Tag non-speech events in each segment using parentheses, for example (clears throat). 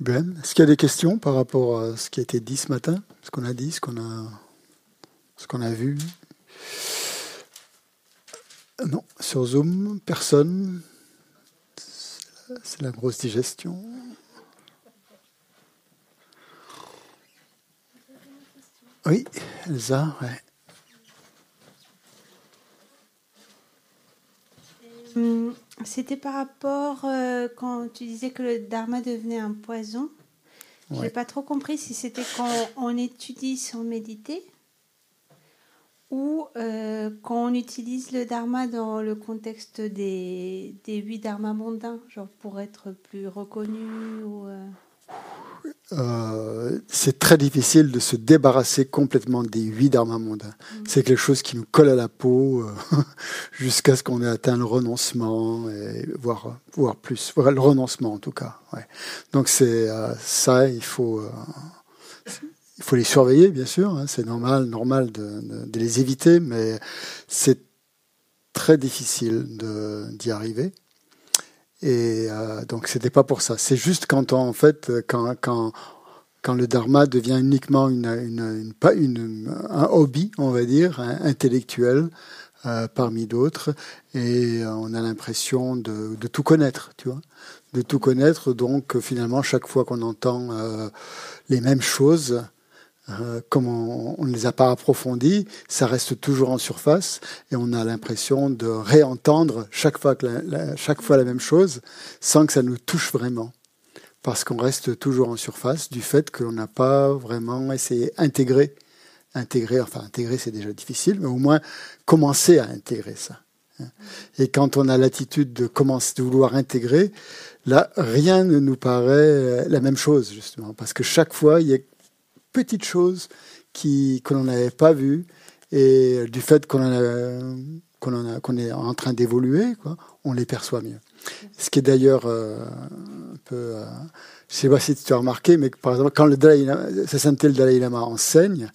Ben, est-ce qu'il y a des questions par rapport à ce qui a été dit ce matin Ce qu'on a dit, ce qu'on a, ce qu'on a vu? Non, sur Zoom, personne. C'est la grosse digestion. Oui, Elsa, ouais. C'était par rapport euh, quand tu disais que le dharma devenait un poison. Je n'ai pas trop compris si c'était quand on étudie sans méditer ou euh, quand on utilise le dharma dans le contexte des, des huit dharmas mondains, genre pour être plus reconnu ou, euh, euh, c'est très difficile de se débarrasser complètement des huit dharmas mondains. Mm. C'est quelque chose qui nous colle à la peau euh, (laughs) jusqu'à ce qu'on ait atteint le renoncement, et voire, voire plus, le renoncement en tout cas. Ouais. Donc c'est euh, ça, il faut, il faut les surveiller bien sûr. Hein. c'est normal, normal de, de, de, les éviter, mais c'est très difficile d'y arriver. Et euh, donc c'était pas pour ça. C'est juste quand on, en fait quand quand quand le dharma devient uniquement une, une, une, une un hobby, on va dire, intellectuel euh, parmi d'autres, et on a l'impression de, de, tout connaître, tu vois, de tout connaître. Donc finalement, chaque fois qu'on entend euh, les mêmes choses, euh, comme on ne les a pas approfondis, ça reste toujours en surface et on a l'impression de réentendre chaque fois, la, chaque fois la même chose sans que ça nous touche vraiment. Parce qu'on reste toujours en surface du fait qu'on n'a pas vraiment essayé d'intégrer. Intégrer, enfin intégrer c'est déjà difficile, mais au moins commencer à intégrer ça. Et quand on a l'attitude de commencer, de vouloir intégrer, là, rien ne nous paraît la même chose, justement. Parce que chaque fois, il y a petites choses qui, que l'on n'avait pas vues et du fait qu'on est en train d'évoluer, on les perçoit mieux. Ce qui est d'ailleurs euh, un peu, euh, je sais pas si tu as remarqué, mais par exemple quand le Dalai Lama, sa sainteté le Dalai Lama enseigne,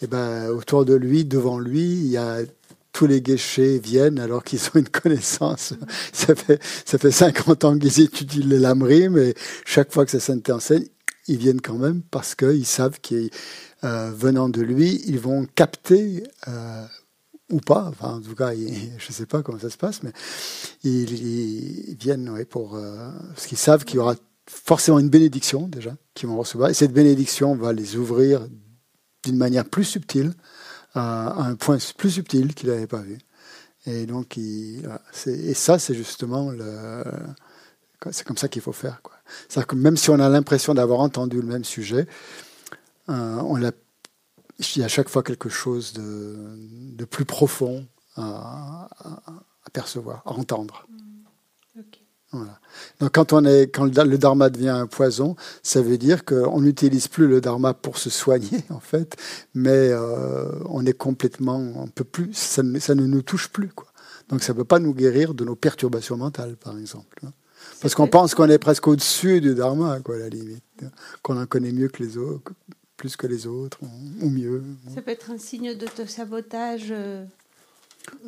et eh ben autour de lui, devant lui, il y a tous les guéchés viennent alors qu'ils ont une connaissance. Ça fait, ça fait 50 ans qu'ils étudient les lamrim et chaque fois que sa sainteté enseigne, ils viennent quand même parce qu'ils savent qu'en euh, venant de lui, ils vont capter, euh, ou pas, enfin, en tout cas, (laughs) je ne sais pas comment ça se passe, mais ils, viennent pour. Euh, parce qu'ils savent qu'il y aura forcément une bénédiction déjà qu'ils vont recevoir, et cette bénédiction va les ouvrir d'une manière plus subtile, à un point plus subtil qu'ils n'avaient pas vu. Et donc, et ça, c'est justement le. C'est comme ça qu'il faut faire. C'est-à-dire que même si on a l'impression d'avoir entendu le même sujet, euh, on a, il y a à chaque fois quelque chose de, de plus profond à, à, percevoir, à entendre. Mm. Voilà. Donc quand, on est, quand le dharma devient un poison, ça veut dire qu'on n'utilise plus le dharma pour se soigner, (laughs) en fait, mais euh, on est complètement, on peut plus, ça, ça ne nous touche plus. Quoi. Donc ça ne peut pas nous guérir de nos perturbations mentales, par exemple. Hein. Parce qu'on pense qu'on est presque au-dessus du dharma, quoi, à la limite. Qu'on en connaît mieux que les autres, plus que les autres, ou mieux. Ça peut être un signe d'autosabotage. Euh,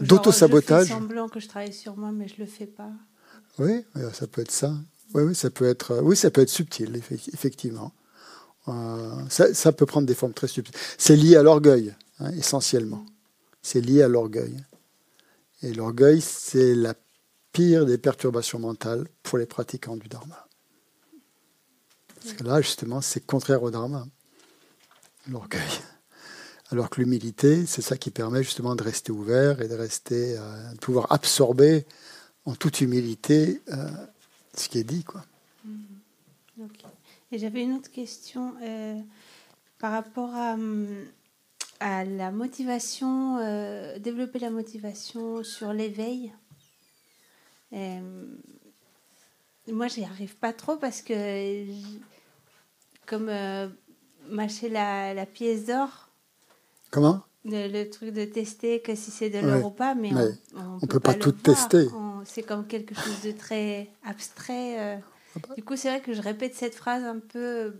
d'autosabotage semblant que je travaille sur moi, mais je le fais pas. Oui, ça peut être ça. Oui, oui, ça peut être, oui, ça peut être subtil, effectivement. Euh, ça, ça, peut prendre des formes très subtiles. C'est lié à l'orgueil, hein, essentiellement. C'est lié à l'orgueil. Et l'orgueil, c'est la pire des perturbations mentales les pratiquants du dharma. Parce que là, justement, c'est contraire au dharma, l'orgueil. Alors que l'humilité, c'est ça qui permet justement de rester ouvert et de rester, euh, pouvoir absorber en toute humilité euh, ce qui est dit, quoi. Mm-hmm. Et j'avais une autre question euh, par rapport à, à la motivation, développer la motivation sur l'éveil. Moi, j'y arrive pas trop parce que, comme euh, mâcher la, la pièce d'or. Comment? Le, truc de tester que si c'est de l'or ou pas, mais on ne peut, pas, tout tester. C'est comme quelque chose de très abstrait. Euh. Ah bah. Du coup, c'est vrai que je répète cette phrase un peu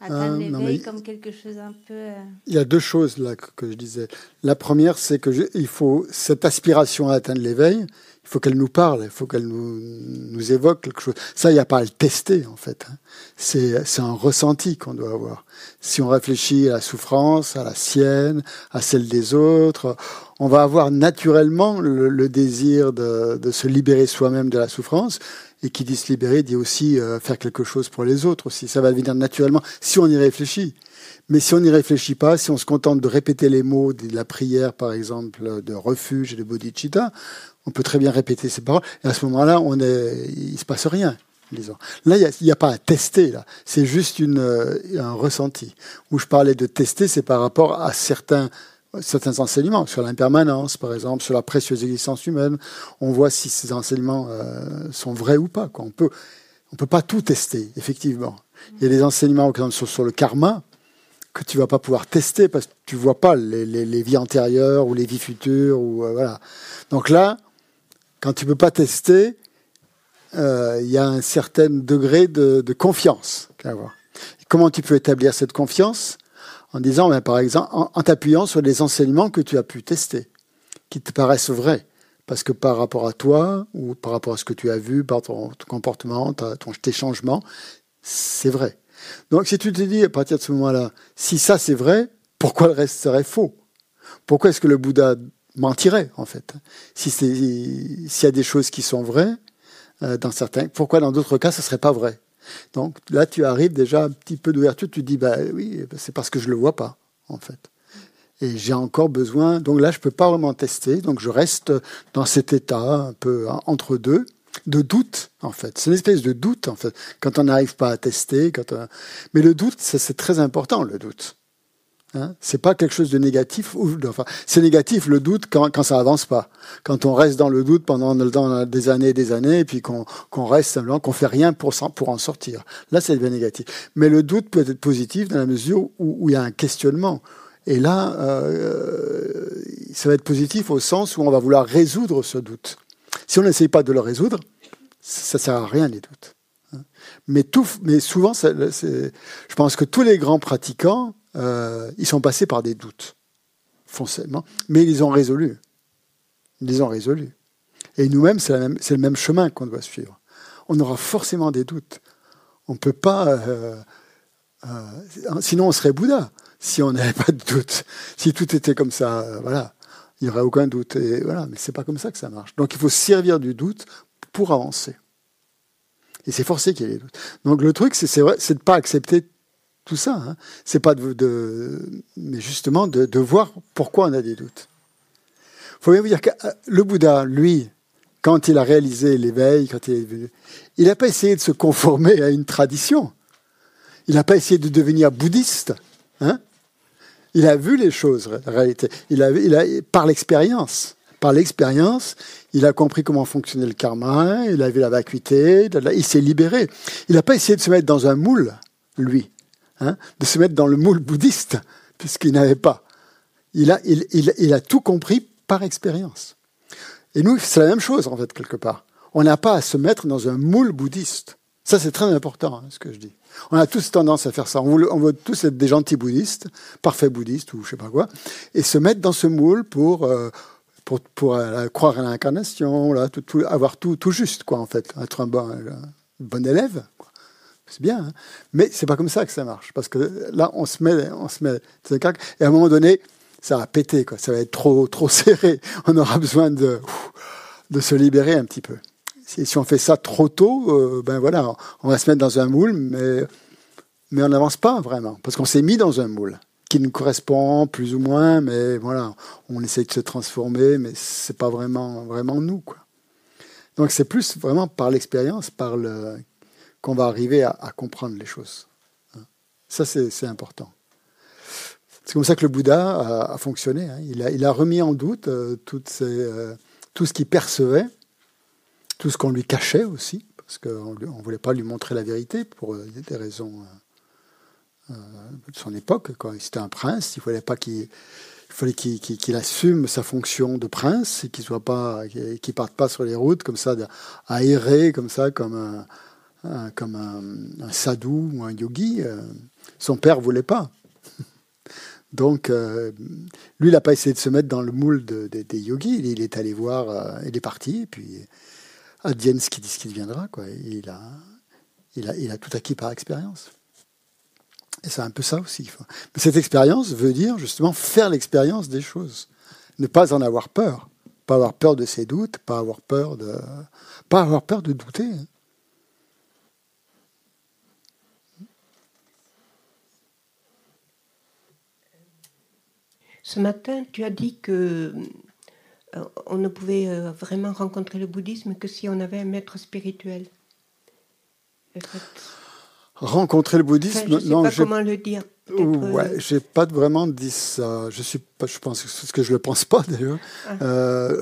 atteindre l'éveil comme quelque chose un peu. Il y a deux choses là que, je disais. La première, c'est que il faut cette aspiration à atteindre l'éveil Il faut qu'elle nous parle, il faut qu'elle nous, nous évoque quelque chose. Ça, il n'y a pas à le tester, en fait. Hein. C'est un ressenti qu'on doit avoir. Si on réfléchit à la souffrance, à la sienne, à celle des autres, on va avoir naturellement le, désir de, de, se libérer soi-même de la souffrance. Et qui dit se libérer dit aussi euh, faire quelque chose pour les autres aussi. Ça va venir naturellement si on y réfléchit. Mais si on n'y réfléchit pas, si on se contente de répéter les mots de la prière, par exemple, de refuge et de bodhicitta, on peut très bien répéter ces paroles. Et à ce moment-là, on est, il se passe rien. Disons. Là, il n'y a, pas à tester. C'est juste euh, un ressenti. Où je parlais de tester, c'est par rapport à certains certains enseignements sur l'impermanence, par exemple, sur la précieuse existence humaine. On voit si ces enseignements euh, sont vrais ou pas. Quoi. On peut, on peut pas tout tester, effectivement. Il y a des enseignements, par exemple, sur, le karma que tu vas pas pouvoir tester parce que tu vois pas les, vies antérieures ou les vies futures ou euh, voilà. Donc là, quand tu peux pas tester, euh, il y a un certain degré de, confiance comment tu peux établir cette confiance? En disant, ben, par exemple, en, t'appuyant sur les enseignements que tu as pu tester, qui te paraissent vrais. Parce que par rapport à toi, ou par rapport à ce que tu as vu, par ton, comportement, ton, tes changements, c'est vrai. Donc si tu te dis à partir de ce moment-là, si ça c'est vrai, pourquoi le reste serait faux? Pourquoi est-ce que le Bouddha mentirait en fait? Si s'il y a des choses qui sont vraies euh, dans certains, pourquoi dans d'autres cas ce serait pas vrai? Donc là tu arrives déjà un petit peu d'ouverture, tu dis bah oui, c'est parce que je le vois pas en fait. Et j'ai encore besoin, donc là je peux pas vraiment tester, donc je reste dans cet état un peu entre deux de doute, en fait. C'est une espèce de doute, en fait, quand on n'arrive pas à tester. Quand Mais le doute, c'est très important, le doute. Hein? C'est pas quelque chose de négatif. Enfin, c'est négatif le doute quand, quand ça avance pas. Quand on reste dans le doute pendant des années et des années, et puis qu'on reste simplement, qu'on fait rien pour, pour en sortir. Là, c'est devient négatif. Mais le doute peut être positif dans la mesure où, il y a un questionnement. Et là, euh, ça va être positif au sens où on va vouloir résoudre ce doute. Si on n'essaye pas de le résoudre, ça ne sert à rien les doutes. Mais, tout, mais souvent, je pense que tous les grands pratiquants, euh, ils sont passés par des doutes, foncièrement, mais ils les ont résolus. Ils les ont résolus. Et nous-mêmes, c'est le même chemin qu'on doit suivre. On aura forcément des doutes. On ne peut pas. Euh, euh, sinon, on serait Bouddha si on n'avait pas de doute. Si tout était comme ça, voilà il n'y aurait aucun doute. Et voilà, mais c'est pas comme ça que ça marche. Donc il faut servir du doute pour avancer. Et c'est forcé qu'il y ait des doutes. Donc le truc, c'est de pas accepter tout ça. Hein. C'est pas de, mais justement de, voir pourquoi on a des doutes. Il faut bien vous dire que euh, le Bouddha, lui, quand il a réalisé l'éveil, quand il est venu, il n'a pas essayé de se conformer à une tradition. Il n'a pas essayé de devenir bouddhiste. Hein il a vu les choses, en réalité. Il a, il par l'expérience. Par l'expérience, il a compris comment fonctionnait le karma, il a vu la vacuité, il s'est libéré. Il n'a pas essayé de se mettre dans un moule, lui, hein, de se mettre dans le moule bouddhiste, puisqu'il n'avait pas. Il a, il, il, a tout compris par expérience. Et nous, c'est la même chose, en fait, quelque part. On n'a pas à se mettre dans un moule bouddhiste. Ça, c'est très important, hein, ce que je dis. On a tous tendance à faire ça. On veut, tous être des gentils bouddhistes, parfaits bouddhistes ou je sais pas quoi, et se mettre dans ce moule pour euh, pour, pour euh, croire à l'incarnation, avoir tout, tout juste, quoi, en fait, être un bon, bon élève. C'est bien, hein mais c'est pas comme ça que ça marche, parce que là, on se met, on se met, et à un moment donné, ça va péter, quoi. Ça va être trop, trop serré. (laughs) On aura besoin de, de se libérer un petit peu si, on fait ça trop tôt, euh, ben voilà, on va se mettre dans un moule, mais, mais on n'avance pas vraiment, parce qu'on s'est mis dans un moule qui nous correspond plus ou moins, mais voilà, on essaye de se transformer, mais c'est pas vraiment, vraiment nous, quoi. Donc c'est plus vraiment par l'expérience, par le qu'on va arriver à, comprendre les choses. Ça, c'est important. C'est comme ça que le Bouddha a, fonctionné. Hein. Il, a, remis en doute euh, euh, tout ce qu'il percevait tout ce qu'on lui cachait aussi, parce qu'on ne voulait pas lui montrer la vérité pour euh, des raisons de son époque. Quand c'était un prince, il fallait pas qu'il fallait qu'il assume sa fonction de prince et qu'il qu'il parte pas sur les routes comme ça à errer comme ça comme un, comme un, sadhu ou un yogi son père voulait pas (laughs) Donc, euh, lui, il n'a pas essayé de se mettre dans le moule des yogis. Il, est allé voir, euh, il est parti, et puis advienne ce qui ce qui deviendra. Quoi. Il, a, il, a, il a tout acquis par expérience. Et c'est un peu ça aussi. Mais cette expérience veut dire justement faire l'expérience des choses. Ne pas en avoir peur. Pas avoir peur de ses doutes, pas avoir peur de, pas avoir peur de douter. Hein. Ce matin, tu as dit que euh, on ne pouvait euh, vraiment rencontrer le bouddhisme que si on avait un maître spirituel. Rencontrer le bouddhisme, je ne sais pas comment le dire. Ouais, euh, j'ai pas vraiment dit ça. Je suis pas, je pense ce que je le pense pas d'ailleurs. Ah.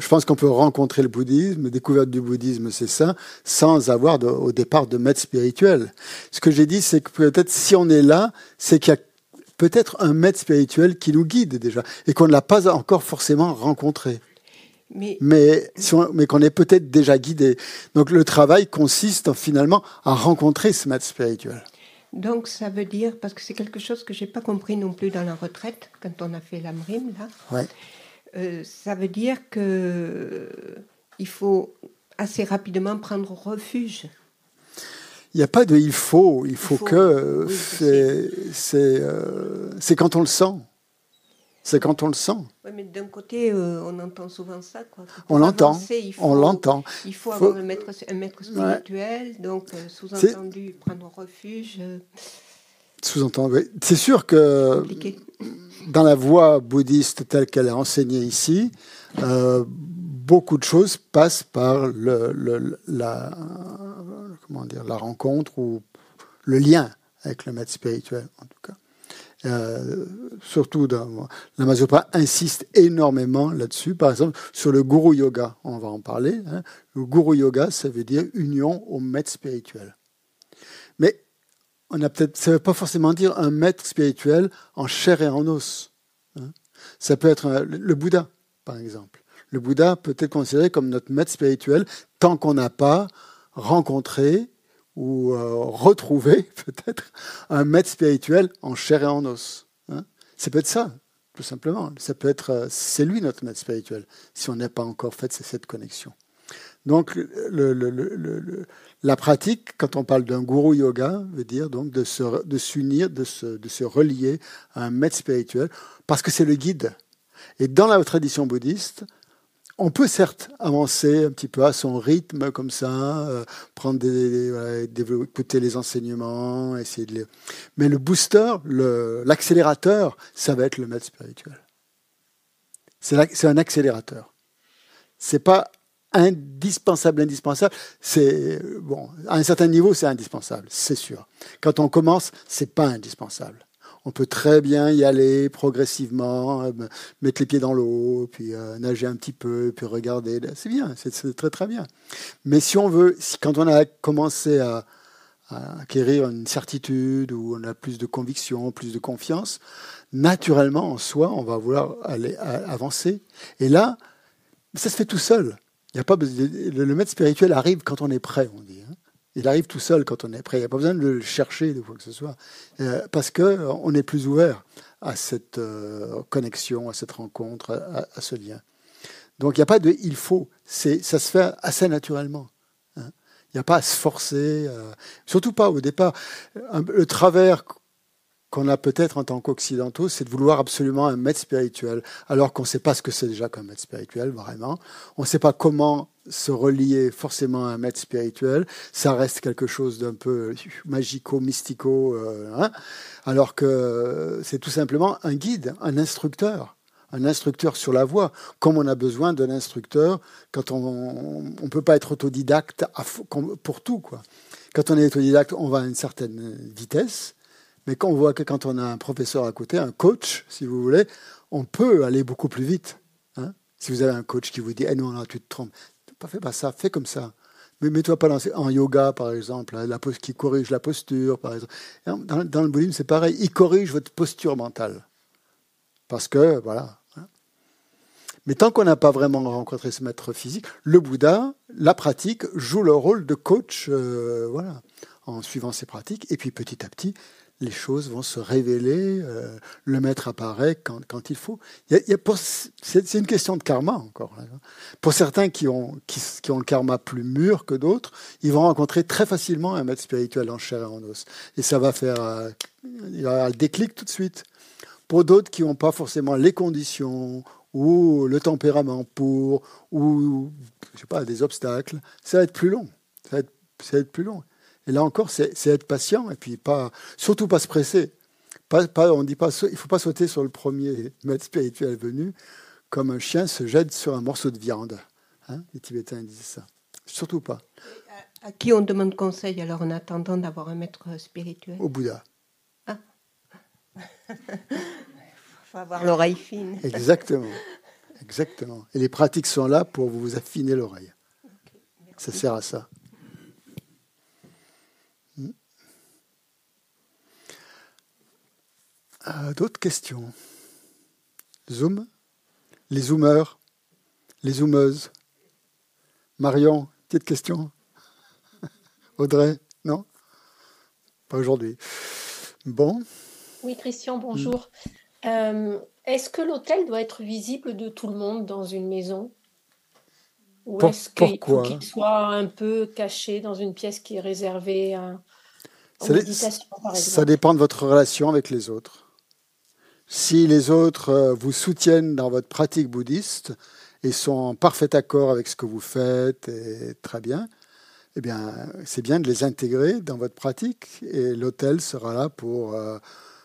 je pense qu'on peut rencontrer le bouddhisme, découverte du bouddhisme, c'est ça, sans avoir au départ de maître spirituel. Ce que j'ai dit, c'est que peut-être si on est là, c'est qu'il y a peut-être un maître spirituel qui nous guide déjà et qu'on ne l'a pas encore forcément rencontré. Mais, mais, mais qu'on est peut-être déjà guidé. Donc le travail consiste finalement à rencontrer ce maître spirituel. Donc ça veut dire, parce que c'est quelque chose que j'ai pas compris non plus dans la retraite, quand on a fait l'AMRIM, là, ouais. Euh, ça veut dire que il faut assez rapidement prendre refuge il n'y a pas de il faut, il faut, que. Euh, c'est quand on le sent. C'est quand on le sent. Oui, mais d'un côté, euh, on entend souvent ça. Quoi. On l'entend. On l'entend. Il faut, avoir un, maître, un maître spirituel, donc euh, sous-entendu prendre refuge. Sous-entendu, C'est sûr que dans la voie bouddhiste telle qu'elle est enseignée ici, beaucoup de choses passent par la rencontre ou le lien avec le maître spirituel, en tout cas. Euh, surtout, dans, la Mazopa insiste énormément là-dessus. Par exemple, sur le Guru Yoga, on va en parler. Hein. Le Guru Yoga, ça veut dire union au maître spirituel. Mais on a peut-être, ça ne veut pas forcément dire un maître spirituel en chair et en os. Hein. Ça peut être le Bouddha, par exemple. Le Bouddha peut être considéré comme notre maître spirituel tant qu'on n'a pas rencontré ou euh, retrouvé (laughs) peut-être un maître spirituel en chair et en os. Hein. ça peut être ça, tout simplement. Ça peut être, euh, c'est lui notre maître spirituel, si on n'a pas encore fait cette connexion. Donc, la pratique, quand on parle d'un guru yoga, veut dire donc de s'unir, de, se, de se relier à un maître spirituel, parce que c'est le guide. Et dans la tradition bouddhiste, on peut certes avancer un petit peu à son rythme comme ça, euh, prendre des, écouter les enseignements, essayer de les... Mais le booster, l'accélérateur, ça va être le maître spirituel. C'est un accélérateur. C'est pas indispensable, indispensable. C'est bon, à un certain niveau, c'est indispensable, c'est sûr. Quand on commence, c'est pas indispensable on peut très bien y aller progressivement, euh, mettre les pieds dans l'eau, puis euh, nager un petit peu, puis regarder. C'est bien, c'est très très bien. Mais si on veut, si, quand on a commencé à, acquérir une certitude ou on a plus de conviction, plus de confiance, naturellement en soi, on va vouloir aller avancer. Et là, ça se fait tout seul. Il a pas le maître spirituel arrive quand on est prêt, on dit. Il arrive tout seul quand on est prêt. Il n'y a pas besoin de le chercher de quoi que ce soit. Euh, parce qu'on est plus ouvert à cette euh, connexion, à cette rencontre, à, ce lien. Donc il n'y a pas de il faut. Ça se fait assez naturellement. Hein. Il n'y a pas à se forcer. Euh, surtout pas au départ. Le travers qu'on a peut-être en tant qu'occidentaux, c'est de vouloir absolument un maître spirituel, alors qu'on ne sait pas ce que c'est déjà qu'un maître spirituel, vraiment. On ne sait pas comment se relier forcément à un maître spirituel. Ça reste quelque chose d'un peu magico, mystico, euh, hein. alors que c'est tout simplement un guide, un instructeur un instructeur sur la voie, comme on a besoin d'un instructeur quand on ne peut pas être autodidacte pour tout. Quoi. Quand on est autodidacte, on va à une certaine vitesse, mais quand on voit que quand on a un professeur à côté, un coach, si vous voulez, on peut aller beaucoup plus vite. Hein. si vous avez un coach qui vous dit eh non, tu te trompes, pas fais pas ça, fais comme ça. Mais mets-toi pas dans, en yoga, par exemple, hein, qui corrige la posture, par exemple. Dans, dans le bouddhisme, c'est pareil, il corrige votre posture mentale. Parce que, voilà. Hein. Mais tant qu'on n'a pas vraiment rencontré ce maître physique, le Bouddha, la pratique, joue le rôle de coach, euh, voilà, en suivant ses pratiques. Et puis petit à petit, les choses vont se révéler, euh, le maître apparaît quand, il faut. c'est une question de karma encore. Pour certains qui ont, qui, ont le karma plus mûr que d'autres, ils vont rencontrer très facilement un maître spirituel en chair et en os. Et ça va faire euh, il va le déclic tout de suite. Pour d'autres qui n'ont pas forcément les conditions ou le tempérament pour, ou je sais pas, des obstacles, ça va être plus long. Ça va ça va être plus long. Et là encore, c'est être patient et puis pas, surtout pas se presser. Pas, pas, on dit pas, il faut pas sauter sur le premier maître spirituel venu comme un chien se jette sur un morceau de viande. Hein Les Tibétains disent ça. Surtout pas. À, qui on demande conseil alors en attendant d'avoir un maître spirituel? Au Bouddha. Ah. Il (laughs) faut avoir l'oreille fine. Exactement. Exactement. Et les pratiques sont là pour vous affiner l'oreille. Ça sert à ça. Euh, d'autres questions. Zoom. Les zoomers. Les zoomeuses. Marion, petite question. (laughs) Audrey Non? Pas aujourd'hui. Bon. Oui, Christian, bonjour. Euh, est-ce que l'hôtel doit être visible de tout le monde dans une maison? Ou est-ce qu'il faut qu'il soit un peu caché dans une pièce qui est réservée à, ça, méditation, par exemple? Ça dépend de votre relation avec les autres. Si les autres euh, vous soutiennent dans votre pratique bouddhiste et sont en parfait accord avec ce que vous faites, très bien, eh bien, c'est bien de les intégrer dans votre pratique et l'hôtel sera là pour, euh,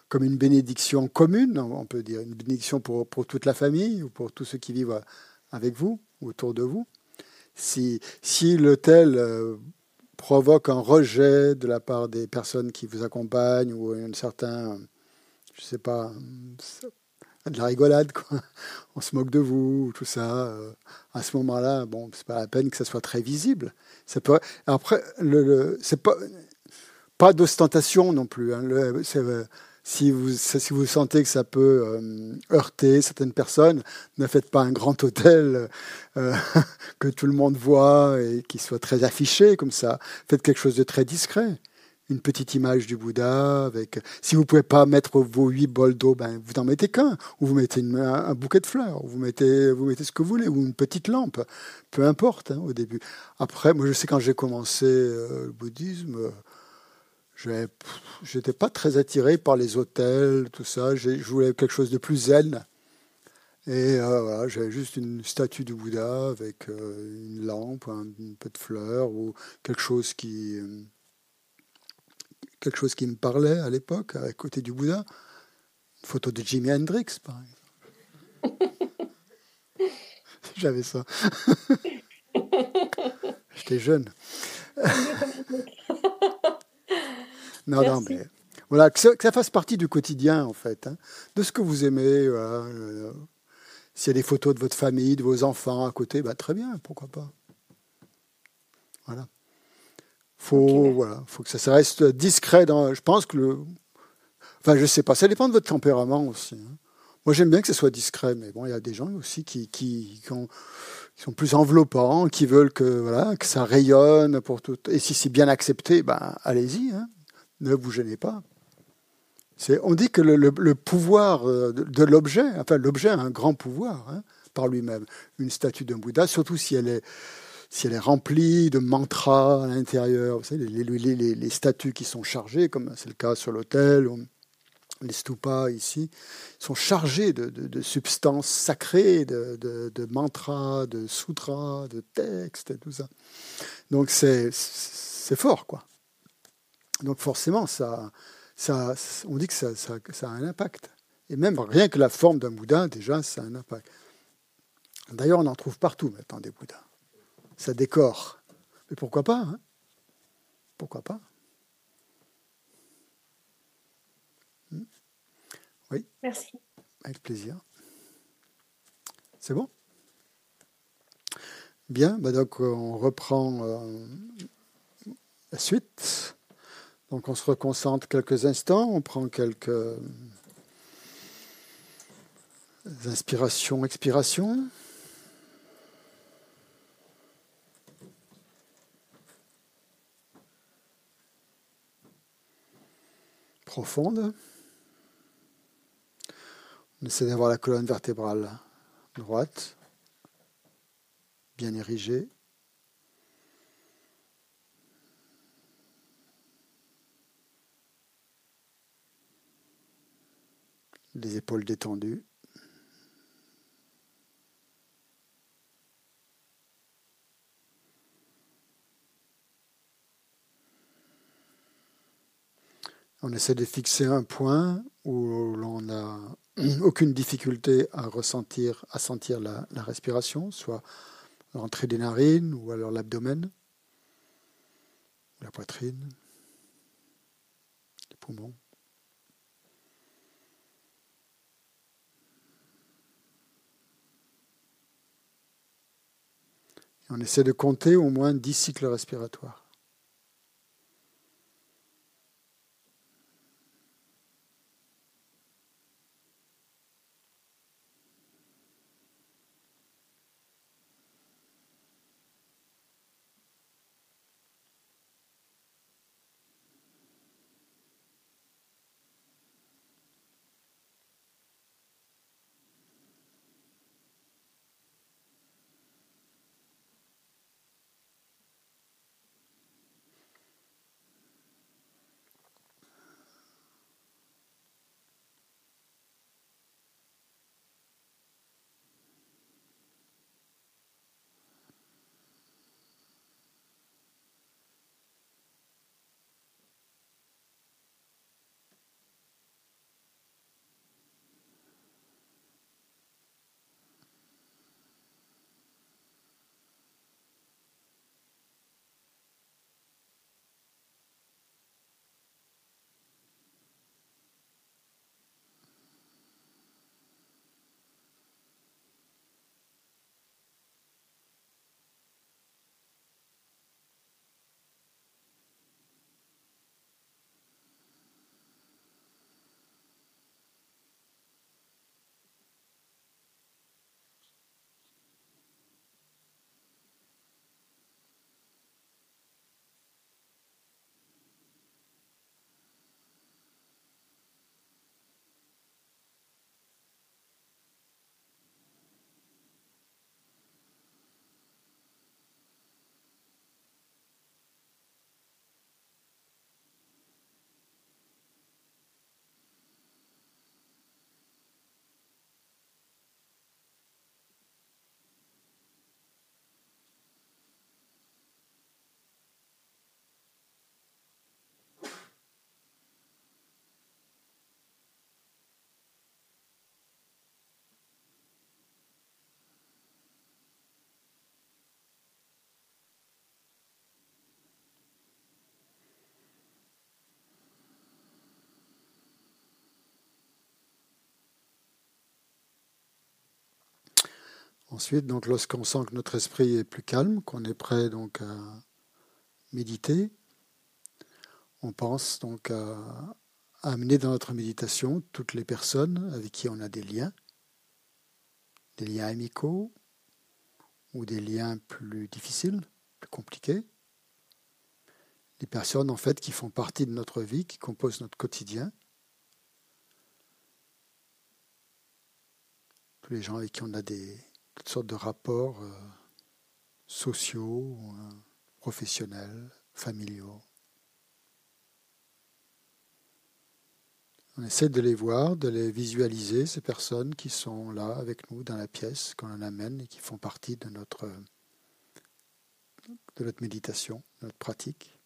comme une bénédiction commune, on peut dire, une bénédiction pour, pour toute la famille ou pour tous ceux qui vivent avec vous, autour de vous. Si, si l'hôtel euh, provoque un rejet de la part des personnes qui vous accompagnent ou un certain je sais pas, de la rigolade, quoi. On se moque de vous, tout ça. Euh, à ce moment-là, bon, c'est pas la peine que ça soit très visible. Ça peut. Après, le, c'est pas pas d'ostentation non plus. Hein. Euh, si vous, si vous sentez que ça peut euh, heurter certaines personnes, ne faites pas un grand hôtel (laughs) que tout le monde voit et qui soit très affiché comme ça. Faites quelque chose de très discret une petite image du Bouddha. Avec, si vous pouvez pas mettre vos huit bols d'eau, ben vous n'en mettez qu'un, ou vous mettez un, bouquet de fleurs, ou vous mettez, vous mettez ce que vous voulez, ou une petite lampe, peu importe hein, au début. Après, moi je sais quand j'ai commencé euh, le bouddhisme, je n'étais pas très attiré par les hôtels, tout ça. Je voulais quelque chose de plus zen. Et euh, voilà, j'avais juste une statue du Bouddha avec euh, une lampe, un, peu de fleurs ou quelque chose qui, quelque chose qui me parlait à l'époque, à côté du Bouddha. Une photo de Jimi Hendrix, par exemple. (laughs) J'avais ça. (laughs) J'étais jeune. (laughs) non, non, mais voilà, que ça, fasse partie du quotidien, en fait, hein, de ce que vous aimez. Euh, s'il y a des photos de votre famille, de vos enfants à côté, bah, très bien, pourquoi pas. Voilà. Faut, voilà, faut que ça reste discret. Dans, je pense que le. Enfin, je sais pas, ça dépend de votre tempérament aussi. Hein. Moi, j'aime bien que ce soit discret, mais bon, il y a des gens aussi qui, qui, sont plus enveloppants, qui veulent que, voilà, que ça rayonne pour tout. Et si c'est bien accepté, ben, allez-y, hein. ne vous gênez pas. On dit que le, le, pouvoir euh, de, l'objet, enfin, l'objet a un grand pouvoir hein, par lui-même. Une statue d'un Bouddha, surtout si elle est si elle est remplie de mantras à l'intérieur, vous savez, les, statues qui sont chargées, comme c'est le cas sur l'autel, les stupas ici, sont chargées de, substances sacrées, de, mantras, de sutras, de textes, et tout ça. Donc c'est fort, quoi. Donc forcément, ça, ça, on dit que ça, ça, a un impact. Et même rien que la forme d'un Bouddha, déjà, ça a un impact. D'ailleurs, on en trouve partout maintenant des Bouddhas ça décore. Mais pourquoi pas hein? Pourquoi pas? Hmm? Oui? Merci. Avec plaisir. C'est bon? Bien, bah donc on reprend euh, la suite. Donc on se reconcentre quelques instants, on prend quelques inspirations, expirations. Profonde. On essaie d'avoir la colonne vertébrale droite, bien érigée. Les épaules détendues. On essaie de fixer un point où l'on n'a (clears throat) aucune difficulté à ressentir, à sentir la, respiration, soit l'entrée des narines ou alors l'abdomen, la poitrine, les poumons. On essaie de compter au moins 10 cycles respiratoires. Ensuite, donc, lorsqu'on sent que notre esprit est plus calme, qu'on est prêt donc à méditer, on pense donc à amener dans notre méditation toutes les personnes avec qui on a des liens, des liens amicaux ou des liens plus difficiles, plus compliqués. Les personnes en fait qui font partie de notre vie, qui composent notre quotidien. Tous les gens avec qui on a des, toutes sortes de rapports euh, sociaux, euh, professionnels, familiaux. On essaie de les voir, de les visualiser, ces personnes qui sont là avec nous dans la pièce, qu'on en amène et qui font partie de notre, de notre méditation, de notre pratique.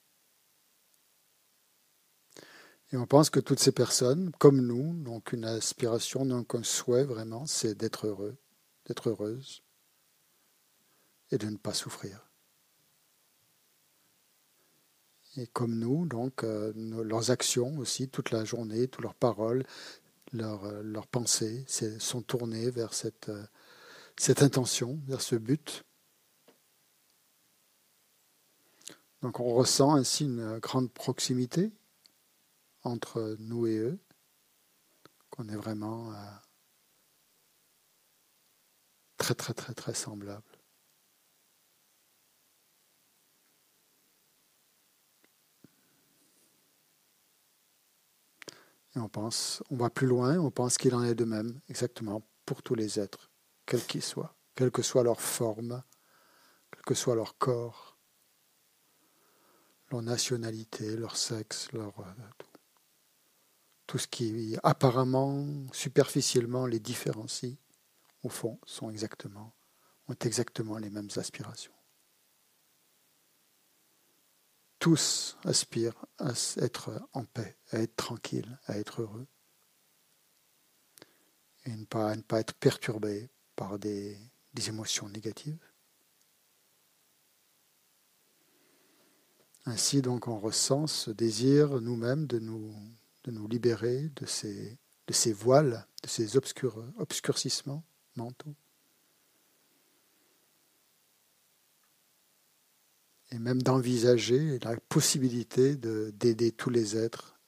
Et on pense que toutes ces personnes, comme nous, n'ont qu'une aspiration, n'ont qu'un souhait vraiment, c'est d'être heureux, d'être heureuse et de ne pas souffrir. Et comme nous, donc, euh, leurs actions aussi, toute la journée, toutes leurs paroles, leurs, euh, pensées sont tournées vers cette, euh, cette intention, vers ce but. Donc on ressent ainsi une grande proximité entre nous et eux, qu'on est vraiment très très très très semblable. Et on pense, on va plus loin, on pense qu'il en est de même, exactement, pour tous les êtres, quels qu'ils soient, quelle que soit leur forme, quel que soit leur corps, leur nationalité, leur sexe, leur euh, tout. tout ce qui apparemment, superficiellement les différencie, au fond, ont exactement les mêmes aspirations. Tous aspirent à être en paix, à être tranquille, à être heureux, et ne pas, ne pas être perturbés par des, émotions négatives. Ainsi donc on ressent ce désir nous-mêmes de nous, libérer de ces voiles, de ces obscurcissements mentaux. Et même d'envisager la possibilité d'aider tous les êtres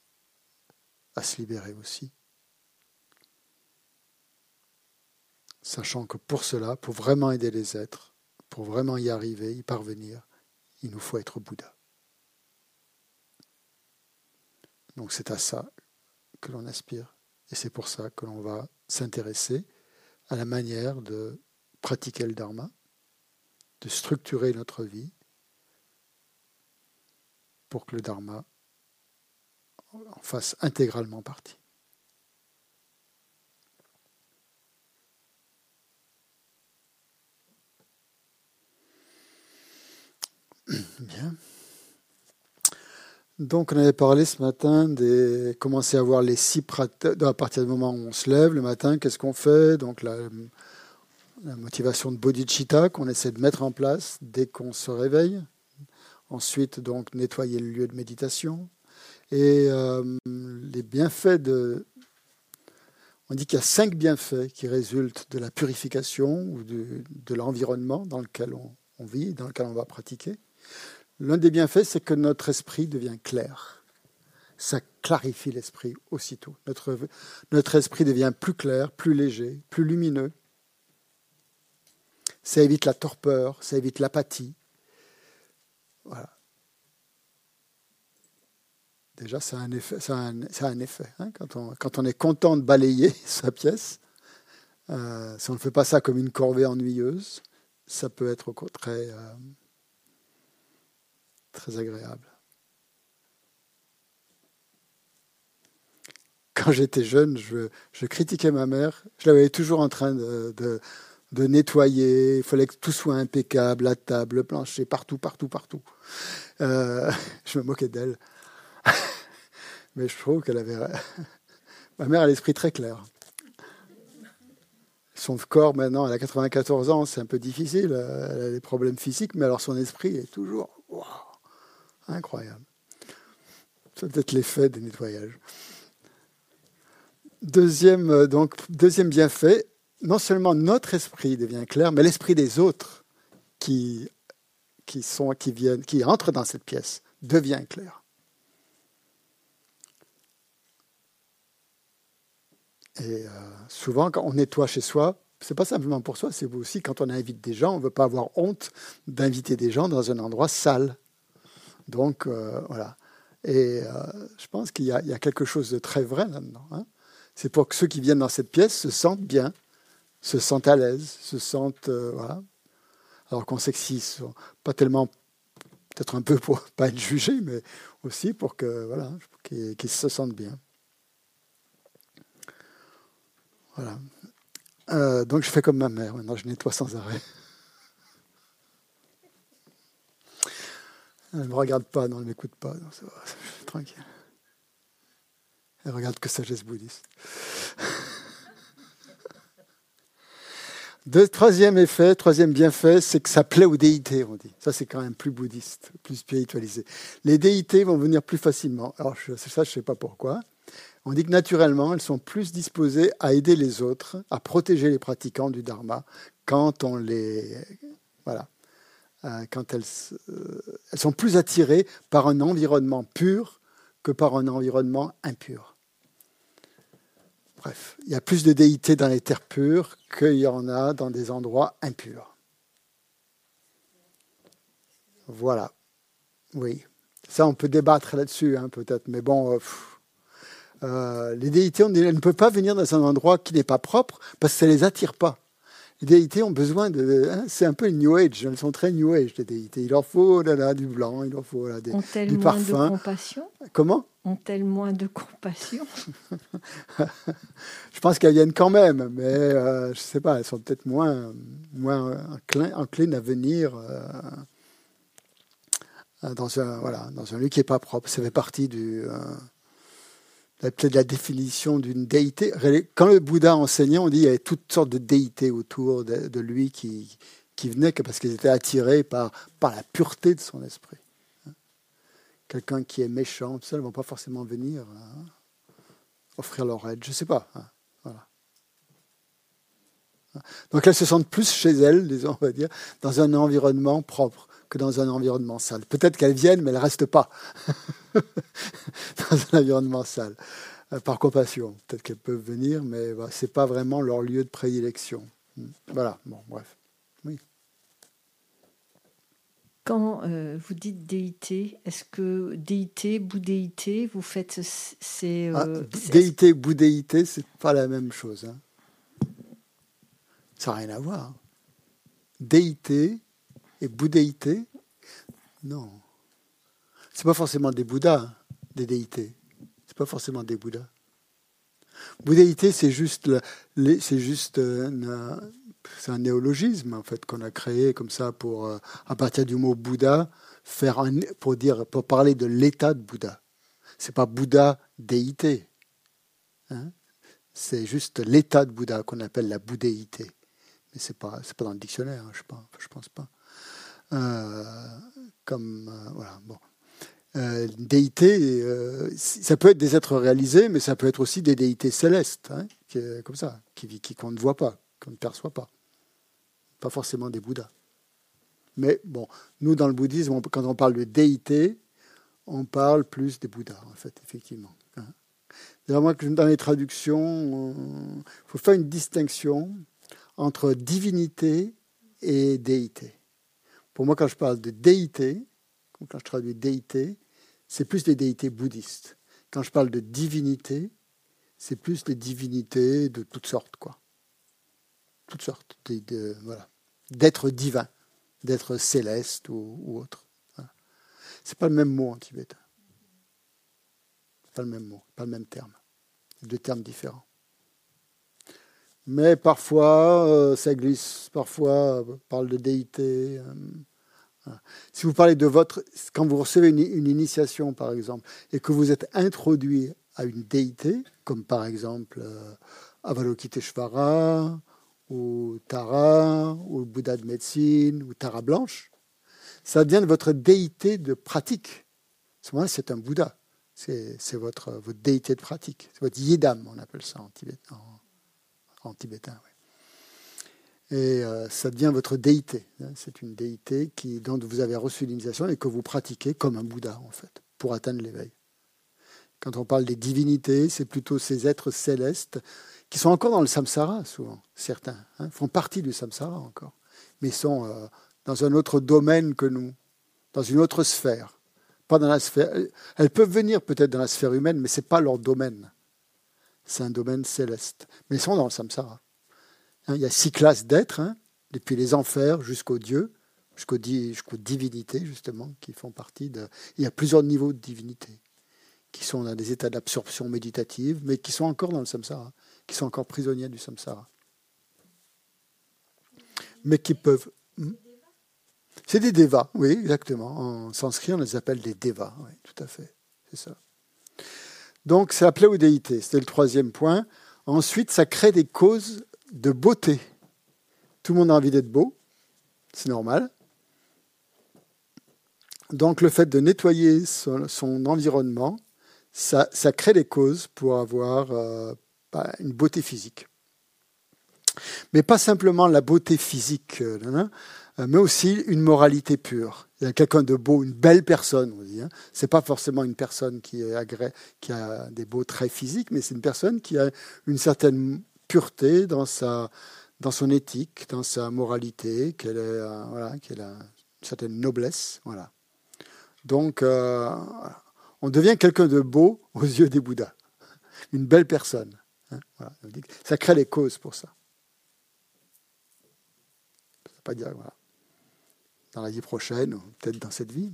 à se libérer aussi. Sachant que pour cela, pour vraiment aider les êtres, pour vraiment y arriver, y parvenir, il nous faut être Bouddha. Donc c'est à ça que l'on aspire. Et c'est pour ça que l'on va s'intéresser à la manière de pratiquer le dharma, de structurer notre vie pour que le dharma en fasse intégralement partie. Bien. Donc, on avait parlé ce matin de commencer à voir les six pratiques. À partir du moment où on se lève le matin, qu'est-ce qu'on fait? Donc, la, motivation de bodhicitta qu'on essaie de mettre en place dès qu'on se réveille. Ensuite, donc, nettoyer le lieu de méditation. Et euh, les bienfaits de. On dit qu'il y a cinq bienfaits qui résultent de la purification ou de, l'environnement dans lequel on vit, dans lequel on va pratiquer. L'un des bienfaits, c'est que notre esprit devient clair. Ça clarifie l'esprit aussitôt. Notre, esprit devient plus clair, plus léger, plus lumineux. Ça évite la torpeur, ça évite l'apathie. Voilà. Déjà, ça a un effet. Quand, on, est content de balayer (laughs) sa pièce, euh, si on ne fait pas ça comme une corvée ennuyeuse, ça peut être au contraire euh, très agréable. Quand j'étais jeune, je, critiquais ma mère. Je la voyais toujours en train de, nettoyer. Il fallait que tout soit impeccable, la table, le plancher, partout, partout, partout. Euh, (laughs) je me moquais d'elle. (laughs) Mais je trouve qu'elle avait... (laughs) ma mère a l'esprit très clair. Son corps, maintenant, elle a 94 ans, c'est un peu difficile. Elle a des problèmes physiques, mais alors son esprit est toujours... Incroyable. C'est peut-être l'effet des nettoyages. Deuxième, euh, donc, deuxième bienfait, non seulement notre esprit devient clair, mais l'esprit des autres qui, qui, sont, qui, viennent, qui entrent dans cette pièce devient clair. Et euh, souvent, quand on nettoie chez soi, c'est pas simplement pour soi, c'est aussi quand on invite des gens, on ne veut pas avoir honte d'inviter des gens dans un endroit sale. Donc, euh, voilà. Et euh, je pense qu'il y, a quelque chose de très vrai là-dedans. Hein. C'est pour que ceux qui viennent dans cette pièce se sentent bien, se sentent à l'aise, se sentent. Euh, voilà. Alors qu'on sait que sont pas tellement. Peut-être un peu pour (laughs) pas être jugés, mais aussi pour que voilà, qu'ils se sentent bien. Voilà. donc je fais comme ma mère. Maintenant, je nettoie sans arrêt. Elle ne me regarde pas, non, elle ne m'écoute pas. (laughs) tranquille. Elle regarde que sagesse bouddhiste. (laughs) troisième effet, troisième bienfait, c'est que ça plaît aux déités, on dit. Ça, c'est quand même plus bouddhiste, plus spiritualisé. Les déités vont venir plus facilement. Alors, ça, je ne sais pas pourquoi. On dit que naturellement, elles sont plus disposées à aider les autres, à protéger les pratiquants du dharma quand on les. Voilà. Euh, quand elles, euh, elles sont plus attirées par un environnement pur que par un environnement impur. Bref, il y a plus de déités dans les terres pures qu'il y en a dans des endroits impurs. Voilà. Oui. Ça, on peut débattre là-dessus, hein, peut-être. Mais bon, Euh, les déités, elles ne peuvent pas venir dans un endroit qui n'est pas propre parce que ça les attire pas. Les déités ont besoin de. Hein, c'est un peu une New Age. Elles sont très New Age, les déités. Il leur faut là, du blanc, il leur faut là, des, du parfum. Moins de compassion Comment? Ont-elles moins de compassion? (laughs) Je pense qu'elles viennent quand même, mais euh, je ne sais pas, elles sont peut-être moins, moins enclines à venir. Euh, dans un, voilà, dans un lieu qui n'est pas propre. Ça fait partie du, peut-être la définition d'une déité. Quand le Bouddha enseignait, on dit qu'il y avait toutes sortes de déités autour de, lui qui, qui venaient parce qu'ils étaient attirés par, la pureté de son esprit. Quelqu'un qui est méchant, tout ça, ne vont pas forcément venir hein, offrir leur aide. Je ne sais pas. Hein. Donc elles se sentent plus chez elles, disons, on va dire, dans un environnement propre que dans un environnement sale. Peut-être qu'elles viennent, mais elles ne restent pas (laughs) dans un environnement sale. Euh, par compassion, peut-être qu'elles peuvent venir, mais bah, ce n'est pas vraiment leur lieu de prédilection. Hmm. Voilà, bon, bref. Oui. Quand euh, vous dites déité, est-ce que déité, boudéité, vous faites ces... Euh, ah, déité, boudéité, c'est pas la même chose. Hein. Ça n'a rien à voir. Déité, et bouddhéité Non. C'est pas forcément des Bouddhas, des déités. C'est pas forcément des Bouddhas. Bouddhéité, c'est juste, c'est juste euh, c'est un néologisme en fait qu'on a créé comme ça pour, euh, à partir du mot Bouddha, faire un, pour dire, pour parler de l'état de Bouddha. C'est pas Bouddha déité. Hein. c'est juste l'état de Bouddha qu'on appelle la bouddhéité. Mais c'est pas, c'est pas dans le dictionnaire, hein, je pense, je pense pas. Euh, comme euh, voilà, bon. Euh, déité, ça peut être des êtres réalisés, mais ça peut être aussi des déités célestes, hein, qui, comme ça, qui, qui qu'on ne voit pas, qu'on ne perçoit pas. Pas forcément des Bouddhas. Mais bon, nous, dans le bouddhisme, quand on parle de déité, on parle plus des Bouddhas, en fait, effectivement. Hein. Moi, dans les traductions, il faut faire une distinction entre divinité et déité. Pour moi, quand je parle de déité, quand je traduis déité, c'est plus des déités bouddhistes. Quand je parle de divinité, c'est plus des divinités de toutes sortes, quoi. Toutes sortes, de, voilà, d'êtres divins, d'êtres célestes ou, ou autres. Voilà. C'est pas le même mot en tibétain. Pas le même mot, pas le même terme. Deux termes différents. Mais parfois, euh, ça glisse. Parfois, on parle de déité. Euh, si vous parlez de votre. Quand vous recevez une, initiation, par exemple, et que vous êtes introduit à une déité, comme par exemple euh, Avalokiteshvara, ou Tara, ou le Bouddha de médecine, ou Tara Blanche, ça devient votre déité de pratique. À ce moment-là, c'est un Bouddha. C'est votre, votre déité de pratique. C'est votre yidam, on appelle ça en tibétain en tibétain. Et euh, ça devient votre déité. Hein. C'est une déité qui, dont vous avez reçu l'initiation et que vous pratiquez comme un Bouddha, en fait, pour atteindre l'éveil. Quand on parle des divinités, c'est plutôt ces êtres célestes qui sont encore dans le samsara, souvent, certains, hein, font partie du samsara encore, mais sont euh, dans un autre domaine que nous, dans une autre sphère. Pas dans la sphère. Elles peuvent venir peut-être dans la sphère humaine, mais ce n'est pas leur domaine c'est un domaine céleste. Mais ils sont dans le samsara. Hein, il y a six classes d'êtres, hein, depuis les enfers jusqu'aux dieux, jusqu'aux divinités, justement, qui font partie de. Il y a plusieurs niveaux de divinité, qui sont dans des états d'absorption méditative, mais qui sont encore dans le samsara, qui sont encore prisonniers du samsara. Mais qui peuvent. Hmm? C'est des devas, oui, exactement. En sanskrit, on les appelle des devas, oui, tout à fait. C'est ça. Donc c'est appelé aux déités, c'était le troisième point. Ensuite, ça crée des causes de beauté. Tout le monde a envie d'être beau, c'est normal. Donc le fait de nettoyer son, environnement, ça, crée des causes pour avoir euh, bah, une beauté physique. Mais pas simplement la beauté physique, euh, euh, mais aussi une moralité pure. Quelqu'un de beau, une belle personne, on dit. Hein. C'est pas forcément une personne qui, a des beaux traits physiques, mais c'est une personne qui a une certaine pureté dans sa, dans son éthique, dans sa moralité, qu'elle euh, voilà, a une certaine noblesse, voilà. Donc, euh, on devient quelqu'un de beau aux yeux des Bouddhas. une belle personne. Hein, ça crée les causes pour ça. Ça pas dire voilà, dans la vie prochaine, ou peut-être dans cette vie.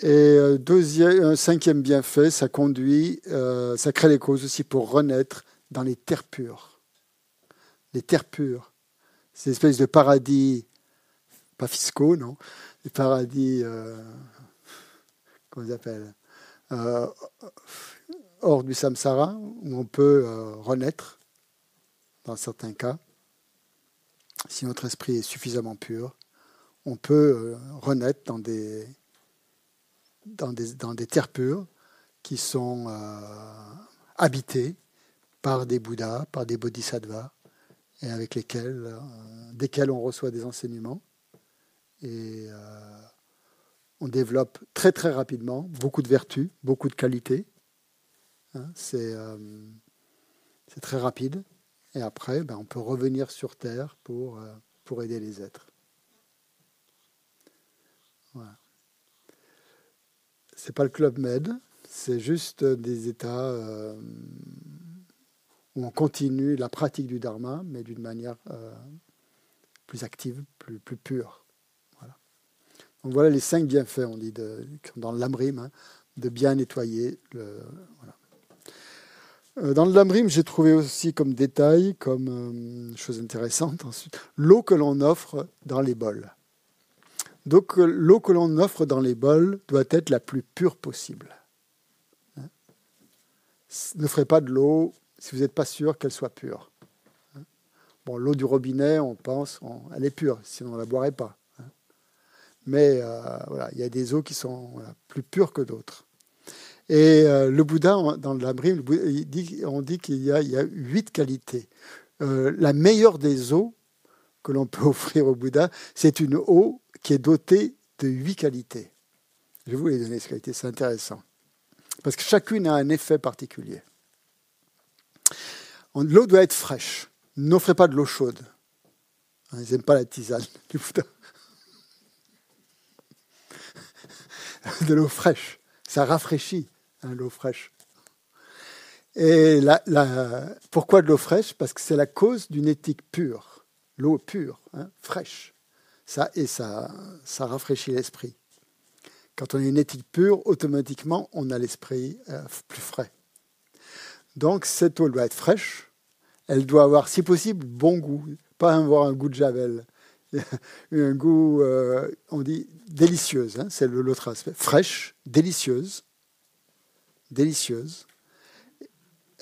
Et euh, deuxième, un cinquième bienfait, ça conduit, euh, ça crée les causes aussi pour renaître dans les terres pures. Les terres pures, ces espèces de paradis, pas fiscaux, non, des paradis, euh, comment ils appellent, hors du samsara, où on peut renaître, dans certains cas, si notre esprit est suffisamment pur, on peut renaître dans des dans des, dans des terres pures qui sont euh, habitées par des Bouddhas, par des Bodhisattvas, et avec lesquels, euh, desquels on reçoit des enseignements. Et euh, on développe très très rapidement beaucoup de vertus, beaucoup de qualités. Hein, c'est très rapide. Et après, ben, on peut revenir sur Terre pour, pour aider les êtres. Voilà c'est pas le Club Med, c'est juste des états euh, où on continue la pratique du Dharma, mais d'une manière euh, plus active, plus, plus pure. Voilà. Donc voilà les cinq bienfaits, on dit, de, dans Lamrim, hein, de bien nettoyer. Le, euh, Dans le Lamrim, j'ai trouvé aussi comme détail, comme chose intéressante ensuite, l'eau que l'on offre dans les bols. Donc l'eau que l'on offre dans les bols doit être la plus pure possible. Hein? Ne ferez pas de l'eau si vous n'êtes pas sûr qu'elle soit pure. Hein? Bon, l'eau du robinet, on pense, elle est pure, sinon on ne la boirait pas. Hein? Mais euh, voilà, il y a des eaux qui sont plus pures que d'autres. Et euh, le Bouddha, dans le Lamrim, on dit qu'il y, a huit qualités. Euh, la meilleure des eaux que l'on peut (laughs) offrir au Bouddha, c'est une eau qui est doté de huit qualités. Je vous les donner, ces qualités, c'est intéressant. Parce que chacune a un effet particulier. L'eau doit être fraîche. N'offrez pas de l'eau chaude. Hein, ils n'aiment pas la tisane (laughs) du (laughs) De l'eau fraîche. Ça rafraîchit, hein, l'eau fraîche. Et pourquoi de l'eau fraîche? Parce que c'est la cause d'une éthique pure. L'eau pure, hein, fraîche ça, et ça, ça rafraîchit l'esprit. Quand on a une éthique pure, automatiquement, on a l'esprit euh, plus frais. Donc, cette eau doit être fraîche. Elle doit avoir, si possible, bon goût. Pas avoir un goût de javel. (laughs) un goût, euh, on dit, délicieuse. Hein, c'est l'autre aspect. Fraîche, délicieuse. Délicieuse.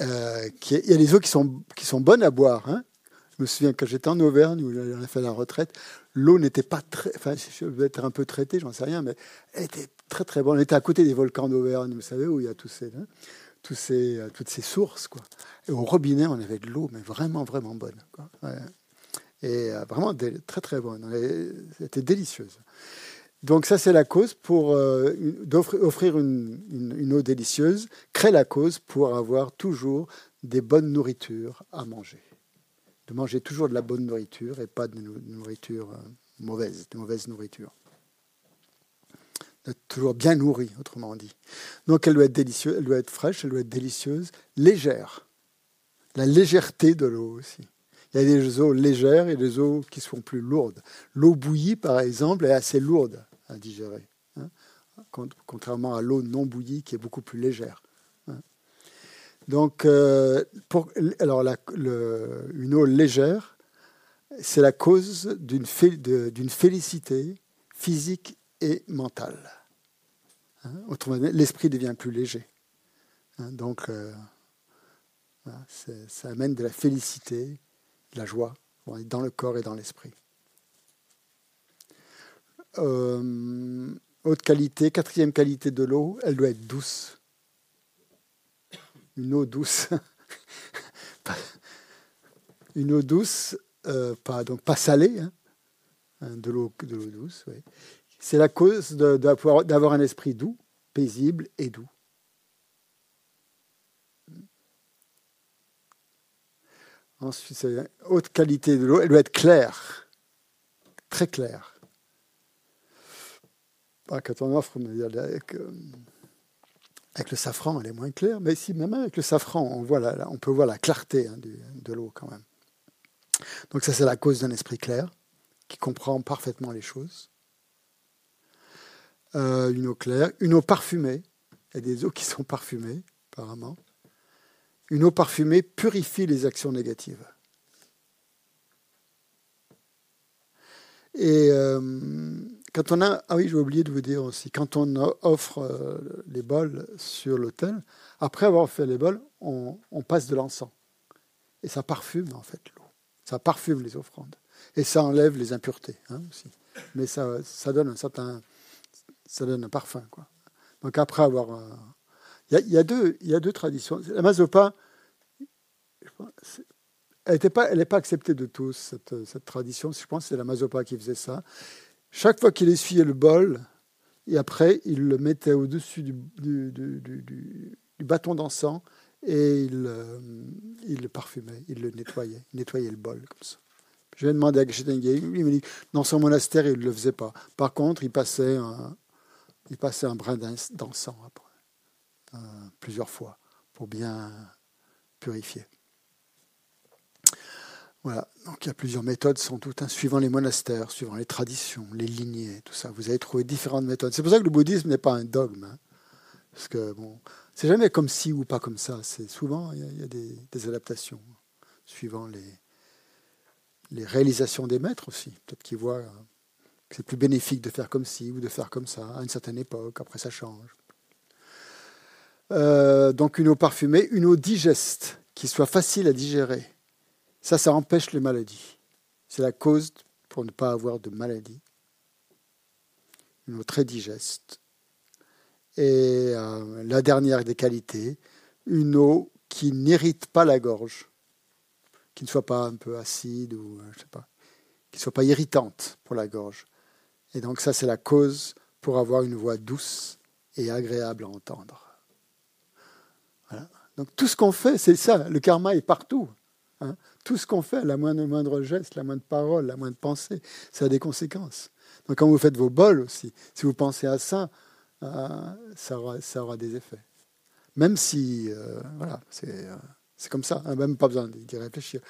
Euh, il y a des eaux qui sont, qui sont bonnes à boire. Hein. Je me souviens quand j'étais en Auvergne, où on a fait la retraite, l'eau n'était pas très. Enfin, je vais être un peu traité, j'en sais rien, mais elle était très très bonne. On était à côté des volcans d'Auvergne, vous savez, où il y a tous ces, hein, euh, toutes ces sources. Quoi. Et au robinet, on avait de l'eau, mais vraiment, vraiment bonne. Et euh, vraiment très très bonne. C'était délicieuse. Donc ça, c'est la cause pour euh, offrir une, eau délicieuse, crée la cause pour avoir toujours des bonnes nourritures à manger de manger toujours de la bonne nourriture et pas de nourriture euh, mauvaise, de mauvaise nourriture. D'être toujours bien nourri, autrement dit. Donc elle doit être délicieuse, elle doit être fraîche, elle doit être délicieuse, légère. La légèreté de l'eau aussi. Il y a des eaux légères et des eaux qui sont plus lourdes. L'eau bouillie, par exemple, est assez lourde à digérer, hein, contrairement à l'eau non bouillie qui est beaucoup plus légère. Donc, euh, alors une eau légère, c'est la cause d'une félicité physique et mentale. Hein, autrement dit, l'esprit devient plus léger. Hein, donc, euh, ça amène de la félicité, la joie dans le corps et dans l'esprit. Euh, haute qualité, quatrième qualité de l'eau, elle doit être douce une eau douce. (laughs) une eau douce, euh, pas, donc pas salée, hein, hein de l'eau douce. C'est la cause d'avoir un esprit doux, paisible et doux. Ensuite, haute qualité de l'eau. Elle doit être claire, très claire. Quand on offre Avec le safran, elle est moins claire, mais ici, même avec le safran, on peut voir la clarté hein, de l'eau quand même. Donc ça, c'est la cause d'un esprit clair qui comprend parfaitement les choses. Euh, une eau claire, une eau parfumée. Il y a des eaux qui sont parfumées, apparemment. Une eau parfumée purifie les actions négatives. Et euh, quand on a, ah oui, j'ai oublié de vous dire aussi, quand on offre euh, les bols sur l'autel, après avoir fait les bols, on, passe de l'encens. Et ça parfume en fait l'eau. Ça parfume les offrandes. Et ça enlève les impuretés hein, aussi. Mais ça, ça donne un certain, ça donne un parfum quoi. Donc après avoir, euh, il y, a deux, il y a deux traditions. La mazopa, elle n'est pas, pas acceptée de tous, cette, cette tradition. Je pense que c'est la Mazopa qui faisait ça. Chaque fois qu'il essuyait le bol, et après, il le mettait au-dessus du, du, du, bâton d'encens et il, euh, il, le parfumait, il le nettoyait, il nettoyait le bol comme ça. Je vais demander à Geshengen, il me dit dans son monastère, il ne le faisait pas. Par contre, il passait un, il passait un brin d'encens après, euh, plusieurs fois, pour bien purifier. Voilà, donc il y a plusieurs méthodes sans doute, hein, suivant les monastères, suivant les traditions, les lignées, tout ça. Vous allez trouver différentes méthodes. C'est pour ça que le bouddhisme n'est pas un dogme. Hein. parce que bon, c'est jamais comme ci ou pas comme ça. C'est souvent il y a, des, adaptations suivant les, les réalisations des maîtres aussi. Peut-être qu'ils voient que c'est plus bénéfique de faire comme ci ou de faire comme ça à une certaine époque. Après, ça change. Euh, donc une eau parfumée, une eau digeste qui soit facile à digérer ça, ça empêche les maladies. C'est la cause pour ne pas avoir de maladie. Une eau très digeste. Et euh, la dernière des qualités, une eau qui n'irrite pas la gorge, qui ne soit pas un peu acide ou euh, je sais pas, qui ne soit pas irritante pour la gorge. Et donc ça, c'est la cause pour avoir une voix douce et agréable à entendre. Donc tout ce qu'on fait, c'est ça. Le karma est partout. Hein. Tout ce qu'on fait, la moindre, moindre geste, la moindre parole, la moindre pensée, ça a des conséquences. Donc quand vous faites vos bols aussi, si vous pensez à ça, euh, ça, aura, ça, aura, des effets. Même si, euh, voilà, euh, c'est comme ça, hein, même pas besoin d'y réfléchir.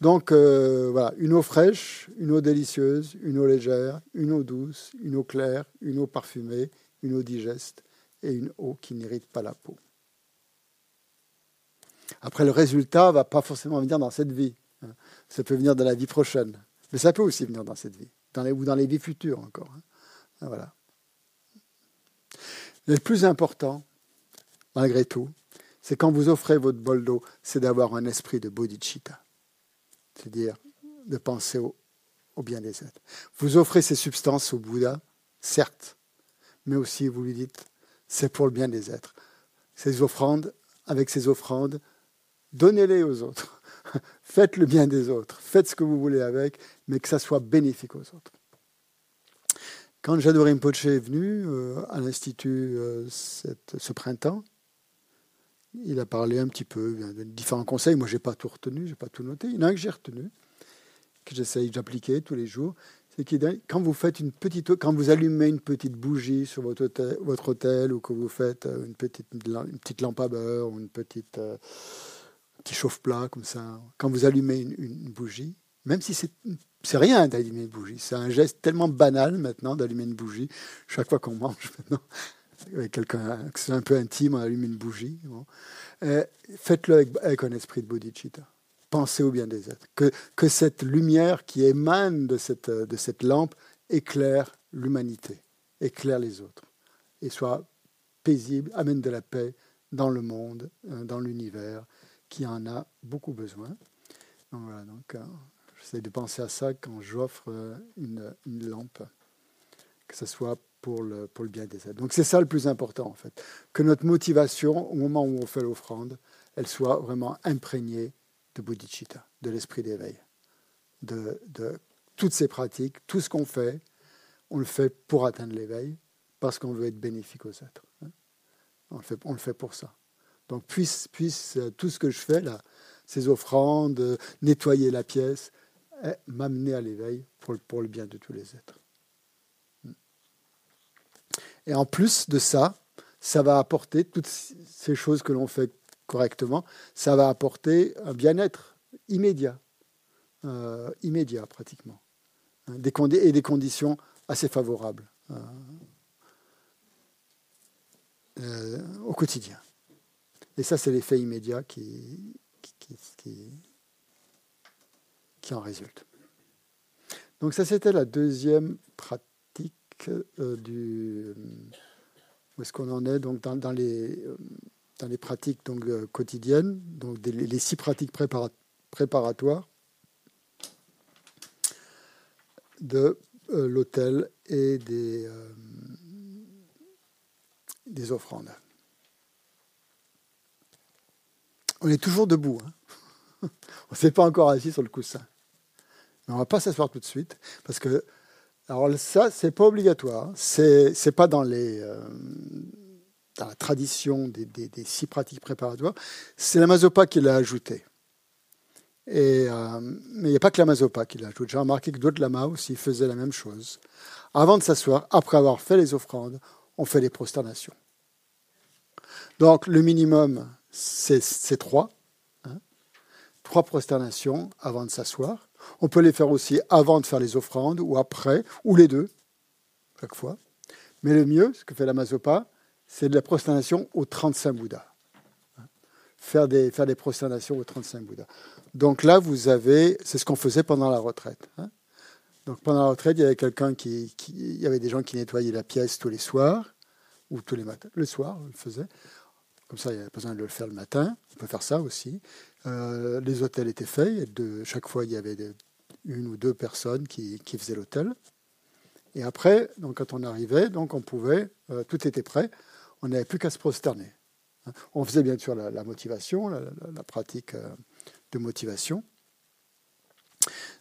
Donc voilà, une eau fraîche, une eau délicieuse, une eau légère, une eau douce, une eau claire, une eau parfumée, une eau digeste et une eau qui n'irrite pas la peau. Après, le résultat ne va pas forcément venir dans cette vie. Hein. Ça peut venir dans la vie prochaine. Mais ça peut aussi venir dans cette vie, ou dans les vies futures encore. Hein. Ah, voilà. Le plus important, malgré tout, c'est quand vous offrez votre bol d'eau, c'est d'avoir un esprit de bodhicitta. C'est-à-dire de penser au, au bien des êtres. Vous offrez ces substances au Bouddha, certes, mais aussi vous lui dites, c'est pour le bien des êtres. Ces offrandes, avec ces offrandes, donnez-les aux autres. (laughs) Faites le bien des autres. Faites ce que vous voulez avec, mais que ça soit bénéfique aux autres. Quand Jadot Rinpoche est venu euh, à l'Institut euh, ce printemps, il a parlé un petit peu de différents conseils. Moi, je n'ai pas tout retenu, je n'ai pas tout noté. Il y en a un que j'ai retenu, que j'essaye d'appliquer tous les jours. C'est que quand vous faites une petite, quand vous allumez une petite bougie sur votre hôtel, votre ou que vous faites euh, une petite, une petite lampe à beurre ou une petite petit chauffe-plat comme ça, quand vous allumez une, bougie, même si c'est c'est rien d'allumer une bougie, c'est un geste tellement banal maintenant d'allumer une bougie. Chaque fois qu'on mange (laughs) maintenant, avec quelqu'un c'est un peu intime, on allume une bougie. Euh, faites-le avec, un esprit de bodhicitta. Pensez au bien des êtres. Que, que cette lumière qui émane de cette, de cette lampe éclaire l'humanité, éclaire les autres, et soit paisible, amène de la paix dans le monde, euh, dans l'univers, qui en a beaucoup besoin. Voilà, donc, euh, j'essaie de penser à ça quand j'offre euh, une, une, lampe, que ce soit pour le, bien des êtres. Donc c'est ça le plus important en fait, que notre motivation au moment où on fait l'offrande, elle soit vraiment imprégnée de bodhicitta, de l'esprit d'éveil, de, toutes ces pratiques, tout ce qu'on fait, on le fait pour atteindre l'éveil, parce qu'on veut être bénéfique aux êtres. Hein. On le fait pour ça. Donc puisse, euh, tout ce que je fais là, ces offrandes, euh, nettoyer la pièce, eh, m'amener à l'éveil pour, le bien de tous les êtres. Hmm. Et en plus de ça, ça va apporter toutes ces choses que l'on fait correctement, ça va apporter un bien-être immédiat, euh, immédiat pratiquement, hein, et des conditions assez favorables au quotidien. Et ça, c'est l'effet immédiat qui, qui, qui, en résulte. Donc ça, c'était la deuxième pratique du... Où est-ce qu'on en est donc dans, dans les dans les pratiques donc, euh, quotidiennes, donc les six pratiques préparatoires de euh, l'autel et des, euh, des offrandes. On est toujours debout. Hein. (laughs) on ne s'est pas encore assis sur le coussin. Mais on ne va pas s'asseoir tout de suite parce que alors ça, c'est pas obligatoire. C'est, c'est pas dans les, dans la tradition des, six pratiques préparatoires, c'est la mazopa qui l'a ajouté. Et, euh, mais il n'y a pas que la mazopa qui l'ajoute. J'ai remarqué que d'autres lamas aussi faisaient la même chose. Avant de s'asseoir, après avoir fait les offrandes, on fait les prosternations. Donc le minimum, c'est trois. Hein. trois prosternations avant de s'asseoir. On peut les faire aussi avant de faire les offrandes ou après, ou les deux, chaque fois. Mais le mieux, ce que fait la mazopa, c'est de la prosternation au 35 Bouddha. Faire des, faire des prosternations au 35 Bouddha. Donc là, vous avez, c'est ce qu'on faisait pendant la retraite. Hein. Donc pendant la retraite, il y avait quelqu'un qui, il y avait des gens qui nettoyaient la pièce tous les soirs ou tous les matins. Le soir, on le faisait. Comme ça, il n'y avait pas besoin de le faire le matin. On peut faire ça aussi. Euh, les hôtels étaient faits. Chaque fois, il y avait une ou deux personnes qui, faisaient l'hôtel. Et après, donc, quand on arrivait, donc on pouvait, euh, tout était prêt on n'avait plus qu'à se prosterner. On faisait bien sûr la, motivation, la, pratique euh, de motivation.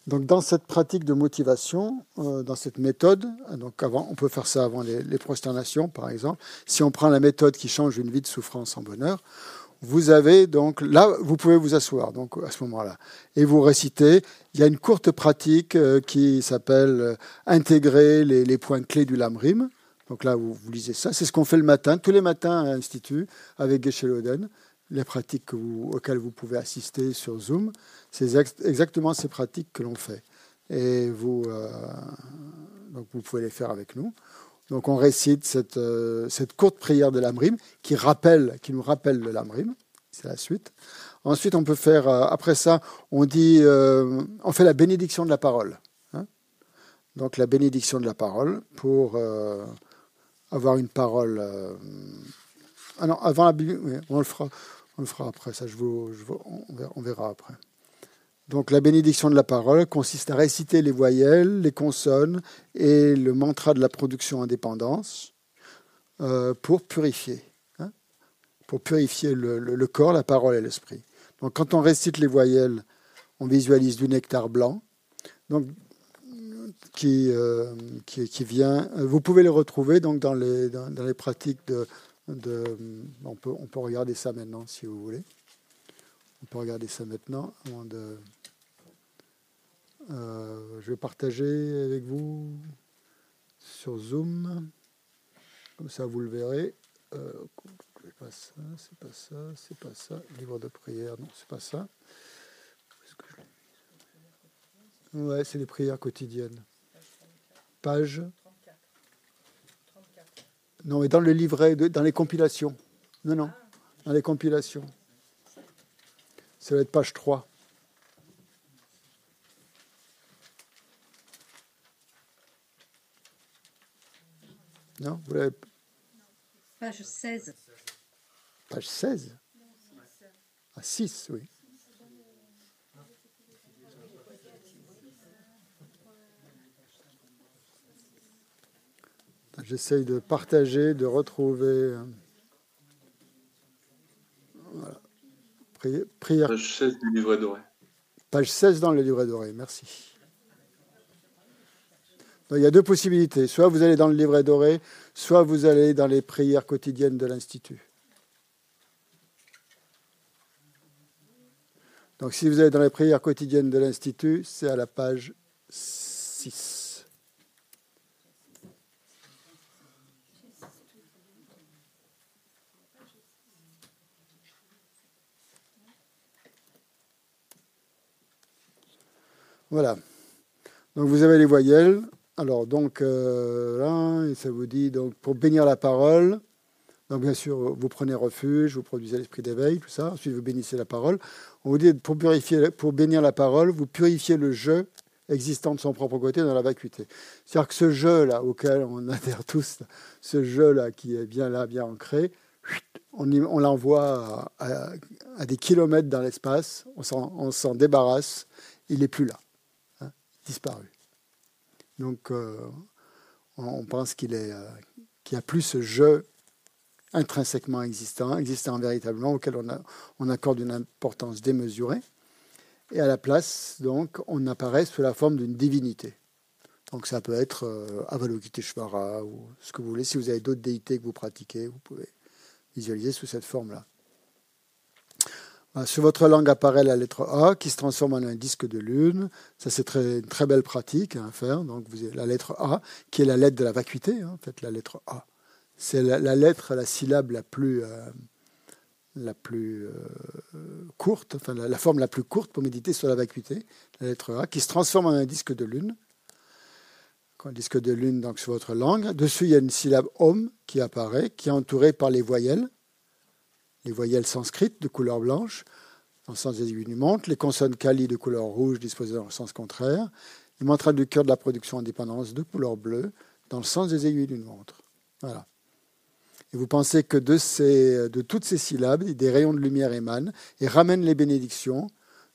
Donc dans cette pratique de motivation, euh, dans cette méthode, donc avant, on peut faire ça avant les, prosternations par exemple. Si on prend la méthode qui change une vie de souffrance en bonheur, vous avez donc là, vous pouvez vous asseoir donc à ce moment-là et vous récitez. Il y a une courte pratique euh, qui s'appelle intégrer les, les, points clés du lamrim. Donc là, vous, lisez ça. C'est ce qu'on fait le matin, tous les matins à l'Institut, avec Geshe Loden. Les pratiques auxquelles vous pouvez assister sur Zoom, c'est exactement ces pratiques que l'on fait. Et vous, euh, donc vous pouvez les faire avec nous. Donc on récite cette, euh, cette courte prière de l'Amrim qui, qui nous rappelle le l'Amrim. C'est la suite. Ensuite, on peut faire, euh, après ça, on dit, on fait la bénédiction de la parole. Hein. donc la bénédiction de la parole pour avoir une parole. Ah non, avant la Bible, on le fera, on le fera après. Ça, je vous, on, verra, après. Donc la bénédiction de la parole consiste à réciter les voyelles, les consonnes et le mantra de la production indépendance euh, pour purifier, hein, pour purifier le, le, corps, la parole et l'esprit. Donc quand on récite les voyelles, on visualise du nectar blanc. Euh, qui, vient. Vous pouvez les retrouver dans les, pratiques de, de, on, peut, on peut regarder ça maintenant si vous voulez. On peut regarder ça maintenant de. Euh, je vais partager avec vous sur Zoom. Comme ça, vous le verrez. Euh, c'est pas ça, c'est pas ça, c'est pas ça. Livre de prière, non, c'est pas ça. Ouais, c'est les prières quotidiennes. Page. Non, mais dans le livret, dans les compilations. Non, non, dans les compilations. Ça va être page 3. Non, vous l'avez. Page 16. Page 16 Ah, 6, oui. J'essaye de partager, de retrouver. Euh, voilà. Prière. Page 16 du livret doré. Page 16 dans le livret doré, merci. Il y a deux possibilités. Soit vous allez dans le livret doré, soit vous allez dans les prières quotidiennes de l'Institut. Donc si vous allez dans les prières quotidiennes de l'Institut, c'est à la page 6. Voilà. Donc vous avez les voyelles, alors donc euh, là, ça vous dit donc pour bénir la parole. Donc bien sûr, vous prenez refuge, vous produisez l'esprit d'éveil, tout ça. Ensuite, vous bénissez la parole. On vous dit pour purifier, pour bénir la parole, vous purifiez le jeu existant de son propre côté dans la vacuité. C'est-à-dire que ce jeu-là, auquel on (laughs) adhère tous, ce jeu-là qui est bien là, bien ancré, on, l'envoie à, des kilomètres dans l'espace, on s'en débarrasse, il n'est plus là, hein, disparu. Donc euh, on pense euh, qu'il n'y a plus ce jeu intrinsèquement existant, existant véritablement, auquel on accorde une importance démesurée. Et à la place, donc, on apparaît sous la forme d'une divinité. Donc ça peut être euh, Avalokiteshvara ou ce que vous voulez. Si vous avez d'autres déités que vous pratiquez, vous pouvez visualiser sous cette forme-là. Sur votre langue apparaît la lettre A qui se transforme en un disque de lune. Ça, c'est très, une très belle pratique à faire. Donc, vous avez la lettre A qui est la lettre de la vacuité, hein, en fait, la lettre A. C'est la, lettre, la syllabe la plus, euh, la plus euh, courte, enfin la, forme la plus courte pour méditer sur la vacuité, la lettre A, qui se transforme en un disque de lune. Un disque de lune donc sur votre langue. Dessus, il y a une syllabe Om qui apparaît, qui est entourée par les voyelles, les voyelles sanscrites de couleur blanche, dans le sens des aiguilles du montre, les consonnes Kali de couleur rouge disposées dans le sens contraire, les mantras du cœur de la production indépendance de couleur bleue, dans le sens des aiguilles d'une montre. Voilà. Et vous pensez que de, ces, de toutes ces syllabes, des rayons de lumière émanent et ramènent les bénédictions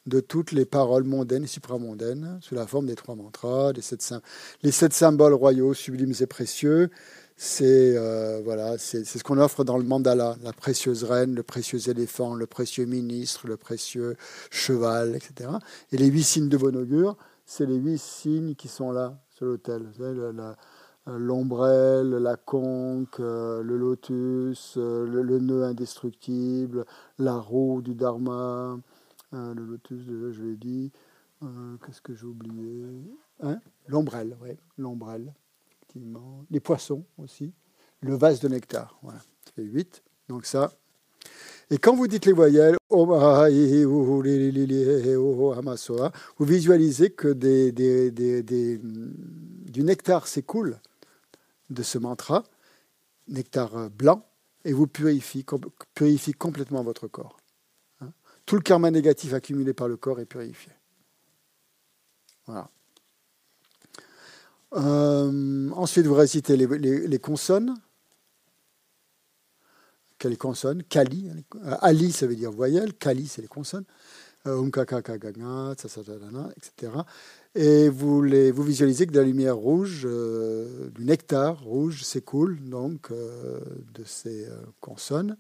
de toutes les paroles mondaines et supramondaines sous la forme des trois mantras, les sept, les sept symboles royaux sublimes et précieux. C'est euh, voilà, ce qu'on offre dans le mandala, la précieuse reine, le précieux éléphant, le précieux ministre, le précieux cheval, etc. Et les huit signes de bon augure, c'est les huit signes qui sont là sur l'autel. Euh, l'ombrelle, la conque, euh, le lotus, le, nœud indestructible, la roue du dharma, le lotus, je l'ai dit. Qu'est-ce que j'ai oublié? Hein? L'ombrelle, oui, l'ombrelle, Les poissons aussi. Le vase de nectar, voilà. Ça fait 8. Donc ça. Et quand vous dites les voyelles, vous visualisez que des, des, des, du nectar s'écoule de ce mantra, nectar blanc, et vous purifie, purifie complètement votre corps. Hein. Tout le karma négatif accumulé par le corps est purifié. Voilà. Euh, ensuite, vous récitez les, consonnes. Quelles consonnes? Kali. Euh, Ali, ça veut dire voyelle. Kali, c'est les consonnes. Um, etc. Et vous, les, vous visualisez que de la lumière rouge, euh, du nectar rouge s'écoule donc euh, de ces euh, consonnes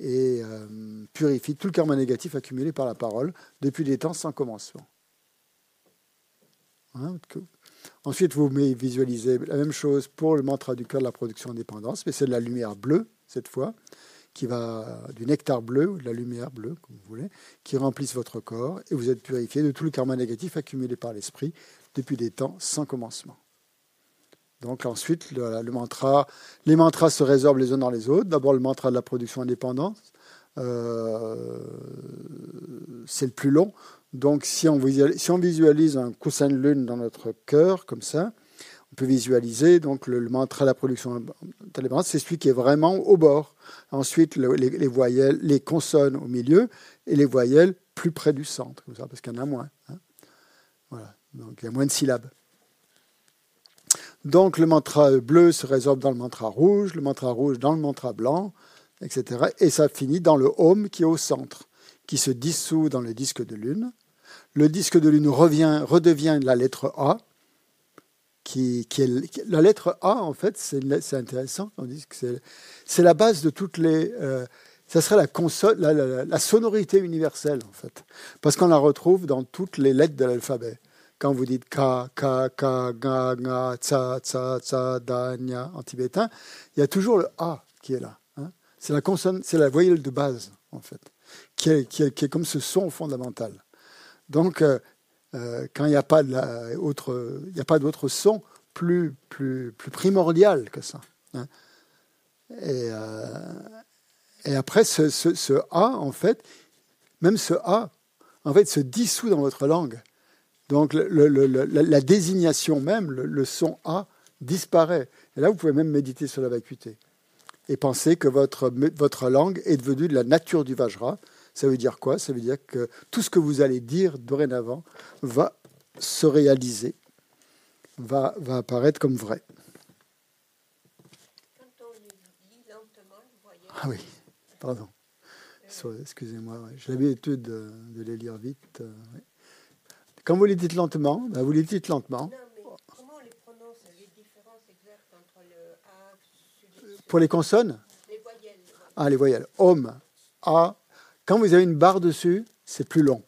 et purifie tout le karma négatif accumulé par la parole depuis des temps sans commencement. Hein, ensuite, vous visualisez la même chose pour le mantra du cœur de la production indépendance, mais c'est de la lumière bleue cette fois qui va du nectar bleu ou de la lumière bleue, comme vous voulez, qui remplissent votre corps et vous êtes purifié de tout le karma négatif accumulé par l'esprit depuis des temps sans commencement. Donc ensuite, les mantras se résorbent les uns dans les autres. D'abord le mantra de la production indépendante, euh, c'est le plus long. Donc si on, visualise, un coussin de lune dans notre cœur, comme ça, on peut visualiser donc le, mantra de la production indépendante, c'est celui qui est vraiment au bord. Ensuite, les, voyelles, les consonnes au milieu et les voyelles plus près du centre, parce qu'il y en a moins. Hein. Voilà, donc il y a moins de syllabes. Donc le mantra bleu se résorbe dans le mantra rouge, le mantra rouge dans le mantra blanc, etc. Et ça finit dans le home qui est au centre, qui se dissout dans le disque de lune. Le disque de lune revient, redevient la lettre A, qui, est la lettre A en fait, c'est intéressant. On dit que c'est la base de toutes les. Euh, ça serait la, console, la, sonorité universelle en fait, parce qu'on la retrouve dans toutes les lettres de l'alphabet. Quand vous dites ka, ka, ka, ga, ga, tsa, tsa, tsa, da, nya en tibétain, il y a toujours le A qui est là. Hein. C'est la consonne, c'est la voyelle de base en fait, qui est, comme ce son fondamental. Donc, euh, euh, quand il n'y a pas d'autre son plus, plus, plus primordial que ça. Hein. Et, euh, et, après, ce, ce, A, en fait, même ce A, en fait, se dissout dans votre langue. Donc la, désignation même, le, son A, disparaît. Et là, vous pouvez même méditer sur la vacuité. Et penser que votre, votre langue est devenue de la nature du Vajra. Ça veut dire quoi? Ça veut dire que tout ce que vous allez dire dorénavant va se réaliser, va, va apparaître comme vrai. Ah oui, pardon. Excusez-moi, j'ai l'habitude de, les lire vite. Euh, Quand vous les dites lentement, ben, vous les dites lentement. comment on les prononce Les différences exactes entre le A Pour les consonnes? Les voyelles. Ah, les voyelles. Om, A. Quand vous avez une barre dessus, c'est plus long.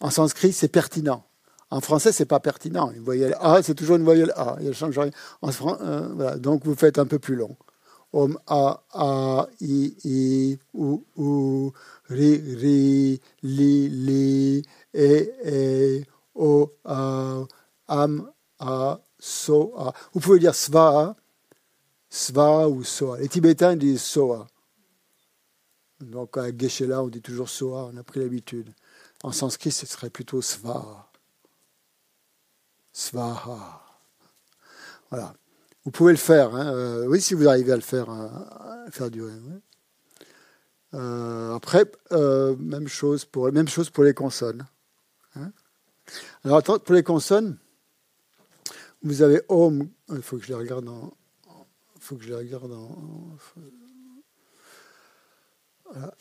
En sanskrit, c'est pertinent. En français, c'est pas pertinent. Une voyelle A, c'est toujours une voyelle A. Il change rien. En, euh. Donc, vous faites un peu plus long. Om, A, A, I, I, U, U, Ri, Ri, Li, Li, E, E, O, A, Am, A, So, A. Vous pouvez dire Sva, Sva ou Soa. Les Tibétains disent Soa. Donc à Geshe-la, on dit toujours Soa, on a pris l'habitude. En sanskrit, ce serait plutôt Sva. Svaha. Voilà. Vous pouvez le faire. Hein. Euh, oui, si vous arrivez à le faire, euh, à faire durer. Euh, après, même, chose pour, même chose pour les consonnes. Hein. Alors, pour les consonnes, vous avez Om. Il faut que je les regarde en. Il faut que je les regarde en.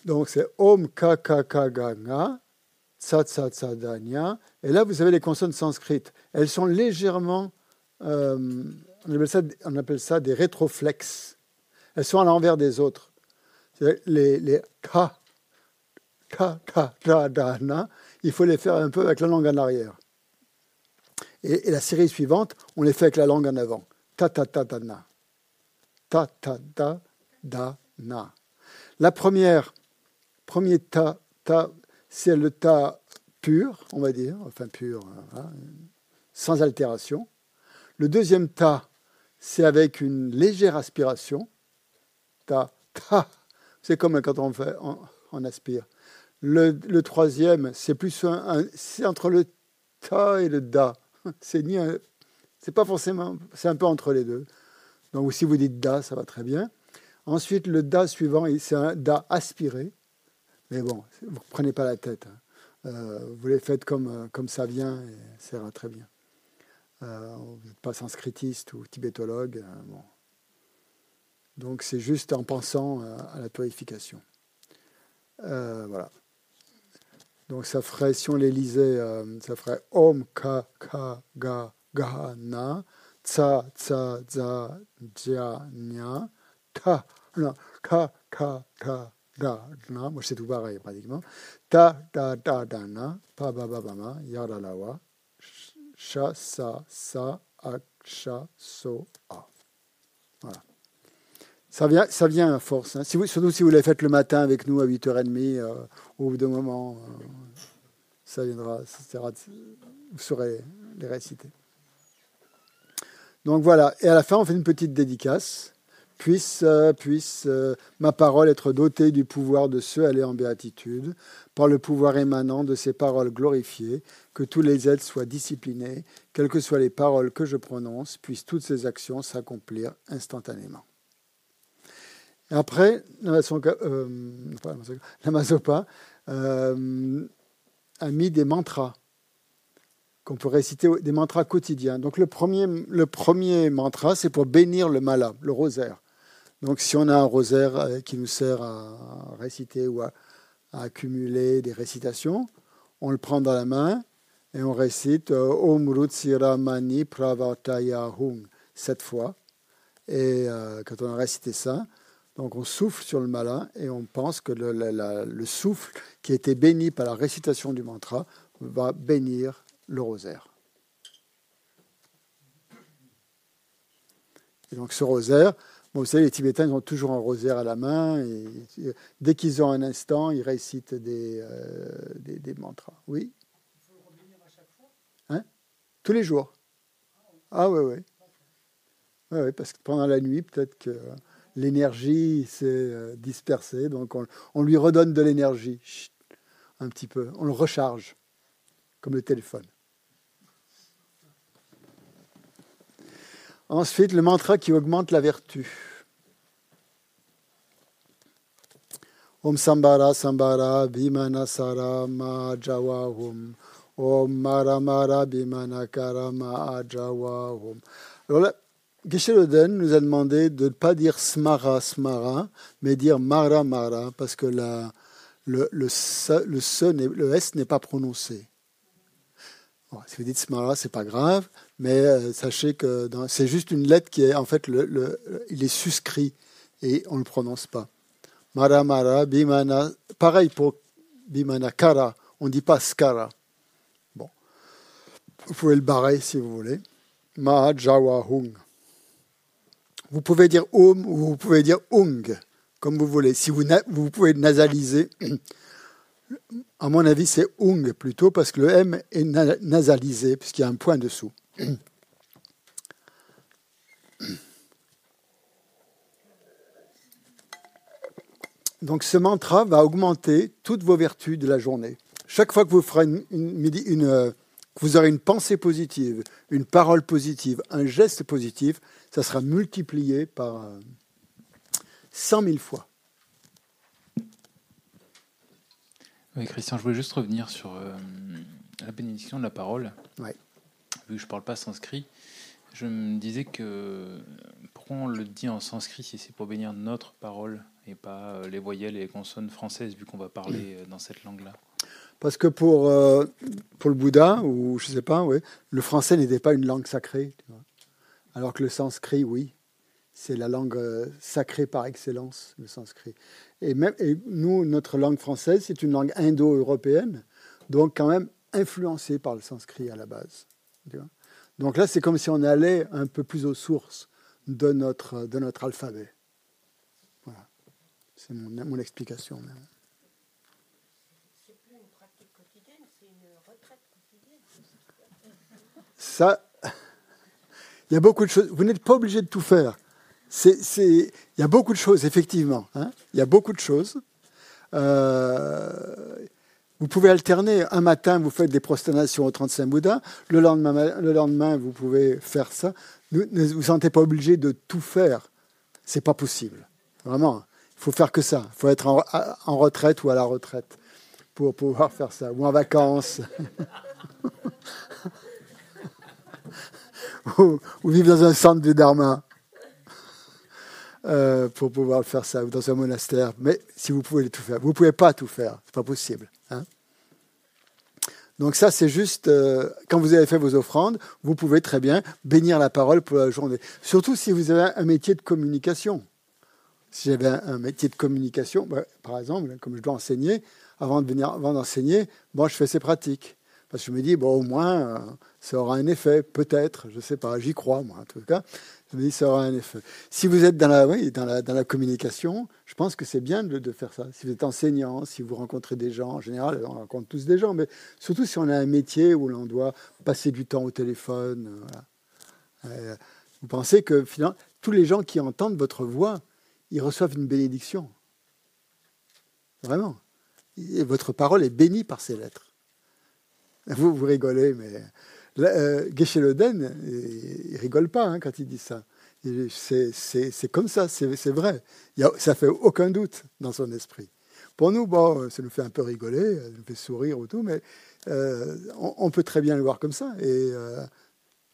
Donc, c'est Om, Ka, Ka, Ka, Ga, Nga. Tsa, Tsa, Tsa, Da, Nya. Et là, vous avez les consonnes sanskrites. Elles sont légèrement on appelle, ça, des rétroflexes. Elles sont à l'envers des autres. Les, les ka, ka, ka, da, da, na, il faut les faire un peu avec la langue en arrière. Et, la série suivante, on les fait avec la langue en avant. Ta, ta, ta, ta, na. Ta, ta, ta, da, na. La première, premier ta, ta, c'est le ta pur, on va dire, enfin pur, hein, sans altération. Le deuxième ta, c'est avec une légère aspiration. Ta, ta. C'est comme quand on, fait, on, aspire. Le, troisième, c'est plus c'est entre le ta et le da. (laughs) C'est ni c'est pas forcément, c'est un peu entre les deux. Donc si vous dites da, ça va très bien. Ensuite, le da suivant, c'est un da aspiré. Mais bon, vous ne prenez pas la tête. Hein. Euh, vous les faites comme, comme ça vient et ça ira très bien. Euh, vous n'êtes pas sanskritiste ou tibétologue. Euh, bon. Donc c'est juste en pensant euh, à la toification. voilà. Donc ça ferait, si on les lisait, ça ferait Om Ka Ka Ga Ga Na Tsa Tsa Za Jia Nya Ta non, Ka Ka Ka Da Na Moi c'est tout pareil pratiquement. Ta Ta Ta Da Na Pa Ba Ba Ba Ma Yara Lawa Sha, Sa, Sa, Ak, Sha, So, A. Voilà. Ça vient, ça vient à force. Hein. Si vous, surtout si vous les faites le matin avec nous à 8h30, euh, au bout d'un moment, euh, ça viendra, ça vous saurez les réciter. Donc voilà, et à la fin, on fait une petite dédicace puisse, euh, puisse euh, ma parole être dotée du pouvoir de ceux aller en béatitude, par le pouvoir émanant de ces paroles glorifiées, que tous les êtres soient disciplinés, quelles que soient les paroles que je prononce, puissent toutes ces actions s'accomplir instantanément. Après, la (laughs) Mazopa euh, a mis des mantras qu'on peut réciter, des mantras quotidiens. Donc le premier, le premier mantra, c'est pour bénir le mala, le rosaire. Donc si on a un rosaire euh, qui nous sert à réciter ou à, accumuler des récitations, on le prend dans la main et on récite euh, Om Rutsiramani Pravataya Hung sept fois. Et euh, quand on a récité ça, donc on souffle sur le malin et on pense que le, le, souffle qui a été béni par la récitation du mantra va bénir le rosaire. Et donc ce rosaire, vous savez, les Tibétains ont toujours un rosaire à la main. Et, dès qu'ils ont un instant, ils récitent des, euh, des, mantras. Oui Il faut revenir à chaque fois hein? Tous les jours. Ah oui, oui. Oui, ouais, parce que pendant la nuit, peut-être que l'énergie s'est euh, dispersée. Donc on, lui redonne de l'énergie. Un petit peu. On le recharge. comme le téléphone. Ensuite, le mantra qui augmente la vertu. Om Sambara Sambara Bhimana Sarama Jawahum. Om Mara Mara Bhimana Karama Ajawahum. Alors là, Geshe-Loden nous a demandé de ne pas dire Smara Smara, mais dire Mara Mara, parce que le, le S n'est pas prononcé si vous dites Smara, c'est pas grave, mais euh, sachez que c'est juste une lettre qui est en fait il est suscrit et on le prononce pas. Mara Mara, Bimana, pareil pour Bimana Kara, on dit pas Skara. Bon, vous pouvez le barrer si vous voulez. Ma Jawa Hung. Vous pouvez dire Om ou vous pouvez dire Ung, comme vous voulez. Si vous, vous pouvez nasaliser à mon avis, c'est ung plutôt parce que le M est nasalisé puisqu'il y a un point dessous. Donc ce mantra va augmenter toutes vos vertus de la journée. Chaque fois que vous, ferez une, euh, vous aurez une pensée positive, une parole positive, un geste positif, ça sera multiplié par euh, cent mille fois. Oui, Christian, je voulais juste revenir sur euh, la bénédiction de la parole. Ouais. Vu que je ne parle pas sanskrit, je me disais que pourquoi on le dit en sanskrit si c'est pour bénir notre parole et pas euh, les voyelles et les consonnes françaises, vu qu'on va parler euh, dans cette langue-là? Parce que pour, pour le Bouddha, ou je ne sais pas, ouais, le français n'était pas une langue sacrée. Alors que le sanskrit, oui. C'est la langue sacrée par excellence, le sanskrit. Et, même, et nous, notre langue française, c'est une langue indo-européenne, donc quand même influencée par le sanskrit à la base. Donc là, c'est comme si on allait un peu plus aux sources de notre, de notre alphabet. Voilà. C'est mon, mon explication. C'est plus une pratique quotidienne, c'est une retraite quotidienne. Ça, (laughs) il y a beaucoup de choses. Vous n'êtes pas obligé de tout faire il y a beaucoup de choses, effectivement. Hein. il y a beaucoup de choses. Euh, vous pouvez alterner. Un matin, vous faites des prosternations au 35 Bouddha. Le lendemain, le lendemain, vous pouvez faire ça. Ne vous sentez pas obligé de tout faire. C'est pas possible. Vraiment. Il faut faire que ça. Il faut être en, en, retraite ou à la retraite pour pouvoir faire ça. Ou en vacances. (laughs) ou, ou, vivre dans un centre de Dharma. Euh, pour pouvoir faire ça, ou dans un monastère. Mais si vous pouvez tout faire, vous ne pouvez pas tout faire, c'est pas possible. Hein. Donc ça, c'est juste, euh, quand vous avez fait vos offrandes, vous pouvez très bien bénir la parole pour la journée. Surtout si vous avez un métier de communication. Si j'avais un, métier de communication, bah, par exemple, comme je dois enseigner, avant de venir, avant d'enseigner, bon, je fais ces pratiques. Parce que je me dis, bon, au moins, euh, ça aura un effet, peut-être, je ne sais pas, j'y crois, moi, en tout cas. Dis, ça aura un effet. Si vous êtes dans la, oui, dans la, dans la communication, je pense que c'est bien de, de, faire ça. Si vous êtes enseignant, si vous rencontrez des gens, en général, on rencontre tous des gens, mais surtout si on a un métier où l'on doit passer du temps au téléphone. Euh, euh, vous pensez que finalement, tous les gens qui entendent votre voix, ils reçoivent une bénédiction. Vraiment. Votre parole est bénie par ces lettres. Vous, vous rigolez, mais euh, Geshe-Loden, il, rigole pas hein, quand il dit ça. C'est comme ça, c'est vrai. Il y ça fait aucun doute dans son esprit. Pour nous, bon, ça nous fait un peu rigoler, ça nous fait sourire ou tout, mais euh, on, peut très bien le voir comme ça. Et euh,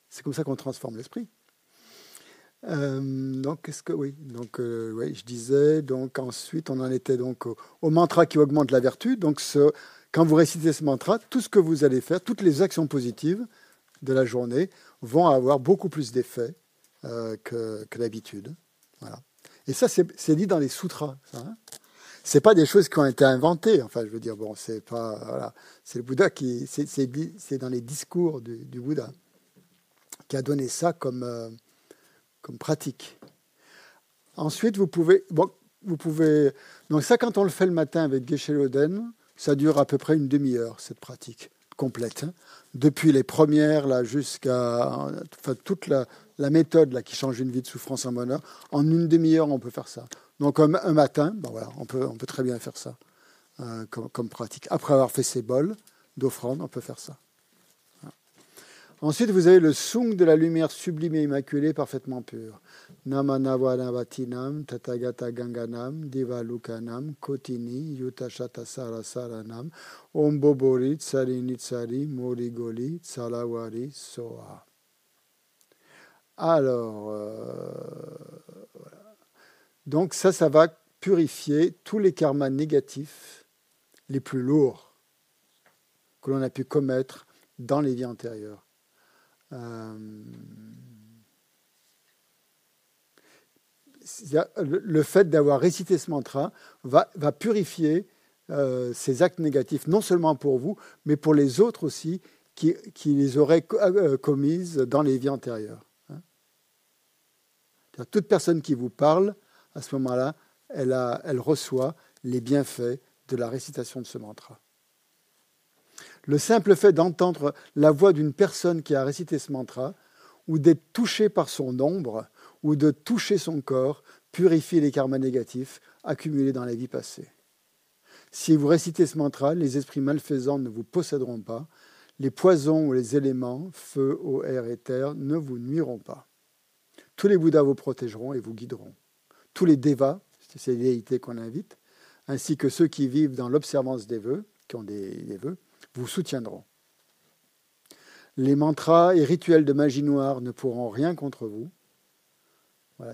c'est comme ça qu'on transforme l'esprit. donc, qu'est-ce que oui Donc, je disais. Donc, ensuite, on en était donc au, mantra qui augmente la vertu. Donc, quand vous récitez ce mantra, tout ce que vous allez faire, toutes les actions positives de la journée vont avoir beaucoup plus d'effet euh, que, d'habitude. Voilà. Et ça, c'est dit dans les sutras. Hein. C'est pas des choses qui ont été inventées. Enfin, je veux dire, bon, c'est pas, voilà, c'est le Bouddha qui, c'est dans les discours du, Bouddha qui a donné ça comme euh, comme pratique. Ensuite, vous pouvez, bon, vous pouvez, donc ça, quand on le fait le matin avec Geshe Loden, ça dure à peu près une demi-heure, cette pratique complète. Hein. Depuis les premières jusqu'à toute la, méthode qui change une vie de souffrance en bonheur, en une demi-heure, on peut faire ça. Donc un, matin, ben voilà, on, peut, on peut très bien faire ça euh, comme, comme, pratique. Après avoir fait ses bols d'offrande, on peut faire ça. Ensuite, vous avez le sung de la lumière sublime et immaculée, parfaitement pure. Namanavanabatinam, Tatagata Ganganam, Divalukanam, Kotini, Yutashata Sarasaranam, Ombobori, Tsari Morigoli, Tsalawari, Soa. Alors, euh, donc ça, ça va purifier tous les karmas négatifs les plus lourds que l'on a pu commettre dans les vies antérieures. Euh, le fait d'avoir récité ce mantra va, purifier euh, ces actes négatifs, non seulement pour vous, mais pour les autres aussi qui, les auraient euh, commises dans les vies antérieures. Hein. Toute personne qui vous parle, à ce moment-là, elle reçoit les bienfaits de la récitation de ce mantra. Le simple fait d'entendre la voix d'une personne qui a récité ce mantra, ou d'être touché par son ombre, ou de toucher son corps, purifie les karmas négatifs accumulés dans la vie passée. Si vous récitez ce mantra, les esprits malfaisants ne vous posséderont pas, les poisons ou les éléments, feu, eau, air et terre, ne vous nuiront pas. Tous les Bouddhas vous protégeront et vous guideront. Tous les Devas, c'est ces déités qu'on invite, ainsi que ceux qui vivent dans l'observance des vœux, qui ont des vœux, vous soutiendront. Les mantras et rituels de magie noire ne pourront rien contre vous.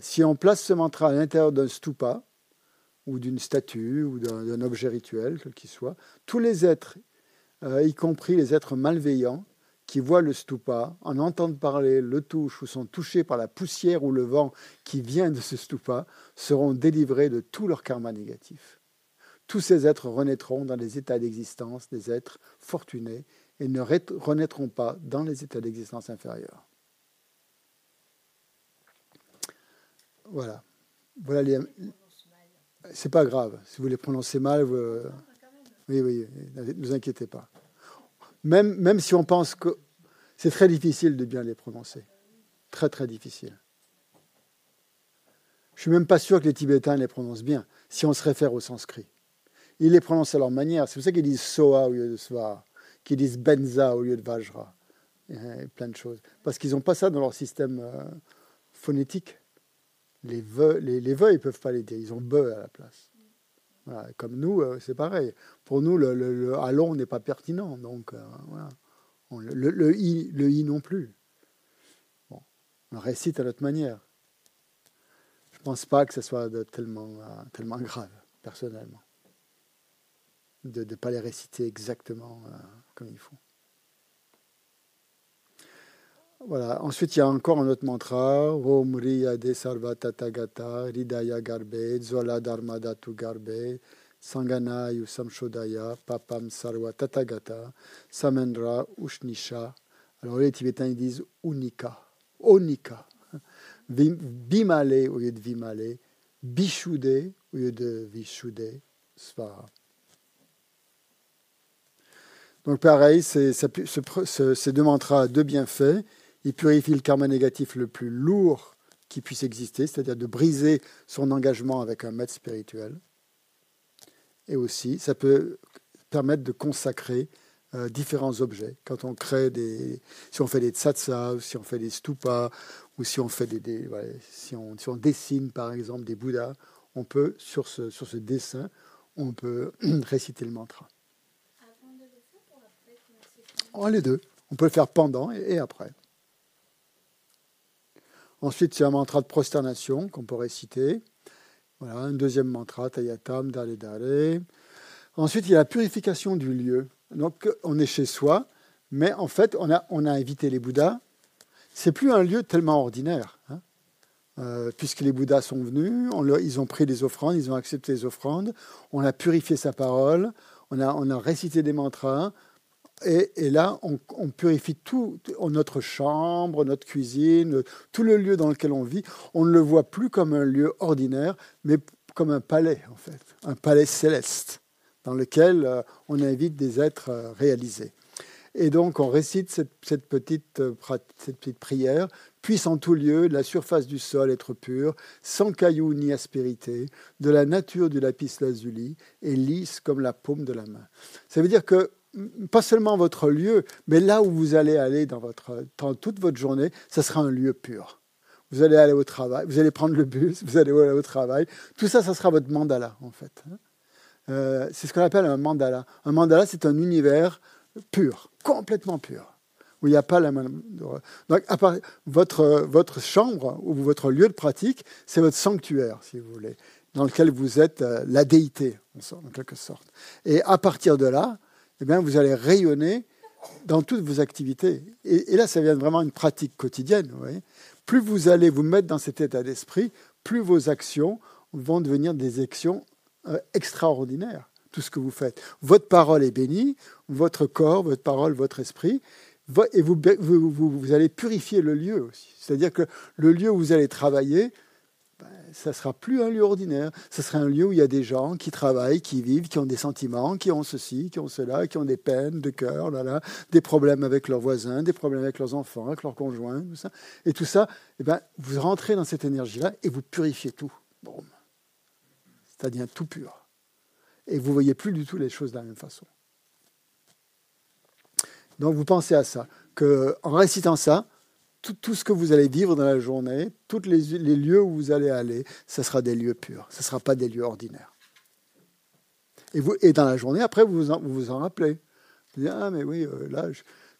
Si on place ce mantra à l'intérieur d'un stupa, ou d'une statue, ou d'un objet rituel, quel qu'il soit, tous les êtres, euh, y compris les êtres malveillants, qui voient le stupa, en entendent parler, le touchent ou sont touchés par la poussière ou le vent qui vient de ce stupa, seront délivrés de tout leur karma négatif. Tous ces êtres renaîtront dans des états d'existence, des êtres fortunés, et ne renaîtront pas dans les états d'existence inférieurs. Voilà. Voilà les. C'est pas grave. Si vous les prononcez mal, vous... oui, oui, ne vous inquiétez pas. Même, même si on pense que c'est très difficile de bien les prononcer. Très, très difficile. Je suis même pas sûr que les Tibétains les prononcent bien, si on se réfère au sanskrit. Ils les prononcent à leur manière. C'est pour ça qu'ils disent Soa au lieu de Sva, qu'ils disent Benza au lieu de Vajra, plein de choses. Parce qu'ils n'ont pas ça dans leur système euh, phonétique. Les vœux, les, ils ne peuvent pas les dire. Ils ont be à la place. Comme nous, euh, c'est pareil. Pour nous, le, le, n'est pas pertinent. Donc, euh, le, le, i, le i non plus. On récite à notre manière. Je ne pense pas que ce soit tellement grave, personnellement de ne pas les réciter exactement euh, comme il faut. Voilà. Ensuite, il y a encore un autre mantra. Om Riyade Sarva Tatagata, Ridaya Garbe, Zola Dharmadatu Garbe, Sangana Samshodaya, Papam Sarva Samendra Ushnisha. Alors les Tibétains ils disent Unika, Onika. Bimale au lieu de Vimale, Bishude au lieu de Vishude, Svara. Donc pareil, ces deux mantras deux bienfaits. Ils purifient le karma négatif le plus lourd qui puisse exister, c'est-à-dire de briser son engagement avec un maître spirituel. Et aussi, ça peut permettre de consacrer euh, différents objets. Quand on crée des, si on fait des tsatsa, si on fait des stupas, ou si on fait des, si, on, si, on, dessine par exemple des bouddhas, on peut sur ce, sur ce dessin, on peut (clears throat) réciter le mantra. Oh, les deux. On peut le faire pendant et, après. Ensuite, c'est un mantra de prosternation qu'on pourrait citer. Voilà, un deuxième mantra, Tayatam, Dale Dale. Ensuite, il y a la purification du lieu. Donc, on est chez soi, mais en fait, on a, invité les Bouddhas. C'est plus un lieu tellement ordinaire, hein. euh, puisque les Bouddhas sont venus, ils ont pris des offrandes, ils ont accepté les offrandes, on a purifié sa parole, on a récité des mantras, et, là, on, purifie tout, notre chambre, notre cuisine, tout le lieu dans lequel on vit. On ne le voit plus comme un lieu ordinaire, mais comme un palais, en fait, un palais céleste, dans lequel euh, on invite des êtres euh, réalisés. Et donc, on récite cette, petite, euh, cette petite prière puisse en tout lieu la surface du sol être pure, sans cailloux ni aspérité, de la nature du lapis lazuli et lisse comme la paume de la main. Ça veut dire que pas seulement votre lieu, mais là où vous allez aller dans, votre, dans toute votre journée, ça sera un lieu pur. Vous allez aller au travail, vous allez prendre le bus, vous allez aller au travail. Tout ça, ça sera votre mandala, en fait. Hein. Euh, c'est ce qu'on appelle un mandala. Un mandala, c'est un univers pur, complètement pur, où il n'y a pas la Donc, à part, votre, votre chambre ou votre lieu de pratique, c'est votre sanctuaire, si vous voulez, dans lequel vous êtes euh, la déité, en quelque sorte. Et à partir de là, eh bien, vous allez rayonner dans toutes vos activités. Et, là, ça vient vraiment une pratique quotidienne. plus vous allez vous mettre dans cet état d'esprit, plus vos actions vont devenir des actions euh, extraordinaires. Tout ce que vous faites. Votre parole est bénie, votre corps, votre parole, votre esprit, et vous allez purifier le lieu aussi. C'est-à-dire que le lieu où vous allez travailler, ça ne sera plus un lieu ordinaire. Ce sera un lieu où il y a des gens qui travaillent, qui vivent, qui ont des sentiments, qui ont ceci, qui ont cela, qui ont des peines de cœur, là, là, des problèmes avec leurs voisins, des problèmes avec leurs enfants, avec leurs conjoints, tout ça. Et tout ça, eh ben, vous rentrez dans cette énergie-là et vous purifiez tout. C'est-à-dire tout pur. Et vous ne voyez plus du tout les choses de la même façon. Donc vous pensez à ça, qu'en récitant ça, tout, ce que vous allez vivre dans la journée, tous les, lieux où vous allez aller, ce sera des lieux purs. Ce ne sera pas des lieux ordinaires. Et, vous, et dans la journée, après, vous vous en, vous, en rappelez. Vous dites, ah, mais oui, euh, là,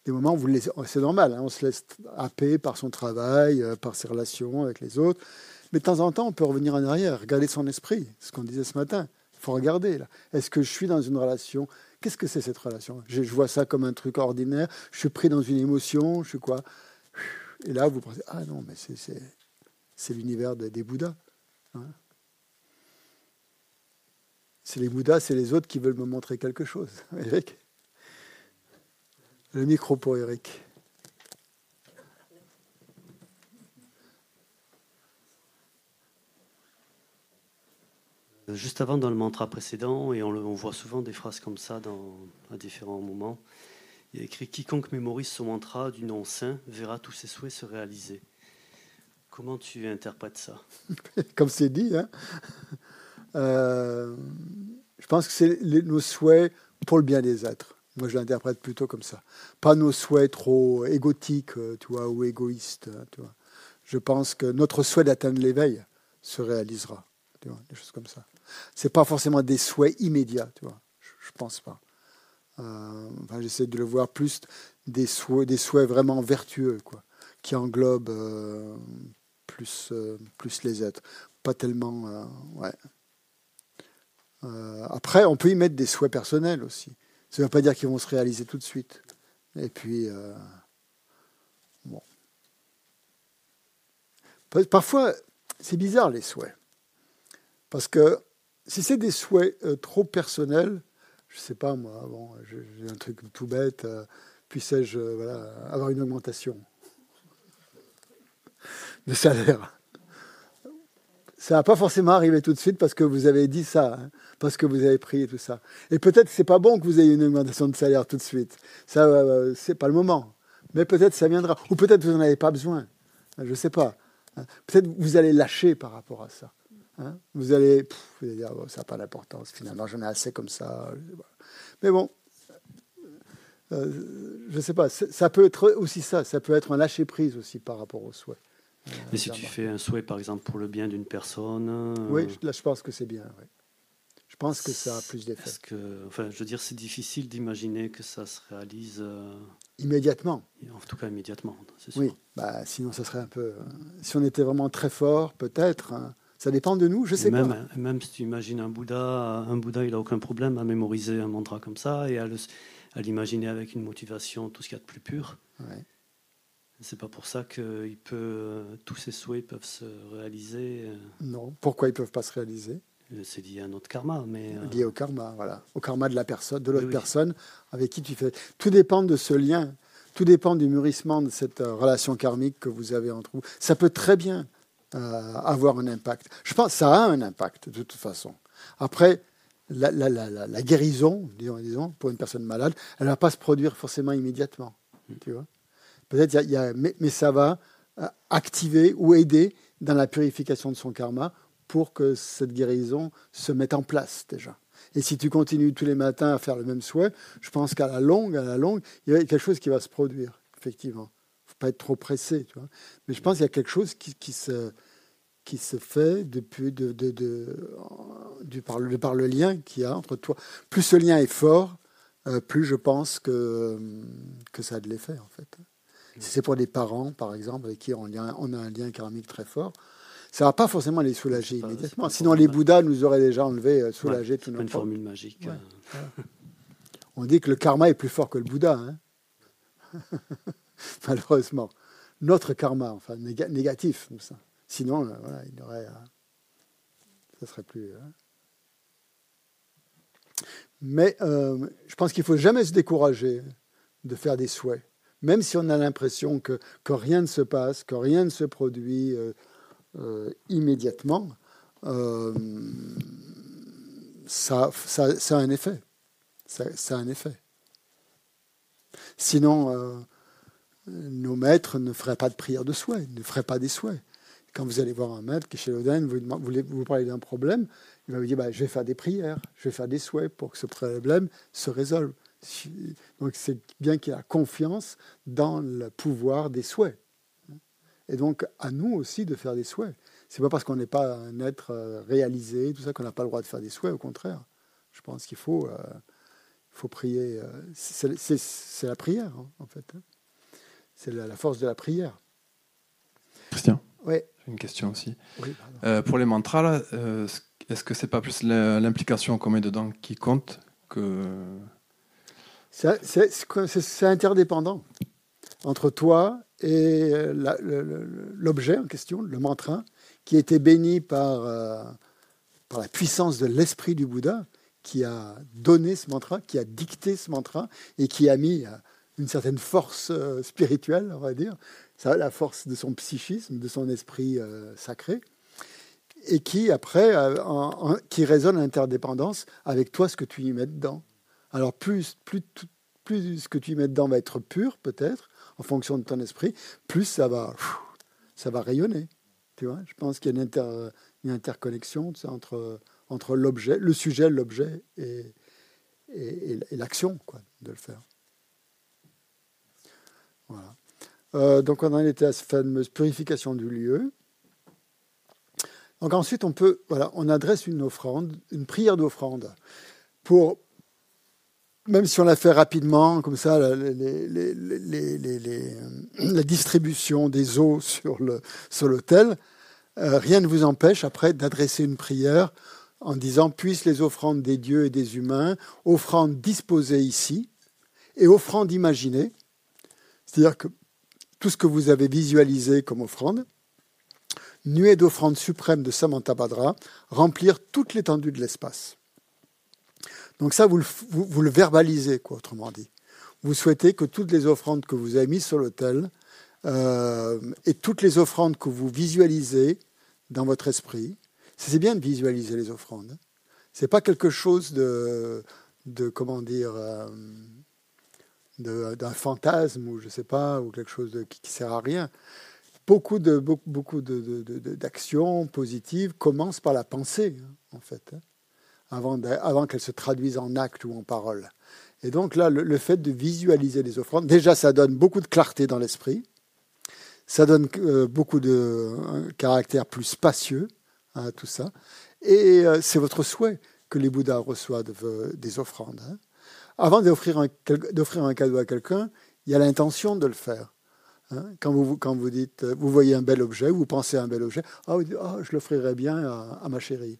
des moments vous laissez, c'est normal, hein, on se laisse happer par son travail, euh, par ses relations avec les autres. Mais de temps en temps, on peut revenir en arrière, regarder son esprit, ce qu'on disait ce matin. Il faut regarder, là. Est-ce que je suis dans une relation? Qu'est-ce que c'est cette relation? Je vois ça comme un truc ordinaire. Je suis pris dans une émotion. Je suis quoi? Et là, vous pensez, ah non, mais c'est l'univers des Bouddhas. Hein. c'est les Bouddhas, c'est les autres qui veulent me montrer quelque chose. (laughs) Eric Le micro pour Eric. Juste avant, dans le mantra précédent, et on, on voit souvent des phrases comme ça dans, à différents moments, il y a écrit Quiconque mémorise son mantra du nom saint verra tous ses souhaits se réaliser. Comment tu interprètes ça? (laughs) Comme c'est dit, hein euh, je pense que c'est nos souhaits pour le bien des êtres. Moi, je l'interprète plutôt comme ça. Pas nos souhaits trop égotiques, euh, tu vois, ou égoïstes. Hein, tu. Je pense que notre souhait d'atteindre l'éveil se réalisera. Tu vois, des choses comme ça. C'est pas forcément des souhaits immédiats, tu vois. Je, je pense pas. Euh, j'essaie de le voir plus des souhaits, des souhaits vraiment vertueux, quoi, qui englobent euh, plus, euh, plus les êtres. Pas tellement. ouais. après, on peut y mettre des souhaits personnels aussi. Ça ne veut pas dire qu'ils vont se réaliser tout de suite. Et puis, bon. Parfois, c'est bizarre les souhaits. Parce que si c'est des souhaits trop personnels, je sais pas moi, bon, j'ai un truc tout bête, euh, puissais-je euh, avoir une augmentation de salaire Ça va pas forcément arriver tout de suite parce que vous avez dit ça, hein, parce que vous avez pris et tout ça. Et peut-être que c'est pas bon que vous ayez une augmentation de salaire tout de suite. Ça, euh, c'est pas le moment. Mais peut-être ça viendra. Ou peut-être vous n'en avez pas besoin. Je sais pas. Peut-être vous allez lâcher par rapport à ça. Hein? vous, allez, dire, ça n'a pas d'importance, finalement, j'en ai assez comme ça. Mais bon, euh, je ne sais pas, ça peut être aussi ça, ça peut être un lâcher-prise aussi par rapport au souhait. Euh, Mais si tu fais un souhait, par exemple, pour le bien d'une personne. Euh, oui, là, je pense que c'est bien. Je pense que ça a plus d'effet. que, enfin, je veux dire, c'est difficile d'imaginer que ça se réalise. Immédiatement. En tout cas, immédiatement, c'est sûr. Oui, bah, sinon, ça serait un peu. si on était vraiment très fort, peut-être. Hein, ça dépend de nous, je sais même, pas. Même si tu imagines un Bouddha, un Bouddha, il n'a aucun problème à mémoriser un mantra comme ça et à, l'imaginer avec une motivation, tout ce qu'il y a de plus pur. Ouais. C'est pas pour ça que peut, tous ses souhaits peuvent se réaliser. Euh. Non. Pourquoi ils peuvent pas se réaliser? Euh, C'est lié à notre karma, mais euh. lié au karma, voilà, au karma de la personne, de l'autre personne avec qui tu fais. Tout dépend de ce lien. Tout dépend du mûrissement de cette relation karmique que vous avez entre vous. Ça peut très bien euh, avoir un impact. Je pense que ça a un impact de toute façon. Après, la, la, la, la guérison, disons, disons, pour une personne malade, elle ne va pas se produire forcément immédiatement. Tu vois Peut-être, il y a, mais, mais, ça va euh, activer ou aider dans la purification de son karma pour que cette guérison se mette en place déjà. Et si tu continues tous les matins à faire le même souhait, je pense qu'à la longue, à la longue, il y a quelque chose qui va se produire, effectivement. Ne pas être trop pressé, tu vois. Mais je pense qu'il y a quelque chose qui, qui, se, qui se fait depuis de, de, de, du, par, le, par le lien qu'il y a entre toi. Plus ce lien est fort, euh, plus je pense que, que ça a de l'effet, en fait. Si c'est pour des parents, par exemple, avec qui on, on a un lien karmique très fort, ça va pas forcément les soulager immédiatement. Sinon, les Bouddhas nous auraient déjà enlevé, euh, soulagé tout notre. une formule magique. On dit que le karma est plus fort que le Bouddha. Hein (laughs) (laughs) Malheureusement. Notre karma, enfin, négatif. Ça. Sinon, euh, voilà, il aurait. ça serait plus. Hein. Mais je pense qu'il ne faut jamais se décourager de faire des souhaits. Même si on a l'impression que, rien ne se passe, que rien ne se produit, euh, immédiatement, euh, ça, ça, a un effet. Ça, a un effet. Sinon, euh, nos maîtres ne feraient pas de prière de souhait, ne feraient pas des souhaits. Quand vous allez voir un maître qui est chez l'Oden, vous, vous, parlez d'un problème, il va vous dire bah, Je vais faire des prières, je vais faire des souhaits pour que ce problème se résolve. Donc c'est bien qu'il a confiance dans le pouvoir des souhaits. Et donc, à nous aussi de faire des souhaits. C'est pas parce qu'on n'est pas un être euh, réalisé, tout ça, qu'on n'a pas le droit de faire des souhaits. Au contraire, je pense qu'il faut, euh, faut prier. Euh, c'est la prière, hein, en fait. Hein. C'est la, force de la prière. Christian Oui. J'ai une question aussi. pour les mantras, est-ce que c'est pas plus l'implication qu'on met dedans qui compte que. C'est interdépendant entre toi et euh, l'objet en question, le mantra, qui était béni par, euh, par la puissance de l'esprit du Bouddha, qui a donné ce mantra, qui a dicté ce mantra, et qui a mis euh, une certaine force spirituelle, on va dire, la force de son psychisme, de son esprit sacré, et qui après, qui résonne en interdépendance avec toi, ce que tu y mets dedans. Alors plus, plus, plus ce que tu y mets dedans va être pur, peut-être, en fonction de ton esprit, plus ça va, ça va rayonner. Tu vois Je pense qu'il y a une, une interconnexion entre, entre l'objet, le sujet, l'objet et, et, l'action quoi, de le faire. Voilà. Euh, donc on en était à cette fameuse purification du lieu. Donc ensuite on peut, voilà, on adresse une offrande, une prière d'offrande pour même si on l'a fait rapidement, comme ça, la, distribution des eaux sur l'autel, euh, rien ne vous empêche après d'adresser une prière en disant puissent les offrandes des dieux et des humains, offrandes disposées ici et offrandes imaginées, c'est-à-dire que tout ce que vous avez visualisé comme offrande, nuée d'offrandes suprêmes de Samantabhadra, remplir toute l'étendue de l'espace. Donc ça, vous le, vous, le verbalisez, quoi, autrement dit. Vous souhaitez que toutes les offrandes que vous avez mises sur l'autel euh, et toutes les offrandes que vous visualisez dans votre esprit, c'est bien de visualiser les offrandes. C'est pas quelque chose de, de comment dire, euh, d'un fantasme ou je sais pas, ou quelque chose de, qui, qui sert à rien. Beaucoup de beaucoup, beaucoup d'actions positives commencent par la pensée, hein, en fait. Hein avant, avant qu'elles se traduisent en actes ou en paroles. Et donc là, le, fait de visualiser les offrandes, déjà, ça donne beaucoup de clarté dans l'esprit, ça donne euh, beaucoup de caractère plus spacieux à tout ça, et euh, c'est votre souhait que les Bouddhas reçoivent des offrandes. Avant d'offrir un, cadeau à quelqu'un, il y a l'intention de le faire. Hein. Quand, vous, vous dites, vous voyez un bel objet, vous pensez à un bel objet, ah, oh, je l'offrirai bien à, ma chérie.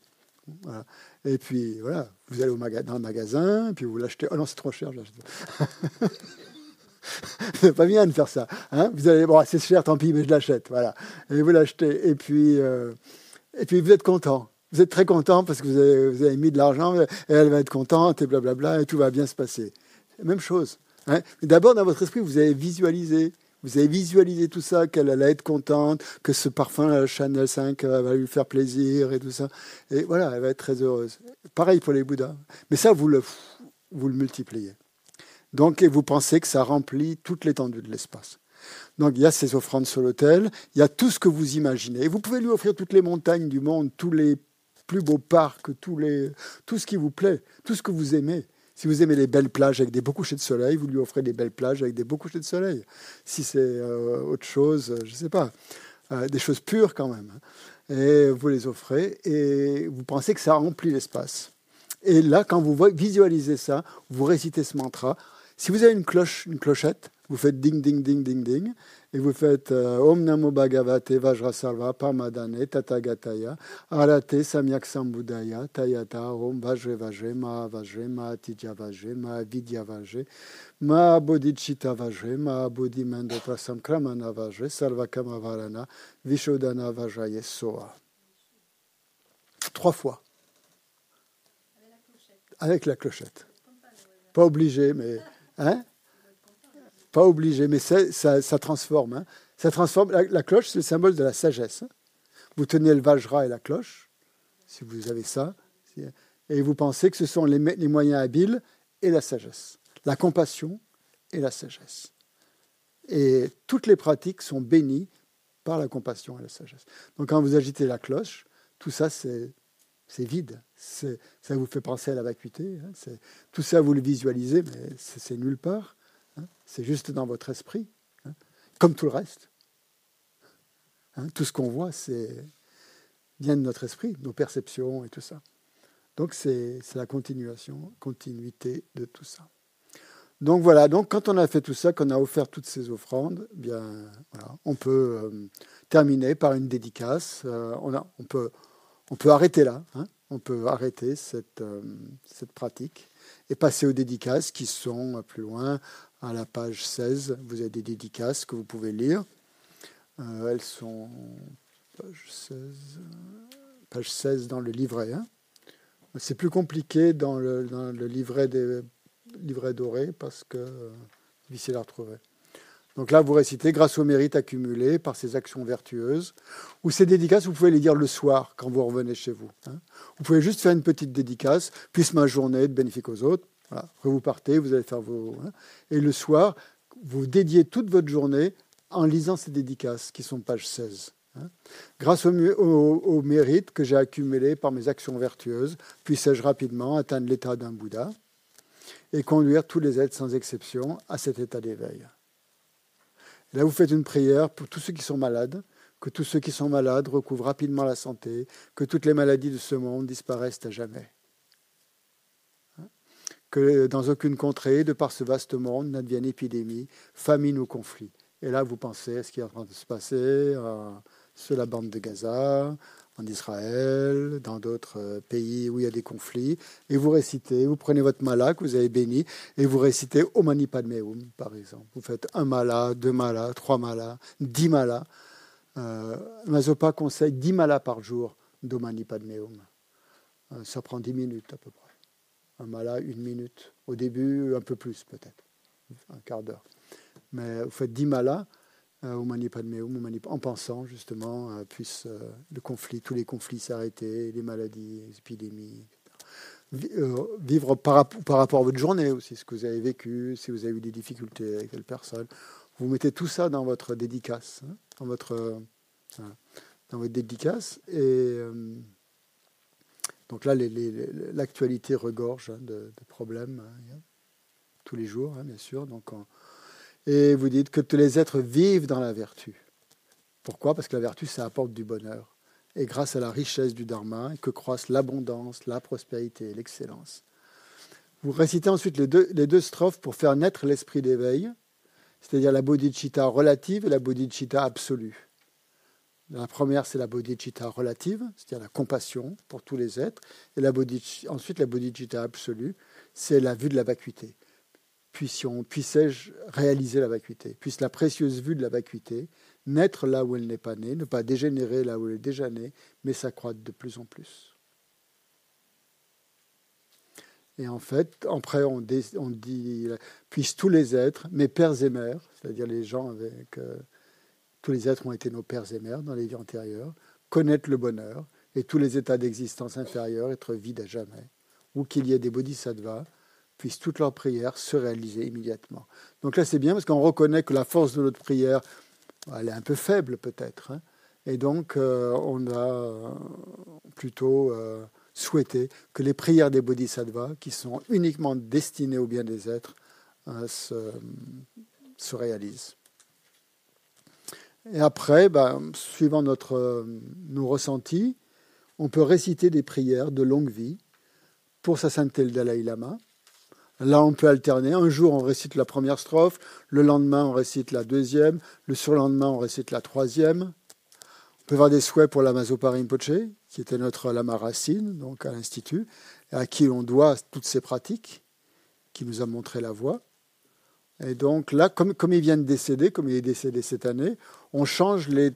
Et puis vous allez dans le magasin, puis vous l'achetez. Oh non, c'est trop cher, (laughs) c'est pas bien de faire ça. Hein vous allez, bon, c'est cher, tant pis, mais je l'achète. Voilà. Et vous l'achetez. Et puis, euh, et puis vous êtes content. Vous êtes très content parce que vous avez, mis de l'argent, et elle va être contente, et blablabla, et tout va bien se passer. Même chose. Hein D'abord, dans votre esprit, vous avez visualisé vous avez visualisé tout ça, qu'elle allait être contente, que ce parfum Chanel 5 va lui faire plaisir et tout ça. Et voilà, elle va être très heureuse. Pareil pour les Bouddhas. Mais ça, vous le, vous le multipliez. Donc, et vous pensez que ça remplit toute l'étendue de l'espace. Donc, il y a ces offrandes sur l'autel, il y a tout ce que vous imaginez. Vous pouvez lui offrir toutes les montagnes du monde, tous les plus beaux parcs, tous les, tout ce qui vous plaît, tout ce que vous aimez. Si vous aimez les belles plages avec des beaux couchers de soleil, vous lui offrez des belles plages avec des beaux couchers de soleil. Si c'est euh, autre chose, je ne sais pas, euh, des choses pures quand même. Hein. Et vous les offrez et vous pensez que ça remplit l'espace. Et là, quand vous visualisez ça, vous récitez ce mantra. Si vous avez une cloche, une clochette, vous faites ding, ding, ding, ding, ding, et vous faites euh, Om Namo Bhagavate Vajrasalva Pamadane Tatagataya Arate Samyak Sambudaya Tayata Om Vajre Vajre Ma Vajre Ma Tijya Vajre Ma Vidya Vajre Ma Bodhicitta Vajre Ma Bodhi Mandatra Samkramana Vajre Sarvakama Varana Vishodana Vajraye Soa. Trois fois. Avec la clochette. Pas obligé, mais. Hein? Pas obligé, mais ça, transforme. Hein. Ça transforme. La, cloche, c'est le symbole de la sagesse. Hein. Vous tenez le Vajra et la cloche, si vous avez ça, et vous pensez que ce sont les, les moyens habiles et la sagesse, la compassion et la sagesse. Et toutes les pratiques sont bénies par la compassion et la sagesse. Donc quand vous agitez la cloche, tout ça, c'est vide. Ça vous fait penser à la vacuité. Hein. Tout ça, vous le visualisez, mais c'est nulle part. Hein, c'est juste dans votre esprit, hein, comme tout le reste. Hein, tout ce qu'on voit, c'est vient de notre esprit, nos perceptions et tout ça. Donc c'est la continuation, continuité de tout ça. Donc voilà, donc quand on a fait tout ça, qu'on a offert toutes ces offrandes, eh bien voilà, on peut euh, terminer par une dédicace. Euh, on, a, on, peut, on peut arrêter là, on peut arrêter cette, euh, cette pratique et passer aux dédicaces qui sont plus loin à la page 16. Vous avez des dédicaces que vous pouvez lire. Euh, elles sont page 16, page 16 dans le livret. Hein. C'est plus compliqué dans le, dans le livret des livrets dorés parce que euh, difficile à retrouver. Donc là, vous récitez grâce au mérite accumulé par ces actions vertueuses. Ou ces dédicaces, vous pouvez les dire le soir quand vous revenez chez vous. Hein. Vous pouvez juste faire une petite dédicace, puisse ma journée être bénéfique aux autres. Après, vous partez, vous allez faire vos. Hein. Et le soir, vous dédiez toute votre journée en lisant ces dédicaces qui sont page 16. Hein. Grâce au, mérite que j'ai accumulé par mes actions vertueuses, puisse-je rapidement atteindre l'état d'un Bouddha et conduire tous les êtres sans exception à cet état d'éveil. Là, vous faites une prière pour tous ceux qui sont malades, que tous ceux qui sont malades recouvrent rapidement la santé, que toutes les maladies de ce monde disparaissent à jamais que dans aucune contrée, de par ce vaste monde, n'advienne épidémie, famine ou conflit. Et là, vous pensez à ce qui est en train de se passer euh, sur la bande de Gaza, en Israël, dans d'autres euh, pays où il y a des conflits, et vous récitez, vous prenez votre mala que vous avez béni, et vous récitez Omani Padme par exemple. Vous faites un mala, deux malas, trois malas, dix malas. Euh, Mazopa conseille dix malas par jour d'Omani Padme euh, ça prend dix minutes à peu près un mala une minute. Au début, un peu plus peut-être, un quart d'heure. Mais vous faites 10 malas euh, au en pensant justement euh, puisse euh, le conflit, tous les conflits s'arrêter, les maladies, les épidémies, vivre par, par, rapport à votre journée aussi, ce que vous avez vécu, si vous avez eu des difficultés avec quelle personne. Vous mettez tout ça dans votre dédicace, hein, dans, votre, dans votre dédicace. Et donc là, l'actualité regorge hein, de, problèmes hein, tous les jours, hein, bien sûr. Donc, et vous dites que tous les êtres vivent dans la vertu. Pourquoi? Parce que la vertu, ça apporte du bonheur. Et grâce à la richesse du Dharma, que croissent l'abondance, la prospérité l'excellence. Vous récitez ensuite les deux, les deux strophes pour faire naître l'esprit d'éveil, c'est-à-dire la bodhicitta relative et la bodhicitta absolue. La première, c'est la bodhicitta relative, c'est-à-dire la compassion pour tous les êtres. Et ensuite, la bodhicitta absolue, c'est la vue de la vacuité. Puisse-je réaliser la vacuité? Puisse la précieuse vue de la vacuité naître là où elle n'est pas née, ne pas dégénérer là où elle est déjà née, mais s'accroître de plus en plus. Et en fait, après, on, dit, puissent tous les êtres, mes pères et mères, c'est-à-dire les gens avec... Euh, tous les êtres ont été nos pères et mères dans les vies antérieures, connaître le bonheur et tous les états d'existence inférieurs être vides à jamais, ou qu'il y ait des bodhisattvas, puissent toutes leurs prières se réaliser immédiatement. Donc là, c'est bien parce qu'on reconnaît que la force de notre prière, elle est un peu faible peut-être. Hein. et donc, euh, on, a, plutôt euh, souhaiter que les prières des bodhisattvas, qui sont uniquement destinées au bien des êtres, euh, se, réalisent. Et après, ben, suivant notre, nos ressentis, on peut réciter des prières de longue vie pour sa sainteté le Dalai Lama. Là, on peut alterner. Un jour, on récite la première strophe, le lendemain, on récite la deuxième, le surlendemain, on récite la troisième. On peut avoir des souhaits pour la Rinpoche, qui était notre lama racine, donc à l'Institut, à qui on doit toutes ces pratiques, qui nous a montré la voie. Et donc là, comme, comme il vient de décéder, comme il est décédé cette année, on change les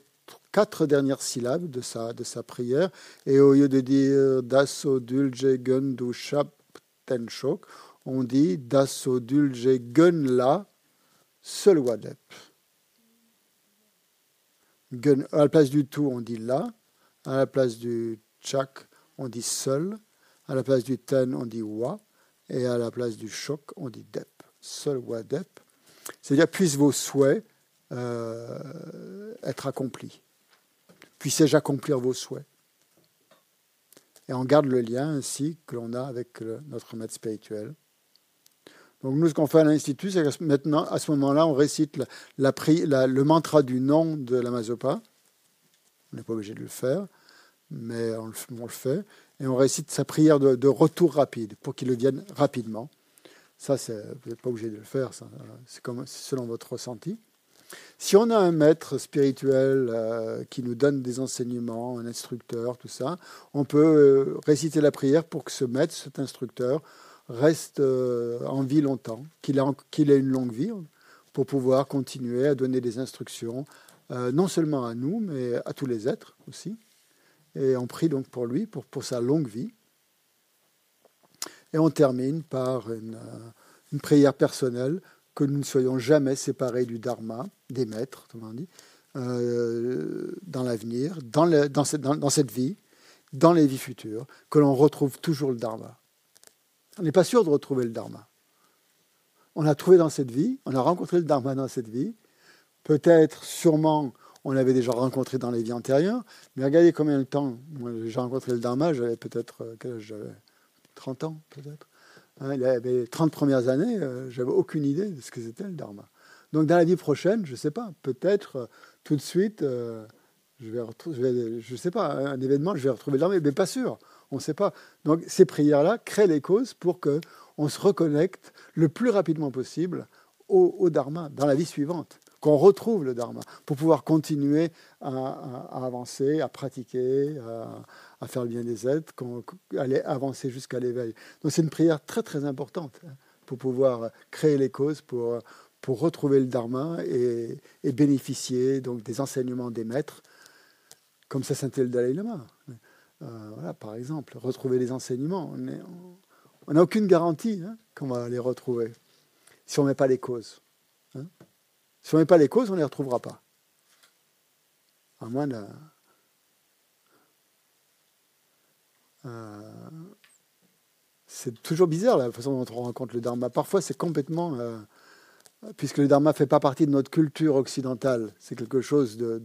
quatre dernières syllabes de sa, de sa prière. Et au lieu de dire Daso Dulje Gundu Shap Tenshok, on dit Daso Dulje Gunla Wadep. Gun, à la place du tout, on dit la. À la place du chak, on dit seul. À la place du ten, on dit wa. Et à la place du choc, on dit dep. Seul wadep. C'est-à-dire, puissent vos souhaits euh, être accomplis. Puissais-je accomplir vos souhaits? Et on garde le lien ainsi que l'on a avec notre maître spirituel. Donc nous, ce qu'on fait à l'Institut, c'est que maintenant, à ce moment-là, on récite le mantra du nom de la Mazopa. On n'est pas obligé de le faire, mais on le, fait. Et on récite sa prière de, retour rapide, pour qu'il le vienne rapidement. Ça, vous n'êtes pas obligé de le faire, c'est selon votre ressenti. Si on a un maître spirituel euh, qui nous donne des enseignements, un instructeur, tout ça, on peut euh, réciter la prière pour que ce maître, cet instructeur, reste euh, en vie longtemps, qu'il ait, une longue vie, pour pouvoir continuer à donner des instructions, non seulement à nous, mais à tous les êtres aussi. Et on prie donc pour lui, pour, pour sa longue vie. Et on termine par une, euh, une, prière personnelle, que nous ne soyons jamais séparés du Dharma, des maîtres, dit, dans l'avenir, dans, cette, vie, dans les vies futures, que l'on retrouve toujours le Dharma. On n'est pas sûr de retrouver le Dharma. On a trouvé dans cette vie, on a rencontré le Dharma dans cette vie. Peut-être, sûrement, on l'avait déjà rencontré dans les vies antérieures. Mais regardez combien de temps. J'ai rencontré le Dharma, j'avais peut-être. Euh, 30 ans, peut-être. Hein, les 30 premières années, euh, j'avais aucune idée de ce que c'était le Dharma. Donc, dans la vie prochaine, je ne sais pas, peut-être euh, tout de suite, je vais, je, sais pas, un événement, je vais retrouver le Dharma, mais pas sûr. On ne sait pas. Donc ces prières-là créent les causes pour que on se reconnecte le plus rapidement possible au, Dharma dans la vie suivante, qu'on retrouve le Dharma pour pouvoir continuer à, avancer, à pratiquer, à, faire le bien des êtres, aller avancer jusqu'à l'éveil. Donc c'est une prière très très importante hein, pour pouvoir créer les causes pour retrouver le Dharma et, bénéficier donc des enseignements des maîtres, comme ça c'était le Dalai Lama. Euh, voilà, par exemple, retrouver les enseignements. On n'a aucune garantie hein, qu'on va les retrouver si on ne met pas les causes. Hein. Si on ne met pas les causes, on ne les retrouvera pas. À moins. Euh, c'est toujours bizarre la façon dont on rencontre le Dharma. Parfois, c'est complètement. Euh, puisque le Dharma ne fait pas partie de notre culture occidentale, c'est quelque chose de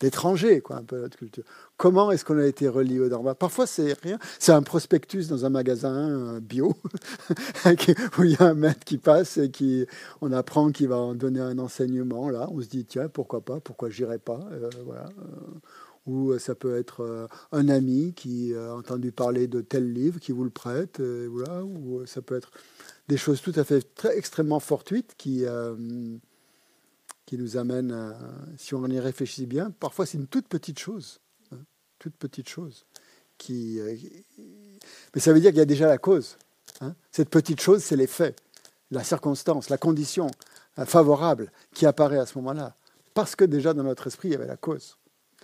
d'étranger, quoi, un peu notre culture. Comment est-ce qu'on a été relié au Dharma Parfois, c'est rien. C'est un prospectus dans un magasin bio, (laughs) où il y a un maître qui passe et qui, on apprend qu'il va en donner un enseignement. Là, on se dit, tiens, pourquoi pas Pourquoi j'irai pas euh, voilà. Euh, ou ça peut être euh, un ami qui a entendu parler de tel livre, qui vous le prête. voilà. Ou ça peut être des choses tout à fait très, extrêmement fortuites qui qui nous amène, à, si on y réfléchit bien, parfois c'est une toute petite chose, hein, toute petite chose. Qui, euh, mais ça veut dire qu'il y a déjà la cause. Hein. Cette petite chose, c'est l'effet, la circonstance, la condition euh, favorable qui apparaît à ce moment-là. Parce que déjà dans notre esprit, il y avait la cause.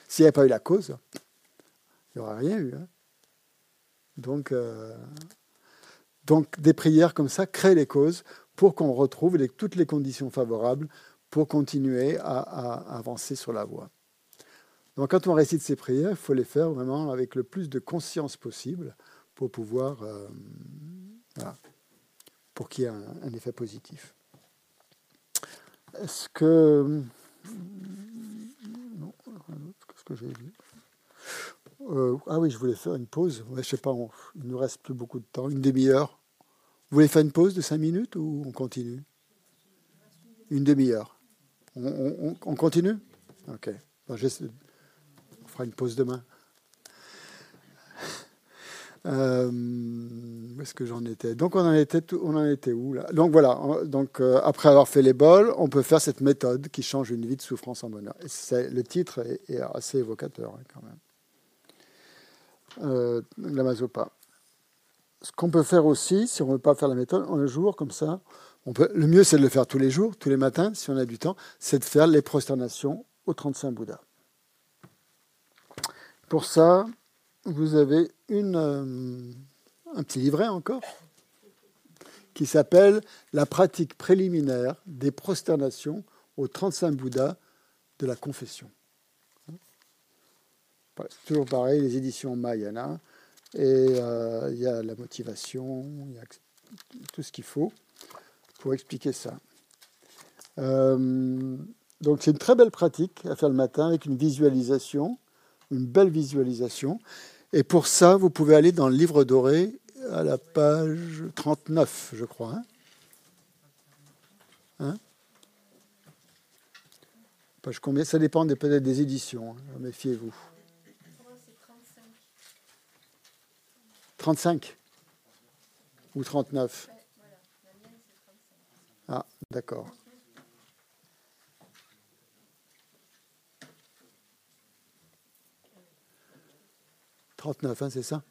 S'il n'y avait pas eu la cause, il n'y aurait rien eu. Hein. Donc, euh, donc des prières comme ça créent les causes pour qu'on retrouve toutes les conditions favorables pour continuer à, avancer sur la voie. Donc quand on récite ces prières, il faut les faire vraiment avec le plus de conscience possible pour pouvoir, euh, pour qu'il y ait un, effet positif. Est-ce que... Non, qu'est-ce que j'ai vu Euh, ah oui, je voulais faire une pause. Ouais, je sais pas, il nous reste plus beaucoup de temps, une demi-heure. Vous voulez faire une pause de cinq minutes ou on continue? Une demi-heure. On, continue? Ok. on fera une pause demain. (laughs) Euh, où est-ce que j'en étais? Donc on en était, on où Donc voilà. Donc euh, après avoir fait les bols, on peut faire cette méthode qui change une vie de souffrance en bonheur. Et le titre est, assez évocateur hein, quand même. Euh, la masopa. Ce qu'on peut faire aussi, si on ne veut pas faire la méthode, un jour comme ça, le mieux c'est de le faire tous les jours, tous les matins, si on a du temps, c'est de faire les prosternations aux 35 Bouddhas. Pour ça, vous avez euh, un petit livret encore qui s'appelle La pratique préliminaire des prosternations aux 35 Bouddhas de la confession. Toujours pareil, les éditions Mayana. Et euh, il y a la motivation, il y a tout ce qu'il faut pour expliquer ça. Euh, donc c'est une très belle pratique à faire le matin avec une visualisation, une belle visualisation. Et pour ça, vous pouvez aller dans le livre doré à la page 39, je crois. Hein, hein? Page combien? Ça dépend peut-être des éditions, hein, méfiez-vous. 35 ou 39 Ah, d'accord. « 39, hein, c'est ça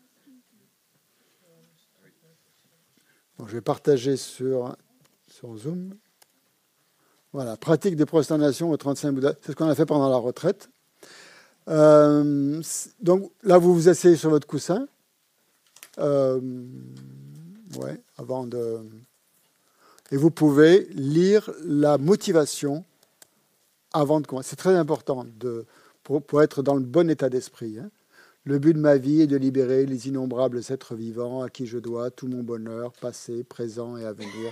bon, Je vais partager sur, sur Zoom. Voilà, pratique des prosternations au 35 Bouddha. C'est ce qu'on a fait pendant la retraite. Euh, donc là, vous vous asseyez sur votre coussin. Euh, ouais, avant de. Et vous pouvez lire la motivation avant de commencer. C'est très important pour, être dans le bon état d'esprit. Hein. Le but de ma vie est de libérer les innombrables êtres vivants à qui je dois tout mon bonheur, passé, présent et à venir.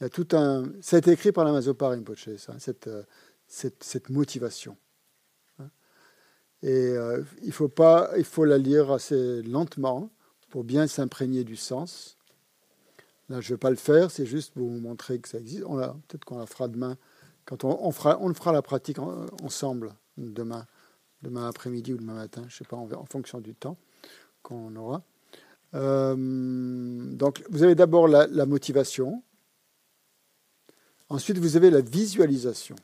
Il y a tout un. Ça a été écrit par la Rinpoche, ça, cette, cette, motivation. Hein. Et euh, il, faut pas, il faut la lire assez lentement pour bien s'imprégner du sens. Là, je ne vais pas le faire, c'est juste pour vous montrer que ça existe. Peut-être qu'on la fera demain, quand on, fera, on fera la pratique ensemble demain, demain après-midi ou demain matin, je ne sais pas, en, fonction du temps qu'on aura. Euh, donc, vous avez d'abord la, motivation. Ensuite, vous avez la visualisation.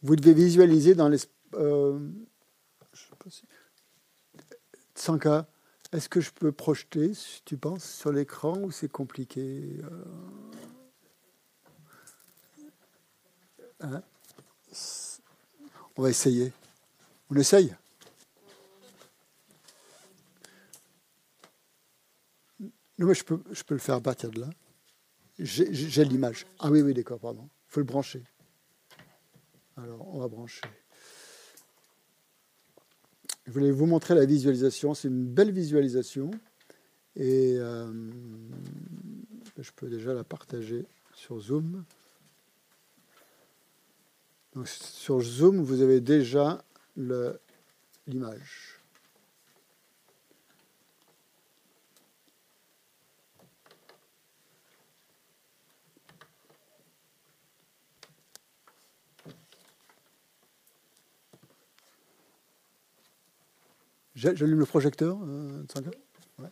Vous devez visualiser dans les... Euh, je sais pas si, est-ce que je peux projeter, tu penses, sur l'écran ou c'est compliqué euh? hein? On va essayer. On essaye? Non, mais je peux, je peux le faire à partir de là. J'ai l'image. Ah oui, oui, d'accord, pardon. Il faut le brancher. Alors, on va brancher. Je voulais vous montrer la visualisation. C'est une belle visualisation. Et euh, je peux déjà la partager sur Zoom. sur Zoom, vous avez déjà l'image. J'allume le projecteur, euh, ouais.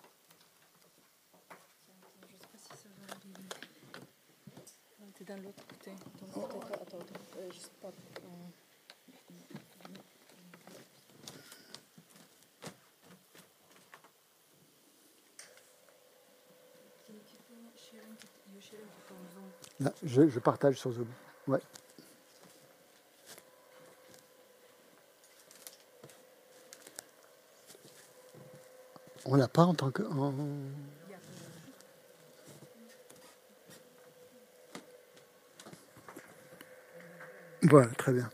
Là, je, je partage sur Zoom. Ouais. On l'a pas en tant que. Voilà, très bien.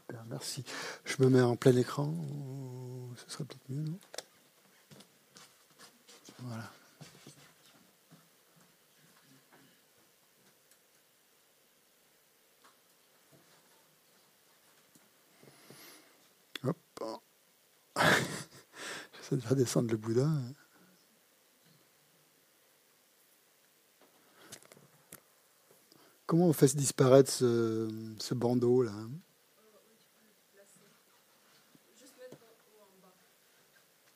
Super, merci. Je me mets en plein écran. Ce serait peut-être mieux, non? Voilà. (laughs) Ça va descendre le Bouddha. Comment on fait disparaître ce, ce bandeau là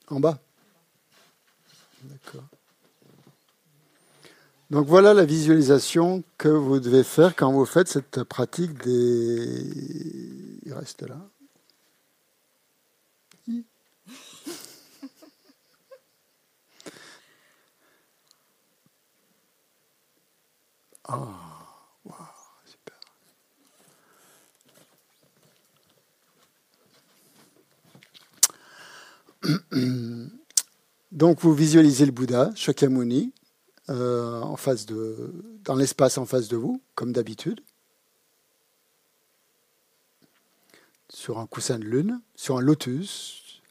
En bas D'accord. Donc voilà la visualisation que vous devez faire quand vous faites cette pratique des... Il reste là. Ah, super. (clears throat) Donc vous visualisez le Bouddha, Shakyamuni, euh, en face de, dans l'espace en face de vous, comme d'habitude, sur un coussin de lune, sur un lotus.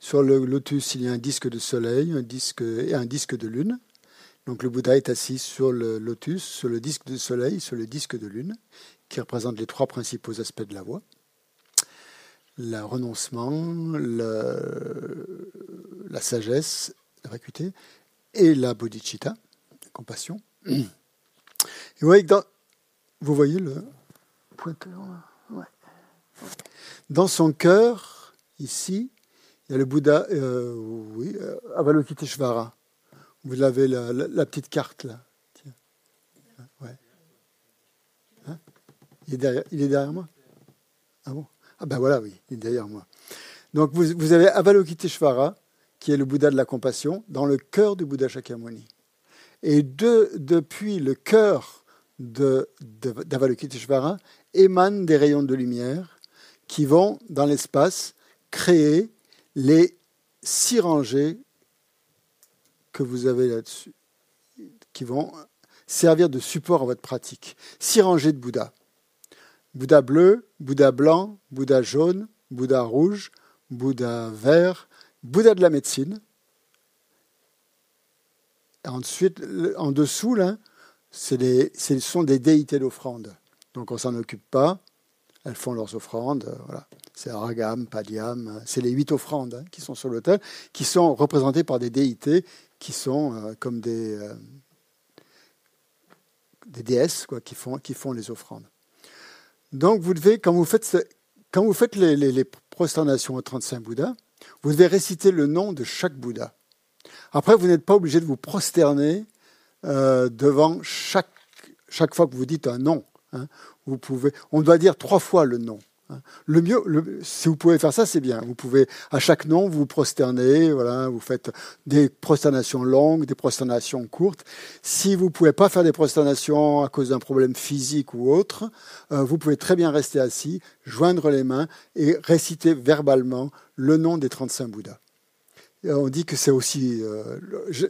Sur le lotus, il y a un disque de soleil un disque, et un disque de lune. Donc le Bouddha est assis sur le lotus, sur le disque de soleil, sur le disque de lune, qui représente les trois principaux aspects de la voie. Le renoncement, la sagesse, la vacuité, et la bodhicitta, la compassion. Vous voyez, dans, le. Dans son cœur, ici, il y a le Bouddha, euh, oui, euh, Avalokiteshvara. Vous avez la, petite carte là. Tiens. Ouais. Hein? Il, est derrière, il est derrière moi? Ah bon? Ah ben voilà, oui, il est derrière moi. Donc vous, avez Avalokiteshvara, qui est le Bouddha de la compassion, dans le cœur du Bouddha Shakyamuni. Et de, depuis le cœur d'Avalokiteshvara émanent des rayons de lumière qui vont, dans l'espace, créer les six rangées que vous avez là-dessus, qui vont servir de support à votre pratique. Six rangées de Bouddha. Bouddha bleu, Bouddha blanc, Bouddha jaune, Bouddha rouge, Bouddha vert, Bouddha de la médecine. Ensuite, en dessous, là, ce sont des déités d'offrande. Donc on s'en occupe pas. Elles font leurs offrandes. Voilà. C'est Aragam, Padiam. C'est les huit offrandes hein, qui sont sur l'autel, qui sont représentées par des déités qui sont euh, comme des, euh, des déesses quoi, qui, font, qui font les offrandes. Donc vous devez, quand vous faites, quand vous faites les, les, prosternations aux 35 Bouddhas, vous devez réciter le nom de chaque Bouddha. Après, vous n'êtes pas obligé de vous prosterner euh, devant chaque, chaque fois que vous dites un nom. Hein. Vous pouvez, on doit dire trois fois le nom. Hein. Le mieux, si vous pouvez faire ça, c'est bien. Vous pouvez, à chaque nom, vous prosternez, voilà, vous faites des prosternations longues, des prosternations courtes. Si vous ne pouvez pas faire des prosternations à cause d'un problème physique ou autre, euh, vous pouvez très bien rester assis, joindre les mains et réciter verbalement le nom des 35 Bouddhas. on dit que c'est aussi euh,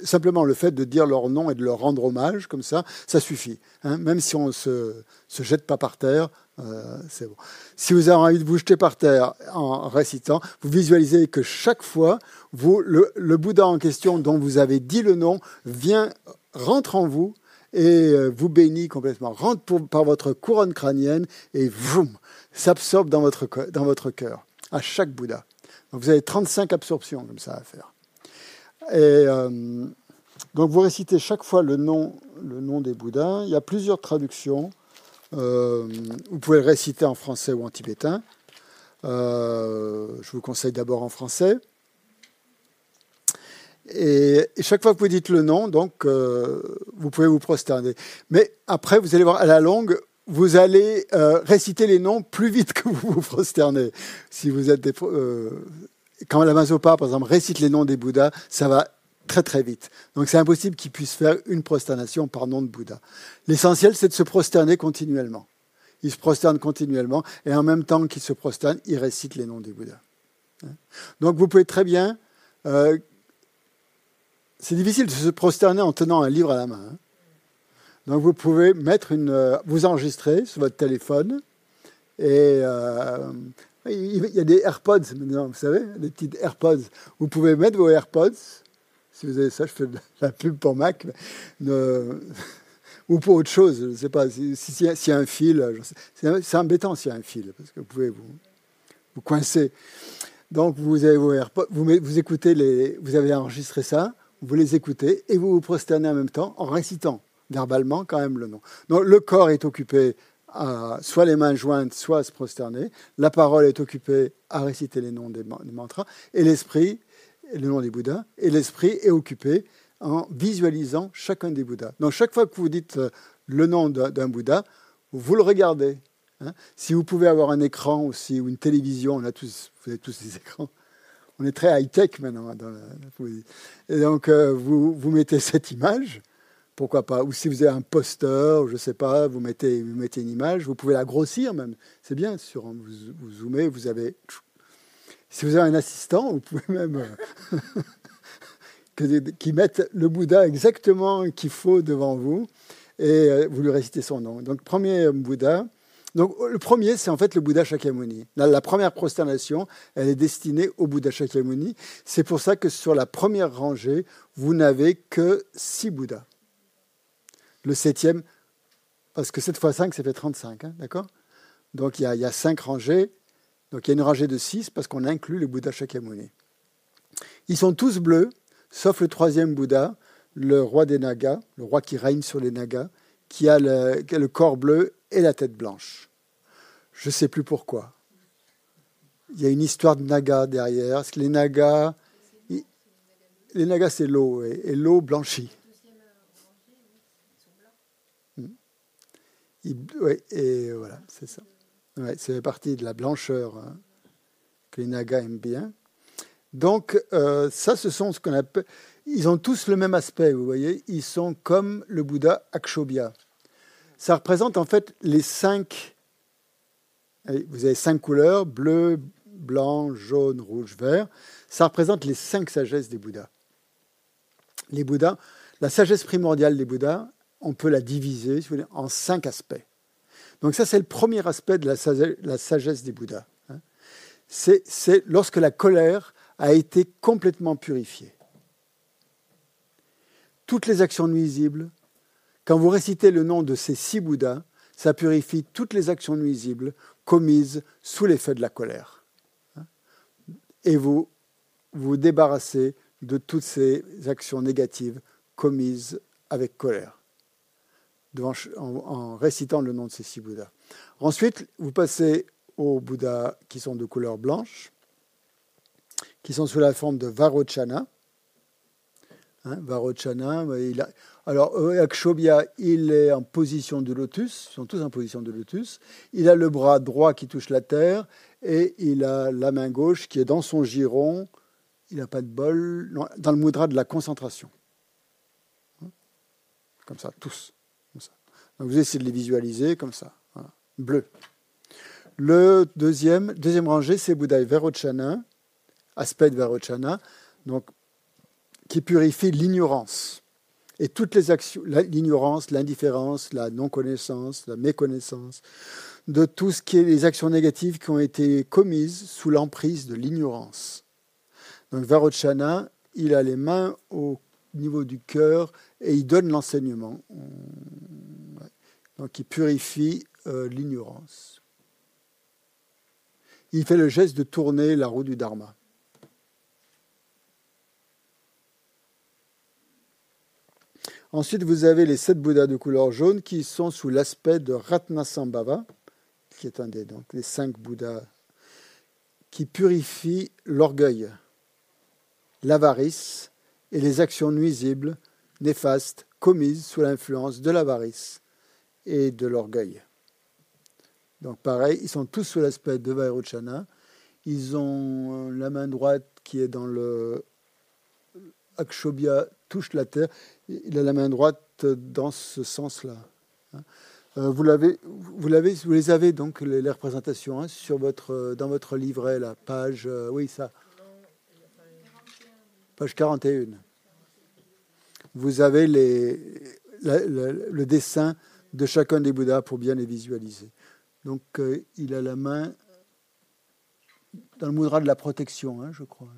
simplement le fait de dire leur nom et de leur rendre hommage, comme ça, ça suffit. Hein. Même si on ne se jette pas par terre, euh. Si vous avez envie de vous jeter par terre en récitant, vous visualisez que chaque fois, le, Bouddha en question dont vous avez dit le nom vient, rentre en vous et euh, vous bénit complètement, rentre par votre couronne crânienne et s'absorbe dans votre, dans votre cœur, à chaque Bouddha. Donc vous avez 35 absorptions comme ça à faire. Et euh, donc vous récitez chaque fois le nom, le nom des Bouddhas. Il y a plusieurs traductions. Euh, vous pouvez le réciter en français ou en tibétain. Euh, je vous conseille d'abord en français. Et, chaque fois que vous dites le nom, donc, euh, vous pouvez vous prosterner. Mais après, vous allez voir, à la longue, vous allez réciter les noms plus vite que vous vous prosternez. Si vous êtes des, quand la Mazopa, par exemple, récite les noms des Bouddhas, ça va très très vite. Donc c'est impossible qu'il puisse faire une prosternation par nom de Bouddha. L'essentiel, c'est de se prosterner continuellement. Il se prosterne continuellement et en même temps qu'il se prosterne, il récite les noms des Bouddhas. Donc vous pouvez très bien... Euh, c'est difficile de se prosterner en tenant un livre à la main. Hein. Donc vous pouvez mettre une, euh, vous enregistrer sur votre téléphone et euh, il y a des AirPods maintenant, vous savez, des petites AirPods. Vous pouvez mettre vos AirPods si vous avez ça, je fais de la pub pour Mac. ou pour autre chose, je ne sais pas. S'il si, y a un fil, c'est embêtant s'il y a un fil, parce que vous pouvez vous, coincer. Donc vous avez vous, écoutez les, vous avez enregistré ça, vous les écoutez et vous vous prosternez en même temps en récitant verbalement quand même le nom. Donc le corps est occupé soit les mains jointes, soit à se prosterner. La parole est occupée à réciter les noms des, mantras et l'esprit, le nom des Bouddhas, et l'esprit est occupé en visualisant chacun des Bouddhas. Donc chaque fois que vous dites euh, le nom d'un Bouddha, vous le regardez. Hein. Si vous pouvez avoir un écran aussi ou une télévision, on a tous, vous avez tous des (laughs) écrans. On est très high-tech maintenant. Hein, dans et donc, euh, vous, vous mettez cette image, pourquoi pas. Ou si vous avez un poster, je ne sais pas, vous mettez, vous mettez une image, vous pouvez la grossir même. C'est bien, sur, vous, vous zoomez, vous avez... Si vous avez un assistant, vous pouvez même... Euh, (laughs) qui mette le Bouddha exactement qu'il faut devant vous et euh, vous lui récitez son nom. Donc, premier Bouddha. Donc, le premier, c'est en fait le Bouddha Shakyamuni. La, première prosternation, elle est destinée au Bouddha Shakyamuni. C'est pour ça que sur la première rangée, vous n'avez que six Bouddhas. Le septième, parce que 7 fois 5, ça fait 35, hein, d'accord? Donc, il y, il y a cinq rangées. Donc, il y a une rangée de six parce qu'on inclut le Bouddha Shakyamuni. Ils sont tous bleus, sauf le troisième Bouddha, le roi des Nagas, le roi qui règne sur les Nagas, qui a le, corps bleu et la tête blanche. Je ne sais plus pourquoi. Il y a une histoire de Naga derrière. Les Nagas, les Nagas c'est l'eau, et, l'eau blanchit. Hmm. et voilà, c'est ça. Ouais, c'est partie de la blancheur hein, que les Nagas aiment bien. Donc, euh, ça, ce sont ce qu'on appelle. Ils ont tous le même aspect, vous voyez. Ils sont comme le Bouddha Akshobhya. Ça représente en fait les cinq. Vous avez cinq couleurs bleu, blanc, jaune, rouge, vert. Ça représente les cinq sagesses des Bouddhas. Les Bouddhas, la sagesse primordiale des Bouddhas, on peut la diviser en cinq aspects. Donc ça, c'est le premier aspect de la sagesse des Bouddhas. Hein. C'est lorsque la colère a été complètement purifiée toutes les actions nuisibles. Quand vous récitez le nom de ces six Bouddhas, ça purifie toutes les actions nuisibles commises sous l'effet de la colère. Et vous vous débarrassez de toutes ces actions négatives commises avec colère, en, récitant le nom de ces six Bouddhas. Ensuite, vous passez aux Bouddhas qui sont de couleur blanche, qui sont sous la forme de Varochana. Hein, Varochana, alors Akshobhya, il est en position de lotus, ils sont tous en position de lotus. Il a le bras droit qui touche la terre et il a la main gauche qui est dans son giron. Il n'a pas de bol, dans le mudra de la concentration. Hein, comme ça, tous. Vous essayez de les visualiser comme ça, bleu. Le deuxième, deuxième rangée, c'est Bouddha Varochana, aspect de. Donc qui purifie l'ignorance. Et toutes les actions, l'ignorance, l'indifférence, la non-connaissance, la méconnaissance, de tout ce qui est les actions négatives qui ont été commises sous l'emprise de l'ignorance. Donc Varochana, il a les mains au niveau du cœur et il donne l'enseignement. Donc il purifie euh, l'ignorance. Il fait le geste de tourner la roue du Dharma. Ensuite, vous avez les sept Bouddhas de couleur jaune qui sont sous l'aspect de Ratnasambhava, qui est un des donc, les cinq Bouddhas qui purifient l'orgueil, l'avarice et les actions nuisibles, néfastes, commises sous l'influence de l'avarice et de l'orgueil. Donc pareil, ils sont tous sous l'aspect de Vairochana. Ils ont la main droite qui est dans le Akshobhya touche la terre, il a la main droite dans ce sens-là. Hein. Euh, vous, l'avez, vous, les avez donc les, représentations hein, sur votre, dans votre livret, la page, euh, oui ça, page 41. Vous avez le dessin de chacun des Bouddhas pour bien les visualiser. Donc euh, il a la main dans le mudra de la protection, hein, je crois.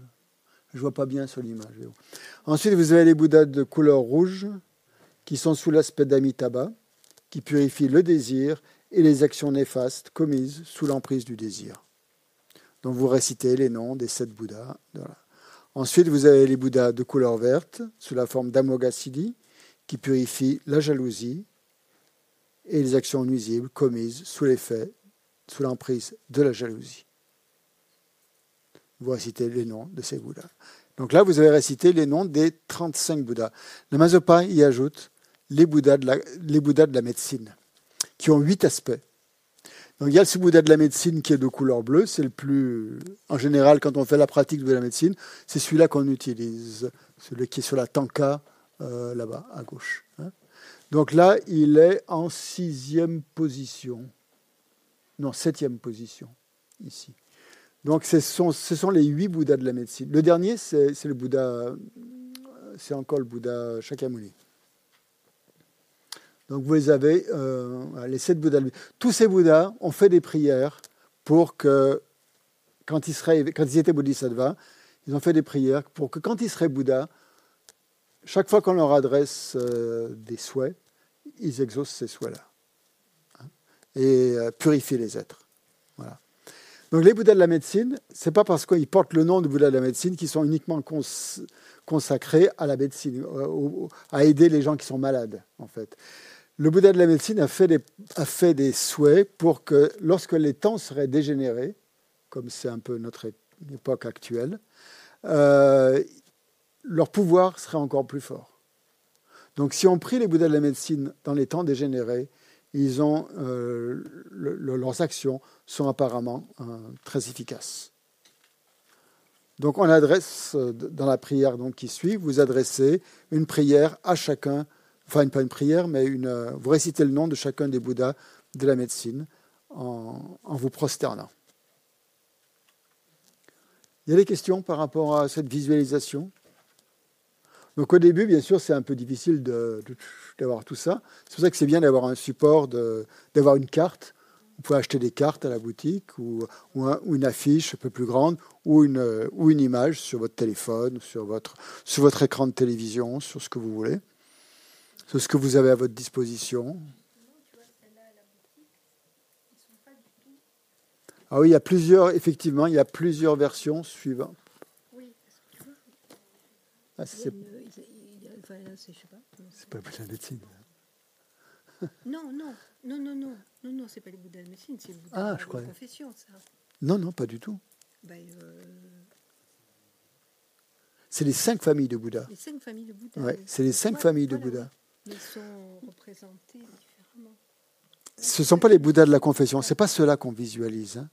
Je vois pas bien sur l'image. Ensuite, vous avez les Bouddhas de couleur rouge qui sont sous l'aspect d'Amitabha, qui purifient le désir et les actions néfastes commises sous l'emprise du désir. Donc vous récitez les noms des sept Bouddhas. Ensuite, vous avez les Bouddhas de couleur verte, sous la forme d'Amoghasiddhi, qui purifient la jalousie et les actions nuisibles commises sous l'effet, sous l'emprise de la jalousie. Récitez les noms de ces Bouddhas. Donc là, vous avez récité les noms des 35 Bouddhas. Le Mazopa y ajoute les Bouddhas de la, les Bouddhas de la médecine, qui ont huit aspects. Donc il y a ce Bouddha de la médecine qui est de couleur bleue, c'est le plus, en général, quand on fait la pratique de la médecine, c'est celui-là qu'on utilise, celui qui est sur la tanka euh, là-bas à gauche. Donc là, il est en sixième position, non septième position ici. Donc ce sont, ce sont les huit Bouddhas de la médecine. Le dernier, c'est le Bouddha, c'est encore le Bouddha Shakyamuni. Donc vous avez euh, les sept Bouddhas. Tous ces Bouddhas ont fait des prières pour que, quand ils, seraient, quand ils étaient bodhisattvas, ils ont fait des prières pour que quand ils seraient Bouddhas, chaque fois qu'on leur adresse euh, des souhaits, ils exaucent ces souhaits-là. Hein, et euh, purifient les êtres. Voilà. Donc les Bouddhas de la médecine, c'est pas parce qu'ils portent le nom de Bouddha de la médecine qu'ils sont uniquement consacrés à la médecine, à aider les gens qui sont malades, en fait le Bouddha de la médecine a fait, des, souhaits pour que lorsque les temps seraient dégénérés, comme c'est un peu notre époque actuelle, euh, leur pouvoir serait encore plus fort. Donc si on prie les Bouddhas de la médecine dans les temps dégénérés, euh, leurs actions sont apparemment euh, très efficaces. Donc on adresse, dans la prière qui suit, vous adressez une prière à chacun enfin pas une prière, mais euh, vous récitez le nom de chacun des Bouddhas de la médecine en, vous prosternant. Il y a des questions par rapport à cette visualisation? Donc au début, bien sûr, c'est un peu difficile d'avoir tout ça. C'est pour ça que c'est bien d'avoir un support, d'avoir une carte. Vous pouvez acheter des cartes à la boutique ou, une affiche un peu plus grande ou une, ou une image sur votre téléphone, sur votre, sur votre écran de télévision, sur ce que vous voulez. C'est ce que vous avez à votre disposition. Ah oui, il y a plusieurs, effectivement, il y a plusieurs versions suivantes. Oui, ah, c'est pas la médecine. (laughs) Non, non, non, non, non, non, non, c'est pas les Bouddhas de la médecine, c'est le Bouddha ah, de la confession, ça. Non, non, pas du tout. Ben, euh... C'est les cinq familles de Bouddha. Les cinq familles de Bouddha. Ouais, c'est les cinq familles de Bouddha. Ils sont représentés différemment. Ce ne sont pas les Bouddhas de la confession, ce n'est pas ceux-là qu'on visualise. Hein.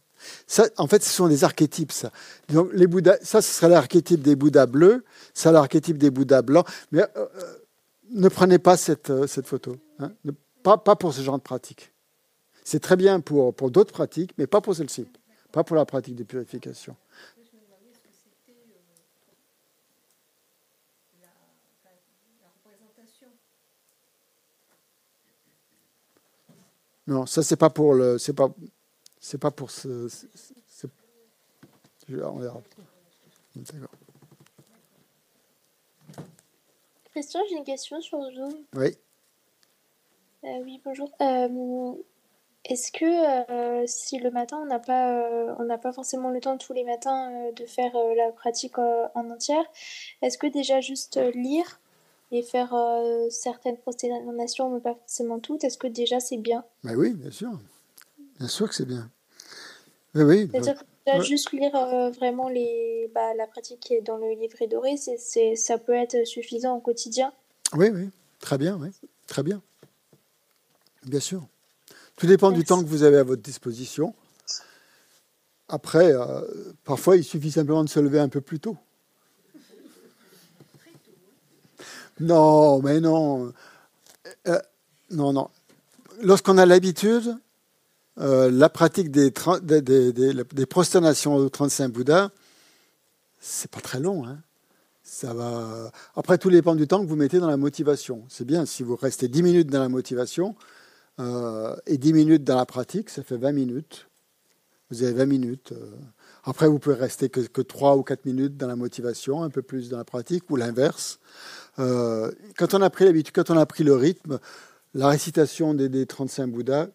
En fait, ce sont des archétypes. Ça. Donc, ce serait l'archétype des Bouddhas bleus, ça l'archétype des Bouddhas blancs. Mais euh, euh, ne prenez pas cette, euh, photo. Hein. pas, pour ce genre de pratique. C'est très bien pour, d'autres pratiques, mais pas pour celle-ci. Pas pour la pratique de purification. Non, ça c'est pas pour le, c'est pas pour ce. on verra. D'accord. Christian, j'ai une question sur Zoom. Oui. Euh, oui, bonjour. Euh, est-ce que euh, si le matin on n'a pas, on n'a pas forcément le temps tous les matins de faire la pratique en entière, est-ce que déjà juste lire et faire certaines prosternations, mais pas forcément toutes, est-ce que déjà c'est bien? Bah Oui, bien sûr. Bien sûr que c'est bien. Oui, oui. C'est-à-dire que juste lire euh, vraiment les, bah, la pratique qui est dans le livret doré, ça peut être suffisant au quotidien Oui, oui. Très bien, oui. Très bien. Bien sûr. Tout dépend du temps que vous avez à votre disposition. Après, euh, parfois, il suffit simplement de se lever un peu plus tôt. Non, mais non. Euh, non, non. Lorsqu'on a l'habitude, euh, la pratique des, des, des, des, prosternations aux 35 Bouddhas, c'est pas très long. Hein. Ça va... Après, tout dépend du temps que vous mettez dans la motivation. C'est bien, si vous restez 10 minutes dans la motivation euh, et 10 minutes dans la pratique, ça fait 20 minutes. Vous avez 20 minutes. Après, vous pouvez rester que, que 3 ou 4 minutes dans la motivation, un peu plus dans la pratique, ou l'inverse. Euh, quand on a pris l'habitude, quand on a pris le rythme, la récitation des, 35 Bouddhas,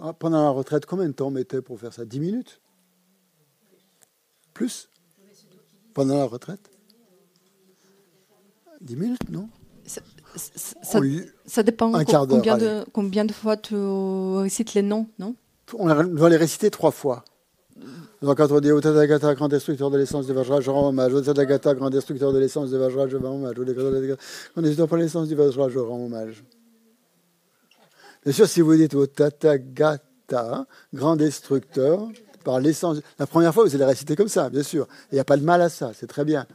ah, pendant la retraite, combien de temps on mettait pour faire ça? 10 minutes? Plus? Pendant la retraite? 10 minutes, non? Ça, dépend combien, de, combien de fois tu récites les noms, non? On doit les réciter trois fois. Donc quand on dit au Tathagata, grand destructeur de l'essence de Vajra, je rends hommage. Au Tathagata, grand destructeur de l'essence de Vajra, je rends hommage. Au grand destructeur de l'essence du Vajra, je rends hommage. Bien sûr, si vous dites au Tathagata, grand destructeur, par l'essence. La première fois, vous allez réciter comme ça, bien sûr. Il n'y a pas de mal à ça, c'est très bien.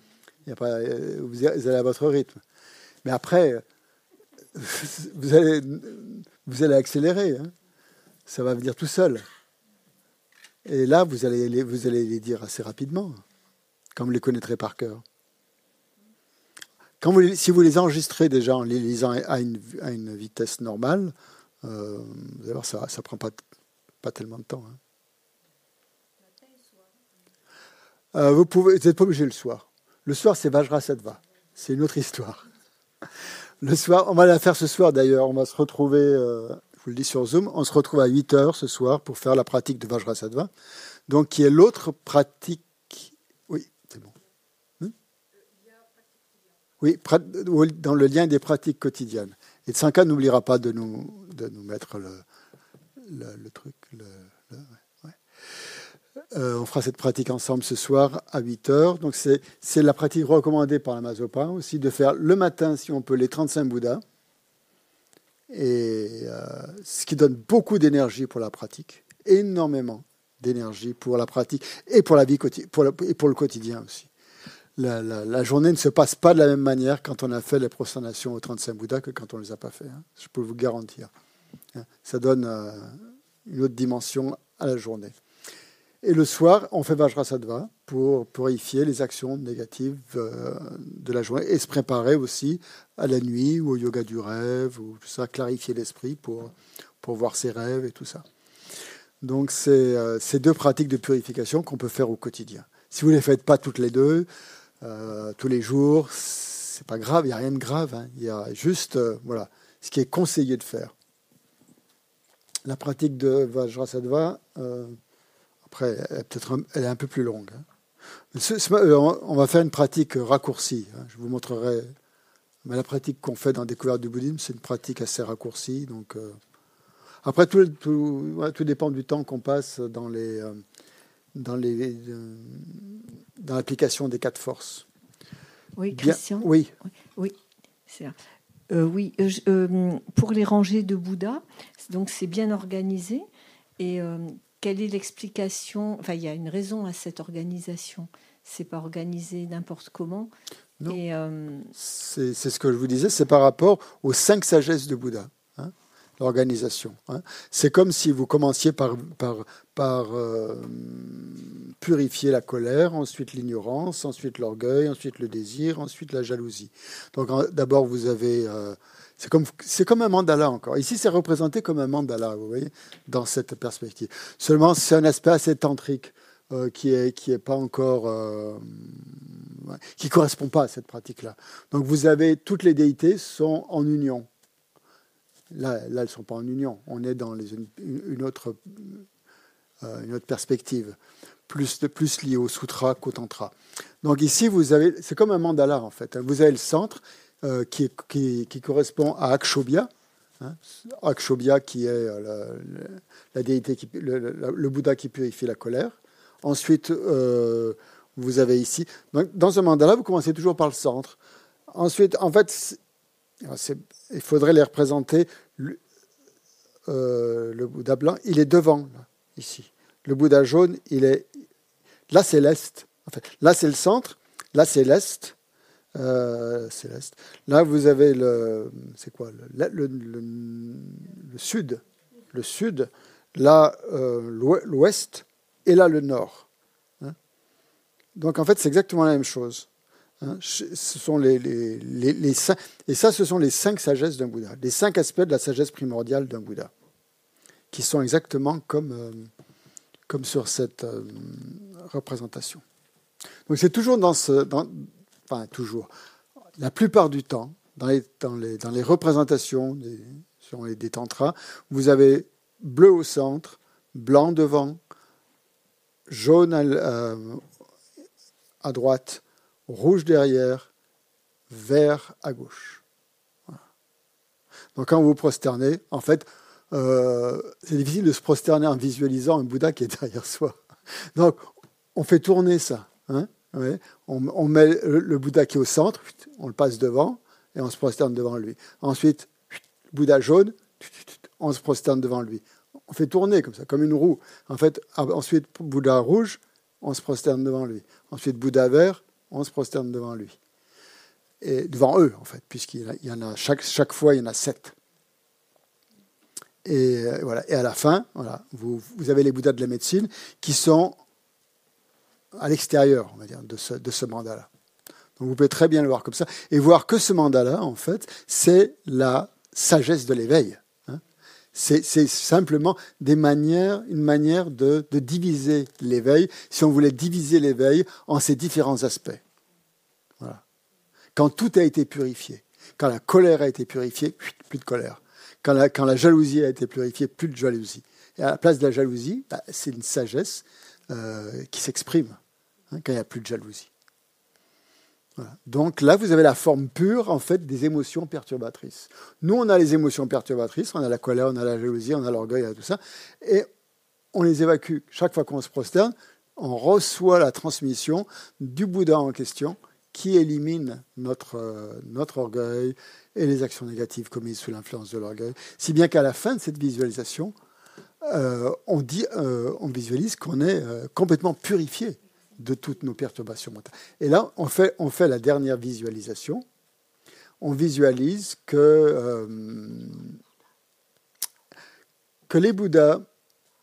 Il a pas, euh, vous allez à votre rythme. Mais après, (laughs) vous allez, vous allez accélérer. Hein. Ça va venir tout seul. Et là, vous allez, les, vous allez les dire assez rapidement, comme vous les connaîtrez par cœur. Si vous les enregistrez déjà en les lisant à une, à une vitesse normale, euh, vous ça ne prend pas, pas tellement de temps. Hein. Euh, vous pouvez, n'êtes pas obligé le soir. Le soir, c'est Vajrasattva. C'est une autre histoire. (laughs) Le soir, on va la faire ce soir d'ailleurs. On va se retrouver, euh, je vous le dis sur Zoom, on se retrouve à 8 heures ce soir pour faire la pratique de Vajrasattva. Donc, qui est l'autre pratique. Oui, c'est bon. Hmm? Oui, dans le lien des pratiques quotidiennes. Et Tsanka n'oubliera pas de nous, de nous mettre le, truc. Euh, on fera cette pratique ensemble ce soir à 8 heures. C'est la pratique recommandée par la Mazopa aussi, de faire le matin, si on peut, les 35 Bouddhas. Et euh, ce qui donne beaucoup d'énergie pour la pratique, énormément d'énergie pour la pratique et pour la vie pour et pour le quotidien aussi. La, journée ne se passe pas de la même manière quand on a fait les prosternations aux 35 Bouddhas que quand on ne les a pas fait. Hein. Je peux vous garantir. Ça donne euh, une autre dimension à la journée. Et le soir, on fait Vajrasattva pour purifier les actions négatives euh, de la journée et se préparer aussi à la nuit ou au yoga du rêve, ou tout ça, clarifier l'esprit pour, pour voir ses rêves et tout ça. Donc, c'est euh, ces deux pratiques de purification qu'on peut faire au quotidien. Si vous ne les faites pas toutes les deux, tous les jours, c'est pas grave, il n'y a rien de grave. Hein. Il y a juste voilà, ce qui est conseillé de faire. La pratique de Vajrasattva, après, elle, peut-être elle est un peu plus longue. Hein. Euh, on va faire une pratique raccourcie. Hein. Je vous montrerai. Mais la pratique qu'on fait dans Découverte du bouddhisme, c'est une pratique assez raccourcie. Donc, euh, après, tout, tout, dépend du temps qu'on passe dans les, euh, dans les, dans l'application des quatre forces. Oui, Christian? oui. Oui. oui, pour les rangées de Bouddha, donc c'est bien organisé. Et quelle est l'explication? Enfin, il y a une raison à cette organisation. C'est pas organisé n'importe comment. Non. Euh, c'est ce que je vous disais, c'est par rapport aux cinq sagesses de Bouddha. L'organisation. Hein. C'est comme si vous commenciez par, par, par euh, purifier la colère, ensuite l'ignorance, ensuite l'orgueil, ensuite le désir, ensuite la jalousie. Donc d'abord vous avez euh, c'est comme, comme un mandala encore. Ici, c'est représenté comme un mandala, vous voyez, dans cette perspective. Seulement, c'est un aspect assez tantrique euh, qui est qui est pas encore qui correspond pas à cette pratique-là. Donc, vous avez toutes les déités sont en union. Là, elles sont pas en union. On est dans les, une, autre euh, une autre perspective, plus liée au sutra qu'au tantra. Donc ici, vous avez, c'est comme un mandala en fait. Vous avez le centre euh, qui, correspond à Akshobhya. Hein, Akshobhya qui est euh, la, déité, le, Bouddha qui purifie la colère. Ensuite, vous avez ici, dans un mandala, vous commencez toujours par le centre. Ensuite, en fait, il faudrait les représenter. Le, le Bouddha blanc, il est devant, ici. Le Bouddha jaune, il est. Là, c'est l'Est. Là, c'est le centre. Là, c'est l'Est. Euh. Là, vous avez le, c'est quoi, le, le, sud, le sud. Là, euh, l'ouest, et là le nord. Hein. Donc en fait, c'est exactement la même chose. Hein. Ce sont les, les, et ça, ce sont les cinq sagesses d'un Bouddha, les cinq aspects de la sagesse primordiale d'un Bouddha, qui sont exactement comme, euh, comme sur cette représentation. Donc c'est toujours dans ce, enfin toujours, la plupart du temps, dans les, dans les, dans les représentations des, sur les, des tantras, vous avez bleu au centre, blanc devant, jaune, euh, à droite, rouge derrière, vert à gauche. Donc quand vous vous prosternez, en fait, euh, c'est difficile de se prosterner en visualisant un Bouddha qui est (laughs) derrière soi. Donc on fait tourner ça. Hein on, met le, Bouddha qui est au centre, on le passe devant et on se prosterne devant lui. Ensuite, Bouddha jaune, on se prosterne devant lui. On fait tourner comme ça, comme une roue. En fait, ensuite, Bouddha rouge, on se prosterne devant lui. Ensuite, Bouddha vert, on se prosterne devant lui. Et devant eux, en fait, puisqu'il y en a chaque, chaque fois, il y en a sept. Et, euh, voilà. et à la fin, voilà, vous, vous avez les Bouddhas de la médecine qui sont à l'extérieur, on va dire, de ce, de ce mandat-là. Donc vous pouvez très bien le voir comme ça et voir que ce mandat-là, en fait, c'est la sagesse de l'éveil. Hein. C'est simplement des manières, une manière de, de diviser l'éveil, si on voulait diviser l'éveil en ses différents aspects. Quand tout a été purifié, quand la colère a été purifiée, plus de colère. Quand la, jalousie a été purifiée, plus de jalousie. Et à la place de la jalousie, bah, c'est une sagesse euh, qui s'exprime. Hein, quand il n'y a plus de jalousie. Donc là, vous avez la forme pure en fait des émotions perturbatrices. Nous, on a les émotions perturbatrices, on a la colère, on a la jalousie, on a l'orgueil, tout ça, et on les évacue. Chaque fois qu'on se prosterne, on reçoit la transmission du Bouddha en question qui élimine notre, euh, notre orgueil et les actions négatives commises sous l'influence de l'orgueil. Si bien qu'à la fin de cette visualisation, euh, euh, on visualise qu'on est complètement purifié de toutes nos perturbations mentales. Et là, on fait, la dernière visualisation. On visualise que, les Bouddhas,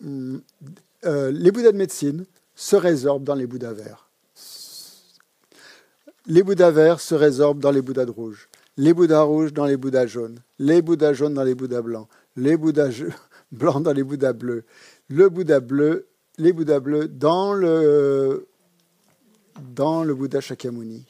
les Bouddhas de médecine se résorbent dans les Bouddhas verts. Les Bouddhas verts se résorbent dans les Bouddhas de rouge. Les Bouddhas rouges dans les Bouddhas jaunes. Les Bouddhas jaunes dans les Bouddhas blancs. Les Bouddhas (laughs) blancs dans les Bouddhas bleus. Le Bouddha bleu, les Bouddhas bleus dans le dans le Bouddha Shakyamuni.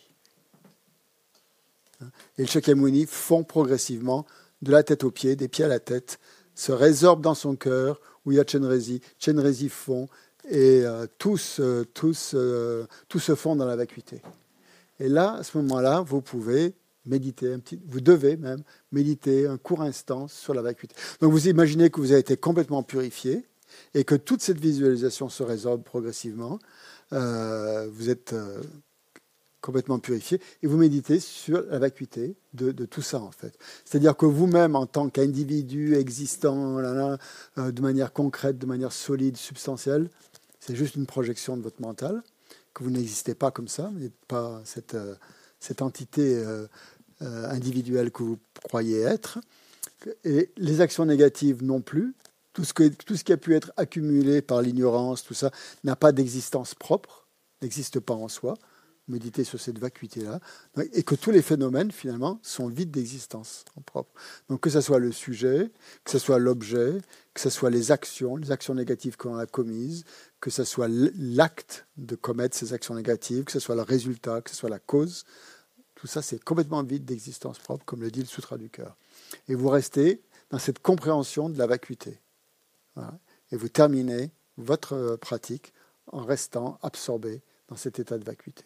Et le Shakyamuni fond progressivement de la tête aux pieds, des pieds à la tête, se résorbe dans son cœur où il y a Chenrezi. Chenrezi fond et euh, tous, tous, euh, tout se fond dans la vacuité. Et là, à ce moment-là, vous pouvez méditer un petit, vous devez même méditer un court instant sur la vacuité. Donc vous imaginez que vous avez été complètement purifié et que toute cette visualisation se résorbe progressivement euh, vous êtes euh, complètement purifié et vous méditez sur la vacuité de, tout ça en fait. C'est-à-dire que vous-même en tant qu'individu existant euh, de manière concrète, de manière solide, substantielle, c'est juste une projection de votre mental, que vous n'existez pas comme ça, vous n'êtes pas cette, cette entité individuelle que vous croyez être. Et les actions négatives non plus, tout ce, que, tout ce qui a pu être accumulé par l'ignorance, tout ça, n'a pas d'existence propre, n'existe pas en soi. Méditer sur cette vacuité-là, et que tous les phénomènes, finalement, sont vides d'existence en propre. Donc que ce soit le sujet, que ce soit l'objet, que ce soit les actions, les actions négatives qu'on a commises, que ce soit l'acte de commettre ces actions négatives, que ce soit le résultat, que ce soit la cause, tout ça, c'est complètement vide d'existence propre, comme le dit le Sutra du cœur. Et vous restez dans cette compréhension de la vacuité. Et vous terminez votre pratique en restant absorbé dans cet état de vacuité.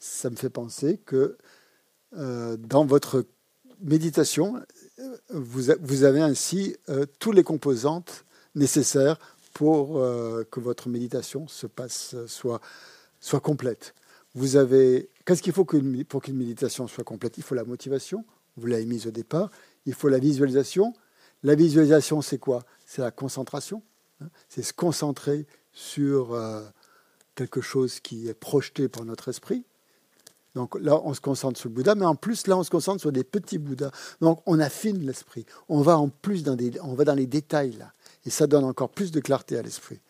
Ça me fait penser que euh, dans votre méditation, euh, vous, avez ainsi tous les composantes nécessaires pour que votre méditation se passe, soit, soit complète. Vous avez, qu'est-ce qu'il faut pour qu'une méditation soit complète? Il faut la motivation, vous l'avez mise au départ, il faut la visualisation, la visualisation, c'est quoi? C'est la concentration. Hein? c'est se concentrer sur euh, quelque chose qui est projeté par notre esprit. Donc là, on se concentre sur le Bouddha, mais en plus, là, on se concentre sur des petits Bouddhas. Donc on affine l'esprit. On va en plus dans, des, les détails, là. Et ça donne encore plus de clarté à l'esprit.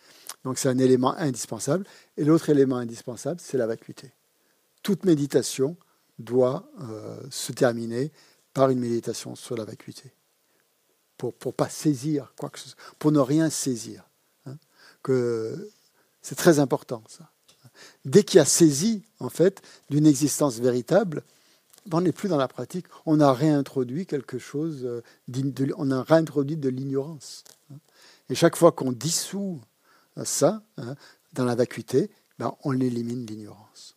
Donc c'est un élément indispensable. Et l'autre élément indispensable, c'est la vacuité. Toute méditation doit euh, se terminer par une méditation sur la vacuité pour ne pas saisir quoi que ce soit, pour ne rien saisir. Hein, que c'est très important ça. Dès qu'il y a saisi en fait d'une existence véritable, on n'est plus dans la pratique. On a réintroduit quelque chose, euh, on a réintroduit de l'ignorance. Hein. Et chaque fois qu'on dissout ça hein, dans la vacuité, ben, on élimine l'ignorance.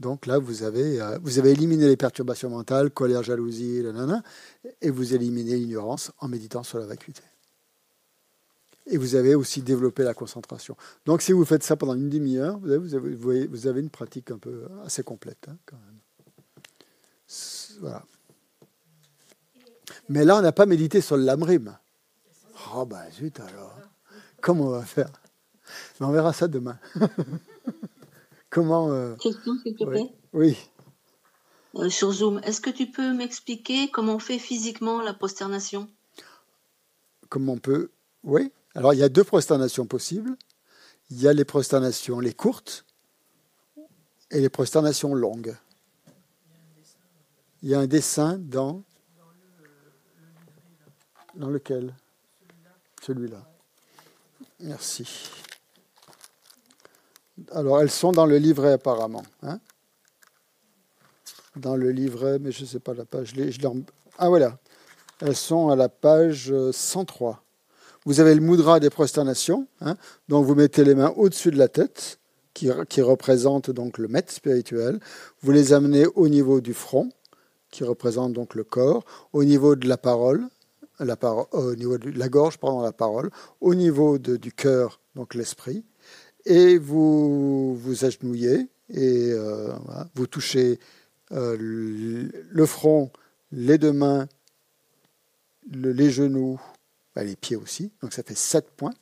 Donc là, vous avez, euh, vous avez éliminé les perturbations mentales, colère, jalousie, et vous éliminez l'ignorance en méditant sur la vacuité. Et vous avez aussi développé la concentration. Donc si vous faites ça pendant une demi-heure, vous avez, vous, avez, une pratique un peu assez complète. Hein, quand même. Voilà. Mais là, on n'a pas médité sur le lamrim. Oh, ben zut alors. Comment on va faire? On verra ça demain. (laughs) Comment. Euh, Question, s'il te plaît Oui. Euh, sur Zoom, est-ce que tu peux m'expliquer comment on fait physiquement la prosternation? Comment on peut. Oui. Alors, il y a deux prosternations possibles. Il y a les prosternations, les courtes, et les prosternations longues. Il y a un dessin dans. Dans lequel? Celui-là. Merci. Alors, elles sont dans le livret apparemment. Hein? Dans le livret, mais je ne sais pas la page. Ah voilà. Elles sont à la page 103. Vous avez le mudra des prosternations. Hein donc, vous mettez les mains au-dessus de la tête, qui, représente donc le maître spirituel. Vous les amenez au niveau du front, qui représente donc le corps, au niveau de la parole, parole, au niveau de la gorge, pardon, la parole, au niveau du cœur, donc l'esprit, et vous vous agenouillez et euh, vous touchez euh, le front, les deux mains, les genoux, bah, les pieds aussi, donc ça fait sept points.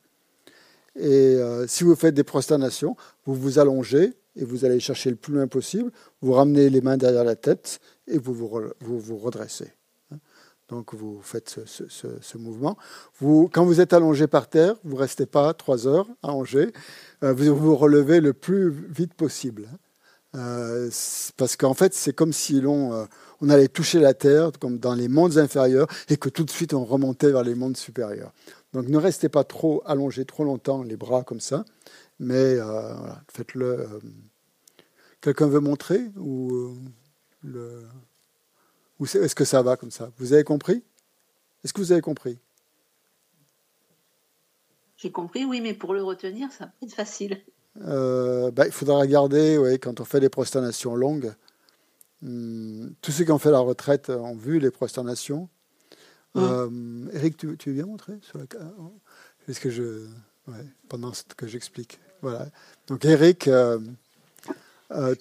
Et euh, si vous faites des prosternations, vous vous allongez et vous allez chercher le plus loin possible, vous ramenez les mains derrière la tête et vous vous, vous, redressez. Hein. Donc vous faites ce, mouvement. Vous, quand vous êtes allongé par terre, vous ne restez pas trois heures allongé, euh, vous vous relevez le plus vite possible. Hein. Euh, parce qu'en fait, c'est comme si l'on euh, on allait toucher la terre, comme dans les mondes inférieurs, et que tout de suite on remontait vers les mondes supérieurs. Donc ne restez pas trop allongé trop longtemps, les bras comme ça, mais faites-le. Quelqu'un veut montrer ou le est-ce que ça va comme ça? Vous avez compris? Est-ce que vous avez compris? J'ai compris, oui, mais pour le retenir, ça va être facile. Euh, bah, il faudra regarder, quand on fait des prosternations longues. Hmm, tous ceux qui ont fait la retraite ont vu les prosternations. Hum. Euh, Eric, tu, tu veux bien montrer sur la... Est-ce que je... pendant que j'explique. Voilà. Donc Eric, euh,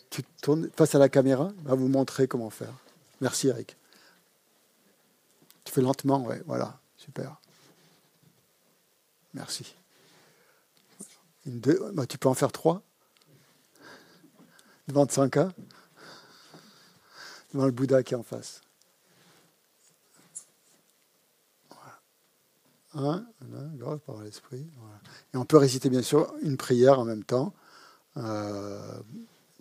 tu tournes face à la caméra, va vous montrer comment faire. Merci Eric. Tu fais lentement, ouais, voilà, super. Merci. Bah, tu peux en faire trois Devant 5 ans Devant le Bouddha qui est en face. Voilà. Un, par l'esprit. Et on peut réciter bien sûr une prière en même temps. Euh,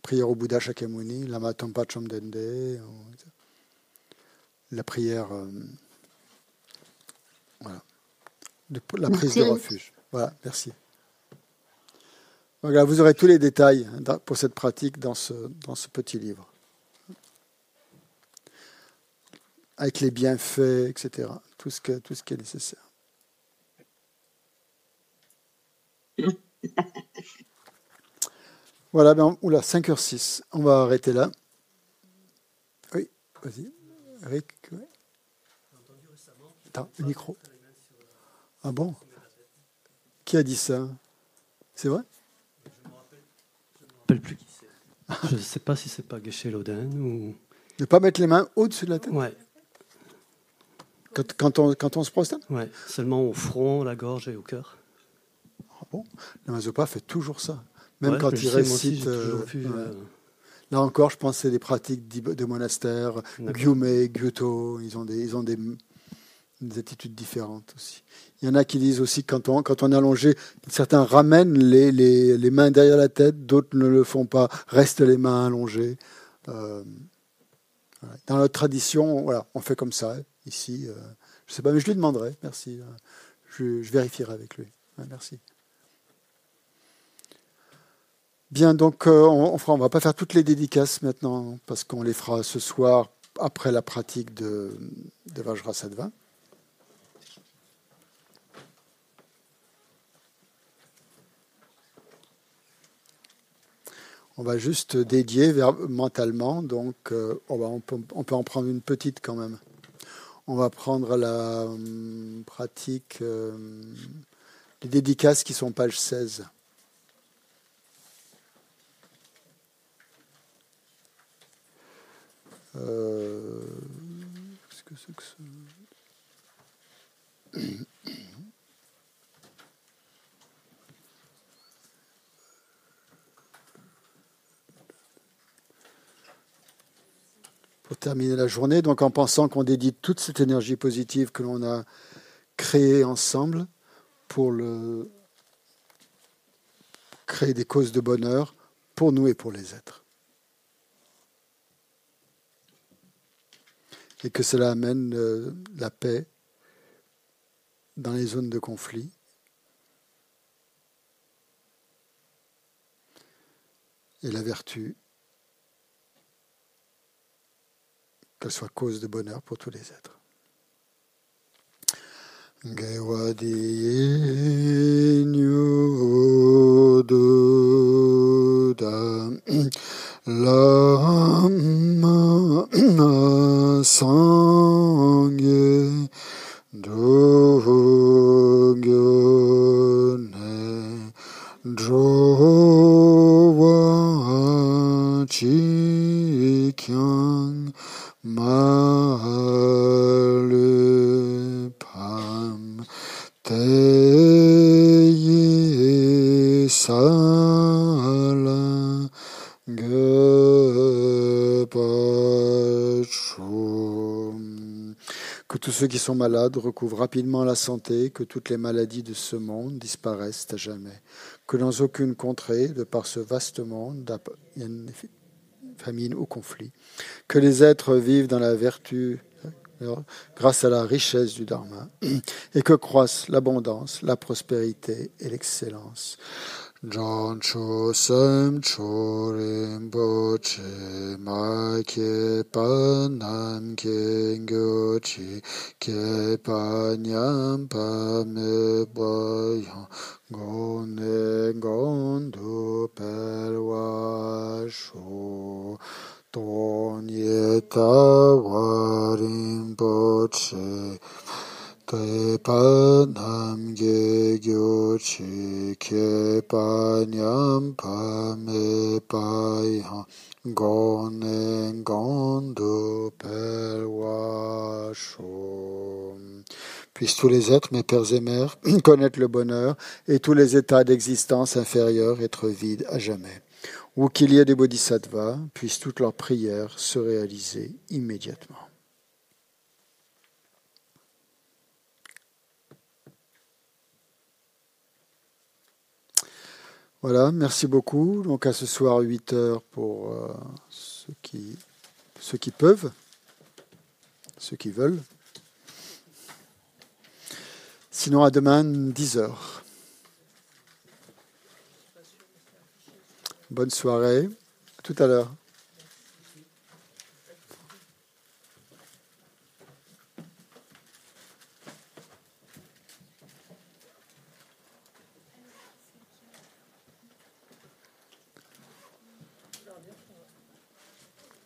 prière au Bouddha Shakyamuni, Lama Tompa Chomdende la prière, euh, voilà, la prise de refuge. Voilà, merci. Voilà, vous aurez tous les détails pour cette pratique dans ce, dans ce petit livre. Avec les bienfaits, etc. Tout ce, que, tout ce qui est nécessaire. (coughs) Voilà, ben, oula, 5h06. On va arrêter là. Oui, vas-y. Rick, Attends, le micro. Ah bon? Qui a dit ça? C'est vrai? Rappelle plus qui c'est. (laughs) Je ne sais pas si c'est pas Geshe Loden ou. Ne pas mettre les mains au-dessus de la tête Ouais. Quand, quand, on, quand on se prosterne Ouais, seulement au front, la gorge et au cœur. Ah bon? La Mazopa fait toujours ça. Même quand il récite. Euh, euh, Là encore, je pense que c'est des pratiques de monastères, Gyume, Gyuto, ils ont, des, ils ont des, attitudes différentes aussi. Il y en a qui disent aussi quand on, quand on est allongé, certains ramènent les, mains derrière la tête, d'autres ne le font pas, restent les mains allongées. Euh, dans notre tradition, voilà, on fait comme ça ici. Euh, je ne sais pas, mais je lui demanderai. Merci. Je, je vérifierai avec lui. merci. Bien, donc euh, on ne va pas faire toutes les dédicaces maintenant parce qu'on les fera ce soir après la pratique de, de Vajrasattva. On va juste dédier mentalement, donc euh, on, peut, en prendre une petite quand même. On va prendre la hum, pratique, euh, les dédicaces qui sont page 16. Euh, qu'est-ce que c'est que ça? Pour terminer la journée, donc en pensant qu'on dédie toute cette énergie positive que l'on a créée ensemble pour créer des causes de bonheur pour nous et pour les êtres. Et que cela amène euh, la paix dans les zones de conflit. Et la vertu qu'elle soit cause de bonheur pour tous les êtres. Ceux qui sont malades recouvrent rapidement la santé, que toutes les maladies de ce monde disparaissent à jamais, que dans aucune contrée, de par ce vaste monde, famine ou conflit, que les êtres vivent dans la vertu grâce à la richesse du Dharma, (clears throat) et que croissent l'abondance, la prospérité et l'excellence. John Chu Sam Chu Rinpo Che Ma Ke Pa Nam Ke Ngyo Chi Ke Pa Nyam Pa Me Pa Yong Go Ne Gon Du Per Wa Shu Ton Ye Ta Wa Rinpo Che Puissent tous les êtres, mes pères et mères, (clears throat) connaître le bonheur et tous les états d'existence inférieurs être vides à jamais. Ou qu'il y ait des bodhisattvas, puissent toutes leurs prières se réaliser immédiatement. Voilà, merci beaucoup. Donc à ce soir 8 heures pour euh, ceux, qui, peuvent, ceux qui veulent. Sinon à demain 10 heures. Bonne soirée. Tout à l'heure.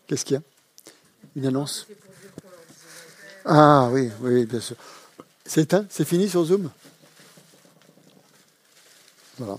Qu'est-ce qu'il y a? Une annonce? Ah oui, oui, bien sûr. C'est fini sur Zoom? Voilà.